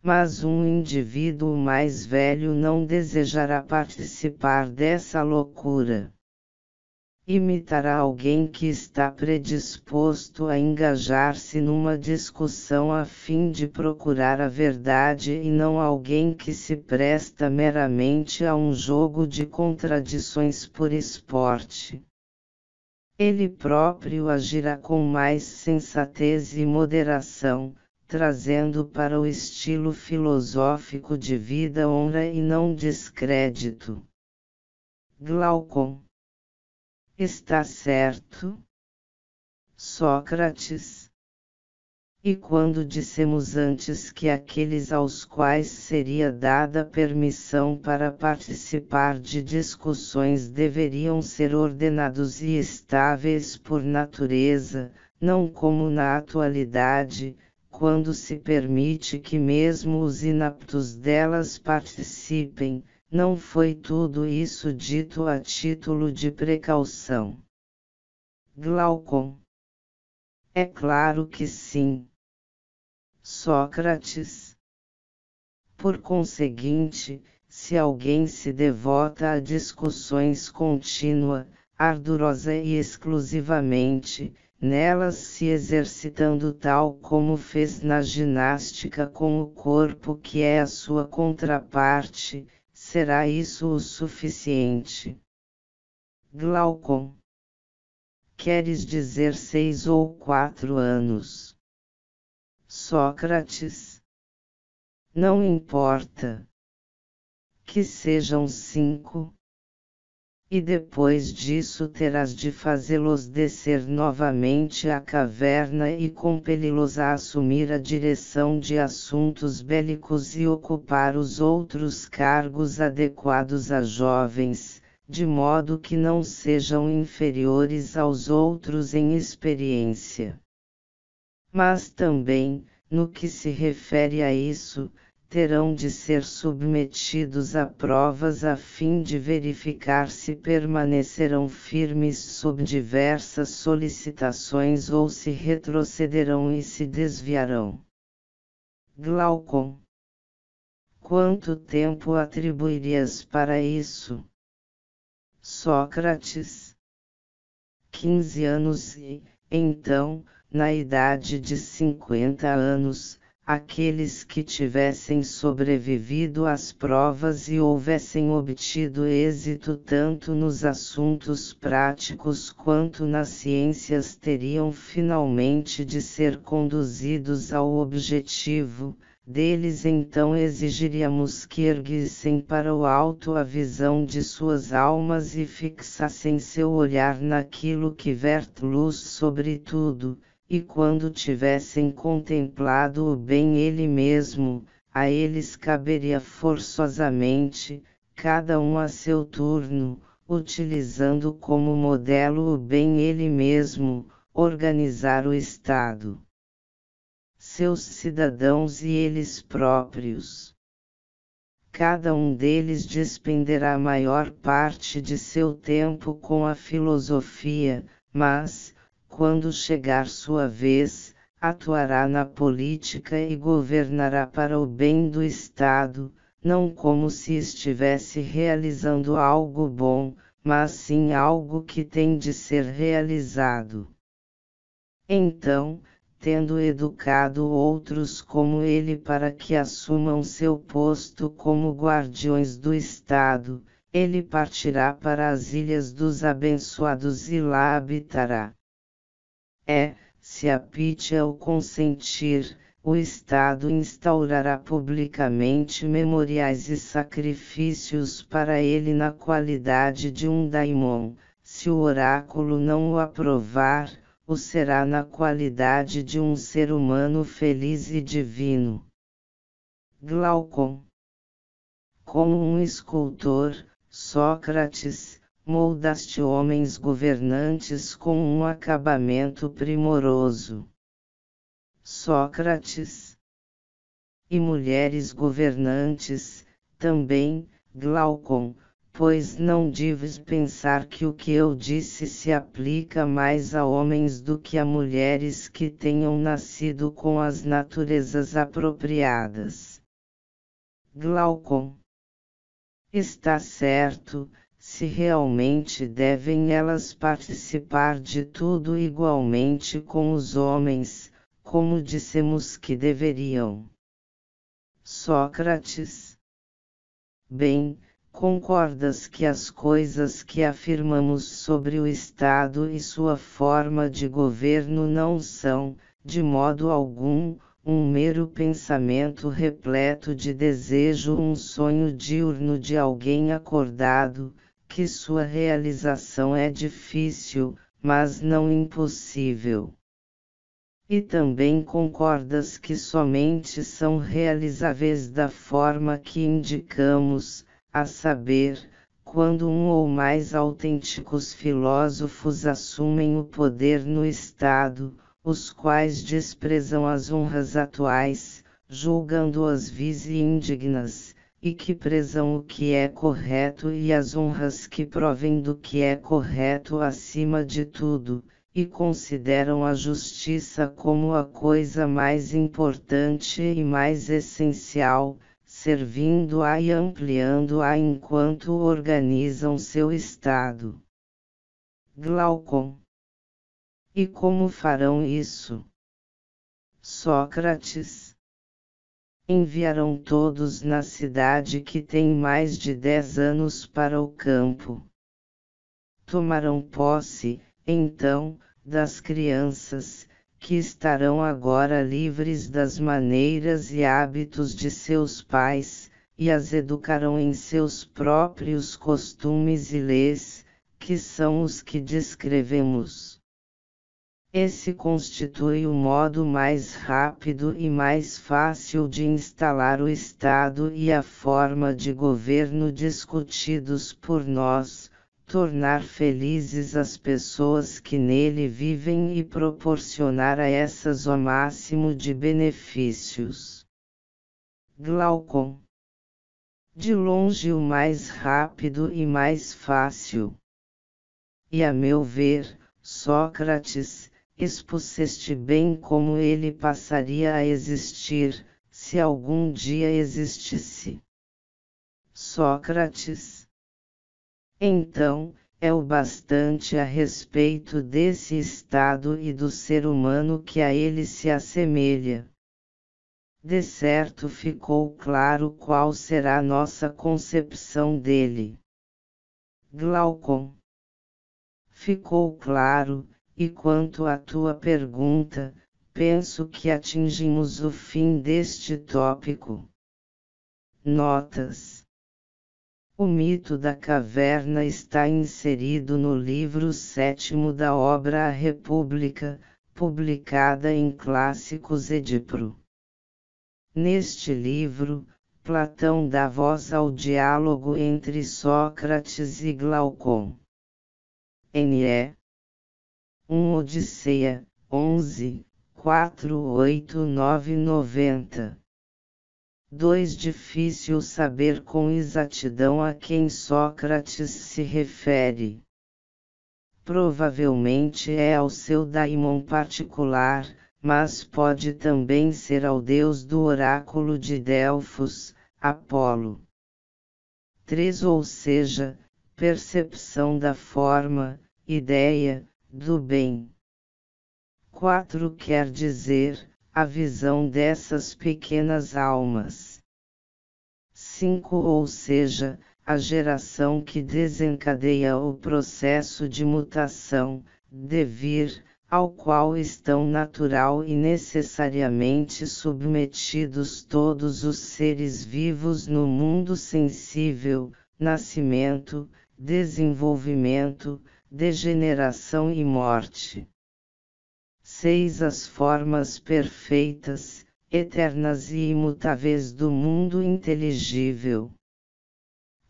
Mas um indivíduo mais velho não desejará participar dessa loucura. Imitará alguém que está predisposto a engajar-se numa discussão a fim de procurar a verdade e não alguém que se presta meramente a um jogo de contradições por esporte ele próprio agirá com mais sensatez e moderação, trazendo para o estilo filosófico de vida honra e não descrédito. Glaucon. Está certo? Sócrates e quando dissemos antes que aqueles aos quais seria dada permissão para participar de discussões deveriam ser ordenados e estáveis por natureza, não como na atualidade, quando se permite que mesmo os inaptos delas participem, não foi tudo isso dito a título de precaução. Glaucon. É claro que sim. Sócrates. Por conseguinte, se alguém se devota a discussões contínua, ardurosa e exclusivamente, nelas se exercitando tal como fez na ginástica com o corpo que é a sua contraparte, será isso o suficiente. Glaucon. Queres dizer seis ou quatro anos? Sócrates. Não importa. Que sejam cinco. E depois disso terás de fazê-los descer novamente à caverna e compeli-los a assumir a direção de assuntos bélicos e ocupar os outros cargos adequados a jovens, de modo que não sejam inferiores aos outros em experiência. Mas também, no que se refere a isso, terão de ser submetidos a provas a fim de verificar se permanecerão firmes sob diversas solicitações ou se retrocederão e se desviarão. Glaucon. Quanto tempo atribuirias para isso? Sócrates. Quinze anos e, então, na idade de cinquenta anos, aqueles que tivessem sobrevivido às provas e houvessem obtido êxito tanto nos assuntos práticos quanto nas ciências teriam finalmente de ser conduzidos ao objetivo, deles então exigiríamos que erguissem para o alto a visão de suas almas e fixassem seu olhar naquilo que verte luz sobre tudo, e quando tivessem contemplado o bem ele mesmo, a eles caberia forçosamente, cada um a seu turno, utilizando como modelo o bem ele mesmo, organizar o Estado, seus cidadãos e eles próprios. Cada um deles despenderá a maior parte de seu tempo com a filosofia, mas, quando chegar sua vez, atuará na política e governará para o bem do Estado, não como se estivesse realizando algo bom, mas sim algo que tem de ser realizado. Então, tendo educado outros como ele para que assumam seu posto como guardiões do Estado, ele partirá para as ilhas dos abençoados e lá habitará. É, se a Pitya o consentir, o Estado instaurará publicamente memoriais e sacrifícios para ele na qualidade de um daimon, se o oráculo não o aprovar, o será na qualidade de um ser humano feliz e divino. Glaucon Como um escultor, Sócrates, moldaste homens governantes com um acabamento primoroso. Sócrates. E mulheres governantes, também, Glaucon, pois não deves pensar que o que eu disse se aplica mais a homens do que a mulheres que tenham nascido com as naturezas apropriadas. Glaucon. Está certo, se realmente devem elas participar de tudo igualmente com os homens, como dissemos que deveriam. Sócrates. Bem, concordas que as coisas que afirmamos sobre o Estado e sua forma de governo não são, de modo algum, um mero pensamento repleto de desejo, um sonho diurno de alguém acordado, que sua realização é difícil, mas não impossível. E também concordas que somente são realizáveis da forma que indicamos, a saber, quando um ou mais autênticos filósofos assumem o poder no Estado, os quais desprezam as honras atuais, julgando-as vis e indignas, e que prezam o que é correto e as honras que provém do que é correto acima de tudo, e consideram a justiça como a coisa mais importante e mais essencial, servindo-a e ampliando-a enquanto organizam seu estado. Glaucon. E como farão isso? Sócrates enviarão todos na cidade que tem mais de dez anos para o campo. Tomarão posse, então, das crianças, que estarão agora livres das maneiras e hábitos de seus pais, e as educarão em seus próprios costumes e leis, que são os que descrevemos. Esse constitui o modo mais rápido e mais fácil de instalar o Estado e a forma de governo discutidos por nós, tornar felizes as pessoas que nele vivem e proporcionar a essas o máximo de benefícios. Glaucon. De longe o mais rápido e mais fácil. E a meu ver, Sócrates, expuseste bem como ele passaria a existir, se algum dia existisse. Sócrates. Então, é o bastante a respeito desse estado e do ser humano que a ele se assemelha. De certo ficou claro qual será nossa concepção dele. Glaucon. Ficou claro, e quanto à tua pergunta, penso que atingimos o fim deste tópico. Notas o mito da caverna está inserido no livro sétimo da obra A República, publicada em Clássicos Edipro. Neste livro, Platão dá voz ao diálogo entre Sócrates e Glaucon. N.E. 1 Odisseia, 11, 4, 8, 9, 90. 2. Difícil saber com exatidão a quem Sócrates se refere. Provavelmente é ao seu daimon particular, mas pode também ser ao deus do oráculo de Delfos, Apolo. 3. Ou seja, percepção da forma, ideia, do bem. 4. Quer dizer, a visão dessas pequenas almas. 5. Ou seja, a geração que desencadeia o processo de mutação, devir, ao qual estão natural e necessariamente submetidos todos os seres vivos no mundo sensível, nascimento, desenvolvimento, degeneração e morte. 6. As formas perfeitas, eternas e imutáveis do mundo inteligível.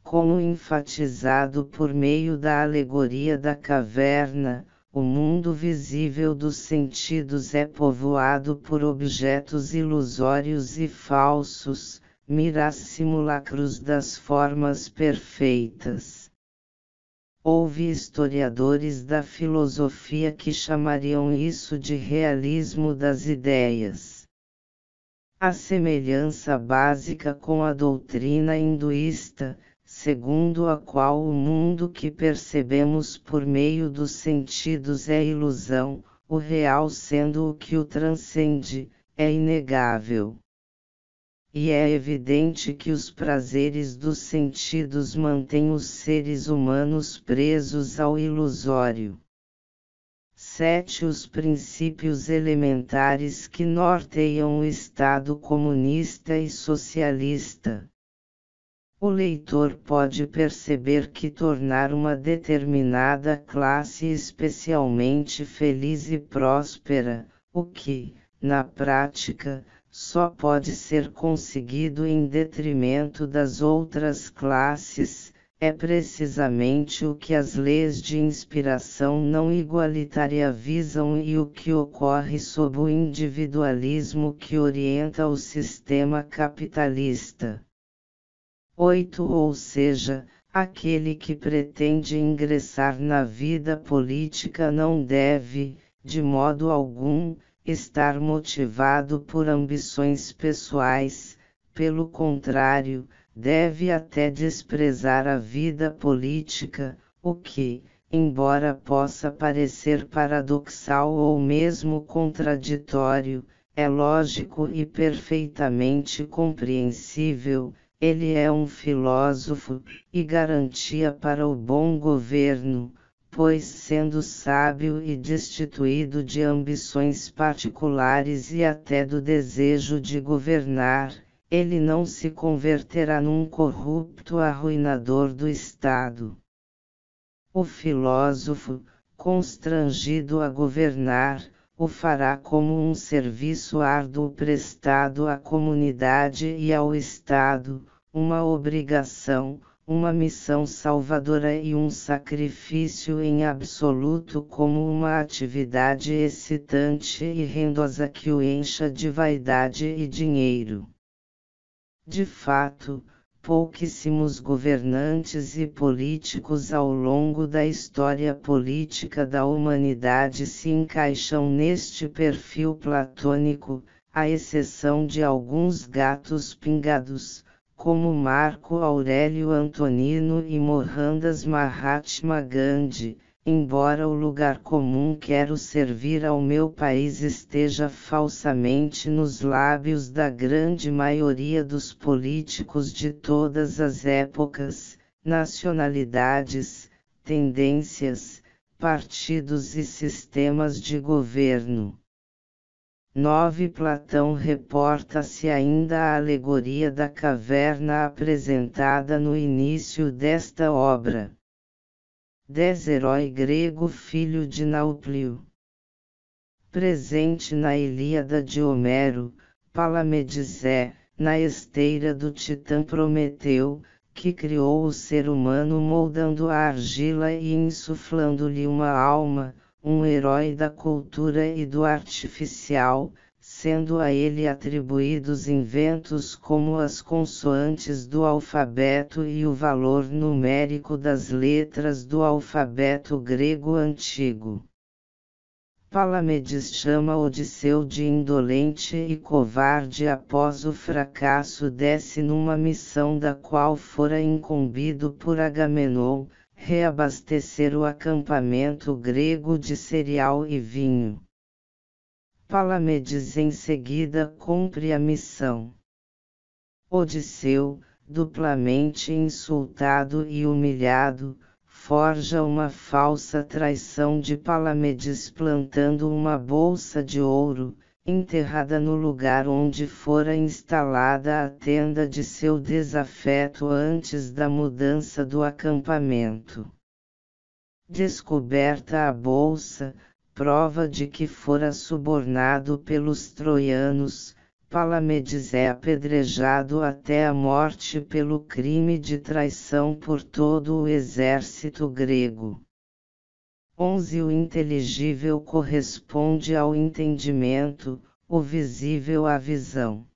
Como enfatizado por meio da alegoria da caverna, o mundo visível dos sentidos é povoado por objetos ilusórios e falsos, miras simulacros das formas perfeitas. Houve historiadores da filosofia que chamariam isso de realismo das ideias. A semelhança básica com a doutrina hinduísta, segundo a qual o mundo que percebemos por meio dos sentidos é ilusão, o real sendo o que o transcende, é inegável e é evidente que os prazeres dos sentidos mantêm os seres humanos presos ao ilusório. 7. Os princípios elementares que norteiam o Estado comunista e socialista. O leitor pode perceber que tornar uma determinada classe especialmente feliz e próspera, o que, na prática, só pode ser conseguido em detrimento das outras classes, é precisamente o que as leis de inspiração não igualitária visam e o que ocorre sob o individualismo que orienta o sistema capitalista. 8. Ou seja, aquele que pretende ingressar na vida política não deve, de modo algum, estar motivado por ambições pessoais, pelo contrário, deve até desprezar a vida política, o que, embora possa parecer paradoxal ou mesmo contraditório, é lógico e perfeitamente compreensível. Ele é um filósofo, e garantia para o bom governo, pois sendo sábio e destituído de ambições particulares e até do desejo de governar, ele não se converterá num corrupto arruinador do Estado. O filósofo, constrangido a governar, o fará como um serviço árduo prestado à comunidade e ao Estado, uma obrigação, uma missão salvadora e um sacrifício em absoluto como uma atividade excitante e rendosa que o encha de vaidade e dinheiro. De fato, pouquíssimos governantes e políticos ao longo da história política da humanidade se encaixam neste perfil platônico, à exceção de alguns gatos pingados, como Marco Aurélio Antonino e Mohandas Mahatma Gandhi, embora o lugar comum quero servir ao meu país esteja falsamente nos lábios da grande maioria dos políticos de todas as épocas, nacionalidades, tendências, partidos e sistemas de governo. 9 Platão reporta-se ainda a alegoria da caverna apresentada no início desta obra. 10 Herói grego filho de Nauplio. Presente na Ilíada de Homero, Palamedes é, na esteira do titã Prometeu, que criou o ser humano moldando a argila e insuflando-lhe uma alma, um herói da cultura e do artificial, sendo a ele atribuídos inventos como as consoantes do alfabeto e o valor numérico das letras do alfabeto grego antigo. Palamedes chama Odisseu de indolente e covarde após o fracasso desse numa missão da qual fora incumbido por Agamenon, reabastecer o acampamento grego de cereal e vinho. Palamedes em seguida cumpre a missão. Odisseu, duplamente insultado e humilhado, forja uma falsa traição de Palamedes plantando uma bolsa de ouro, enterrada no lugar onde fora instalada a tenda de seu desafeto antes da mudança do acampamento. Descoberta a bolsa, prova de que fora subornado pelos troianos, Palamedes é apedrejado até a morte pelo crime de traição por todo o exército grego. 11 O inteligível corresponde ao entendimento, o visível à visão.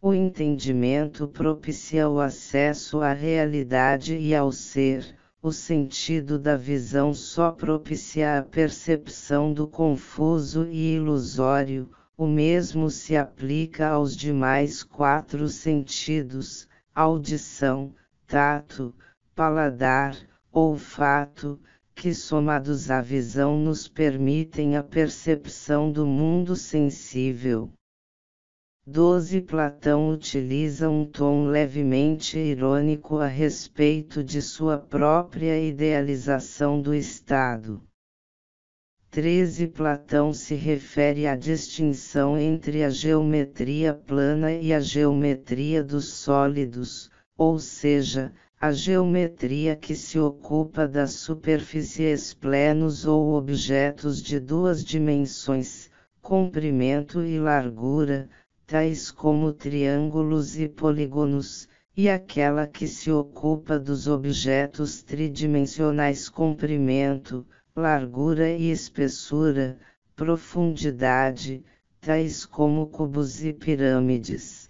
O entendimento propicia o acesso à realidade e ao ser, o sentido da visão só propicia a percepção do confuso e ilusório, o mesmo se aplica aos demais quatro sentidos: audição, tato, paladar, olfato, que somados à visão nos permitem a percepção do mundo sensível. 12 Platão utiliza um tom levemente irônico a respeito de sua própria idealização do Estado. 13 Platão se refere à distinção entre a geometria plana e a geometria dos sólidos, ou seja, a geometria que se ocupa das superfícies plenos ou objetos de duas dimensões, comprimento e largura, tais como triângulos e polígonos, e aquela que se ocupa dos objetos tridimensionais comprimento, largura e espessura, profundidade, tais como cubos e pirâmides.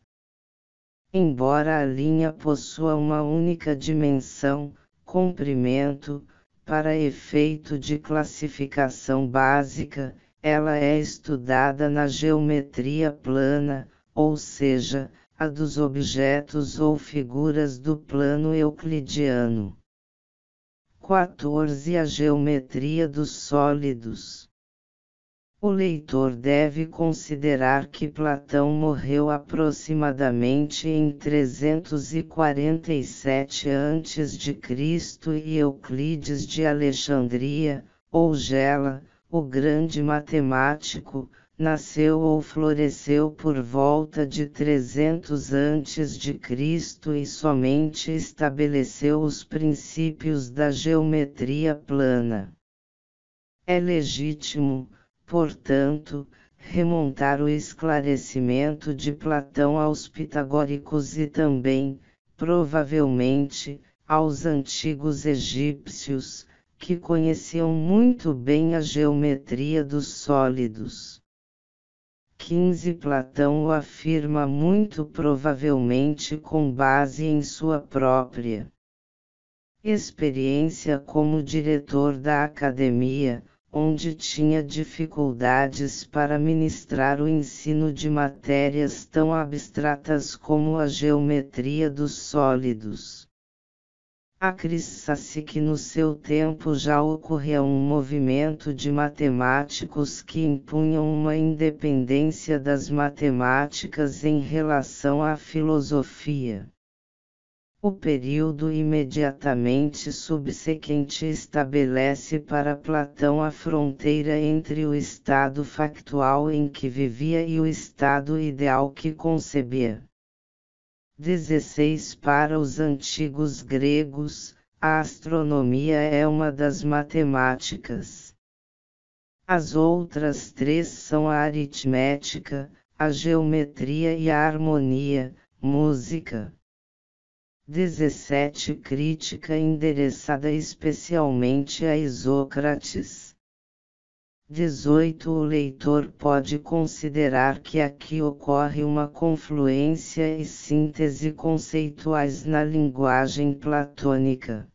Embora a linha possua uma única dimensão, comprimento, para efeito de classificação básica, ela é estudada na geometria plana, ou seja, a dos objetos ou figuras do plano euclidiano. 14 A geometria dos sólidos. O leitor deve considerar que Platão morreu aproximadamente em 347 a.C. e Euclides de Alexandria, ou Gela, o grande matemático, nasceu ou floresceu por volta de 300 a.C. e somente estabeleceu os princípios da geometria plana. É legítimo, portanto, remontar o esclarecimento de Platão aos pitagóricos e também, provavelmente, aos antigos egípcios, que conheciam muito bem a geometria dos sólidos. 15 Platão o afirma muito provavelmente com base em sua própria experiência como diretor da academia, onde tinha dificuldades para ministrar o ensino de matérias tão abstratas como a geometria dos sólidos. Acredita-se que no seu tempo já ocorria um movimento de matemáticos que impunham uma independência das matemáticas em relação à filosofia. O período imediatamente subsequente estabelece para Platão a fronteira entre o estado factual em que vivia e o estado ideal que concebia. 16 Para os antigos gregos, a astronomia é uma das matemáticas. As outras três são a aritmética, a geometria e a harmonia, música. 17 Crítica endereçada especialmente a Isócrates. 18 O leitor pode considerar que aqui ocorre uma confluência e síntese conceituais na linguagem platônica.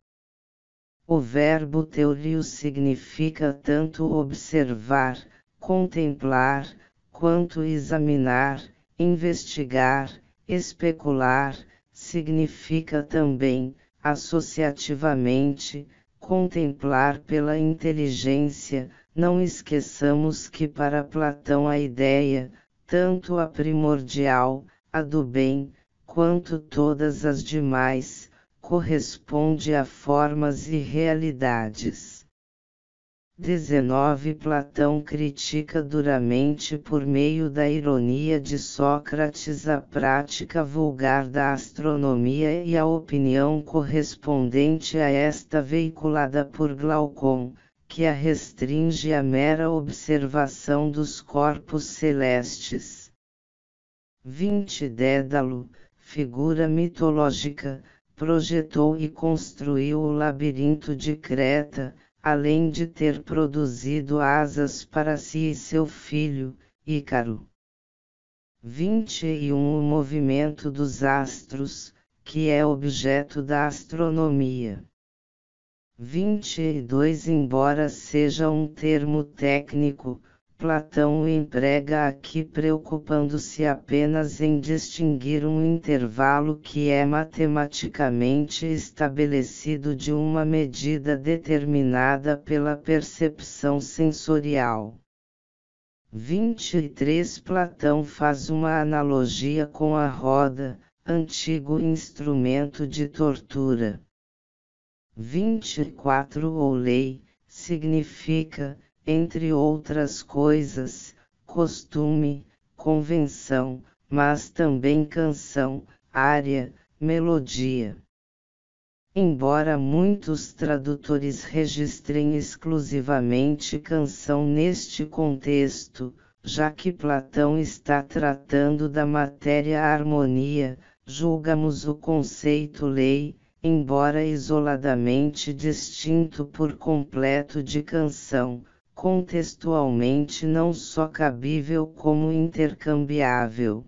O verbo teorio significa tanto observar, contemplar, quanto examinar, investigar, especular, significa também, associativamente, contemplar pela inteligência, não esqueçamos que para Platão a ideia, tanto a primordial, a do bem, quanto todas as demais, corresponde a formas e realidades. 19 Platão critica duramente por meio da ironia de Sócrates a prática vulgar da astronomia e a opinião correspondente a esta veiculada por Glaucon, que a restringe à mera observação dos corpos celestes. 20 Dédalo, figura mitológica, projetou e construiu o labirinto de Creta, além de ter produzido asas para si e seu filho, Ícaro. 21 O movimento dos astros, que é objeto da astronomia. 22 Embora seja um termo técnico, Platão emprega aqui preocupando-se apenas em distinguir um intervalo que é matematicamente estabelecido de uma medida determinada pela percepção sensorial. 23 Platão faz uma analogia com a roda, antigo instrumento de tortura. 24 Ou lei, significa, entre outras coisas, costume, convenção, mas também canção, área, melodia. Embora muitos tradutores registrem exclusivamente canção neste contexto, já que Platão está tratando da matéria harmonia, julgamos o conceito lei, embora isoladamente distinto por completo de canção, contextualmente não só cabível como intercambiável.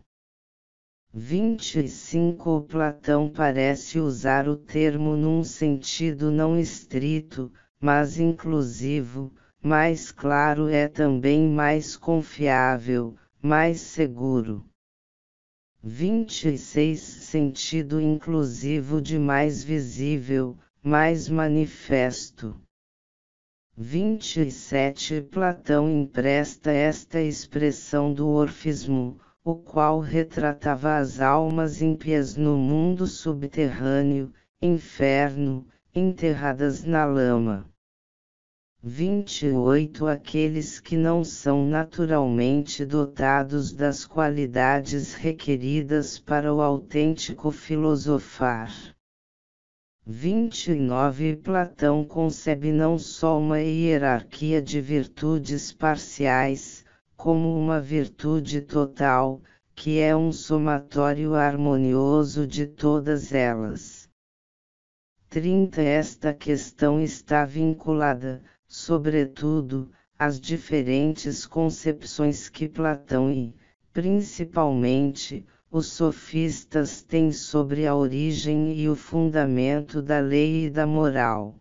25 Platão parece usar o termo num sentido não estrito, mas inclusivo, mais claro é também mais confiável, mais seguro. 26 Sentido inclusivo de mais visível, mais manifesto. 27 Platão empresta esta expressão do orfismo, o qual retratava as almas ímpias no mundo subterrâneo, inferno, enterradas na lama. 28 Aqueles que não são naturalmente dotados das qualidades requeridas para o autêntico filosofar. 29 Platão concebe não só uma hierarquia de virtudes parciais, como uma virtude total, que é um somatório harmonioso de todas elas. 30 Esta questão está vinculada, sobretudo, às diferentes concepções que Platão e, principalmente, os sofistas têm sobre a origem e o fundamento da lei e da moral.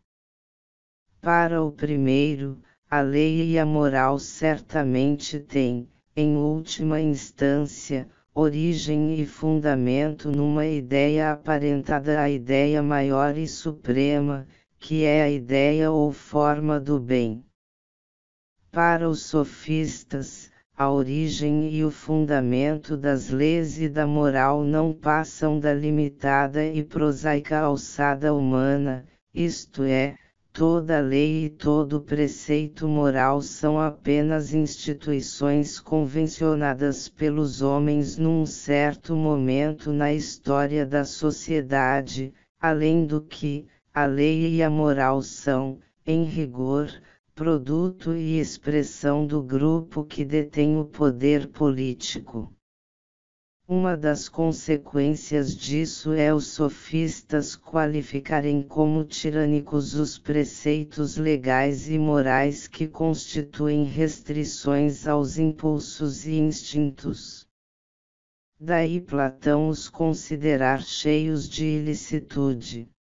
Para o primeiro, a lei e a moral certamente têm, em última instância, origem e fundamento numa ideia aparentada à ideia maior e suprema, que é a ideia ou forma do bem. Para os sofistas, a origem e o fundamento das leis e da moral não passam da limitada e prosaica alçada humana, isto é, toda lei e todo preceito moral são apenas instituições convencionadas pelos homens num certo momento na história da sociedade, além do que, a lei e a moral são, em rigor, produto e expressão do grupo que detém o poder político. Uma das consequências disso é os sofistas qualificarem como tirânicos os preceitos legais e morais que constituem restrições aos impulsos e instintos. Daí Platão os considerar cheios de ilicitude.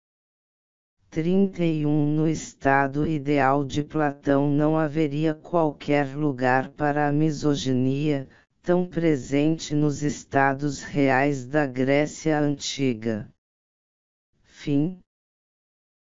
31 No estado ideal de Platão não haveria qualquer lugar para a misoginia, tão presente nos estados reais da Grécia Antiga. Fim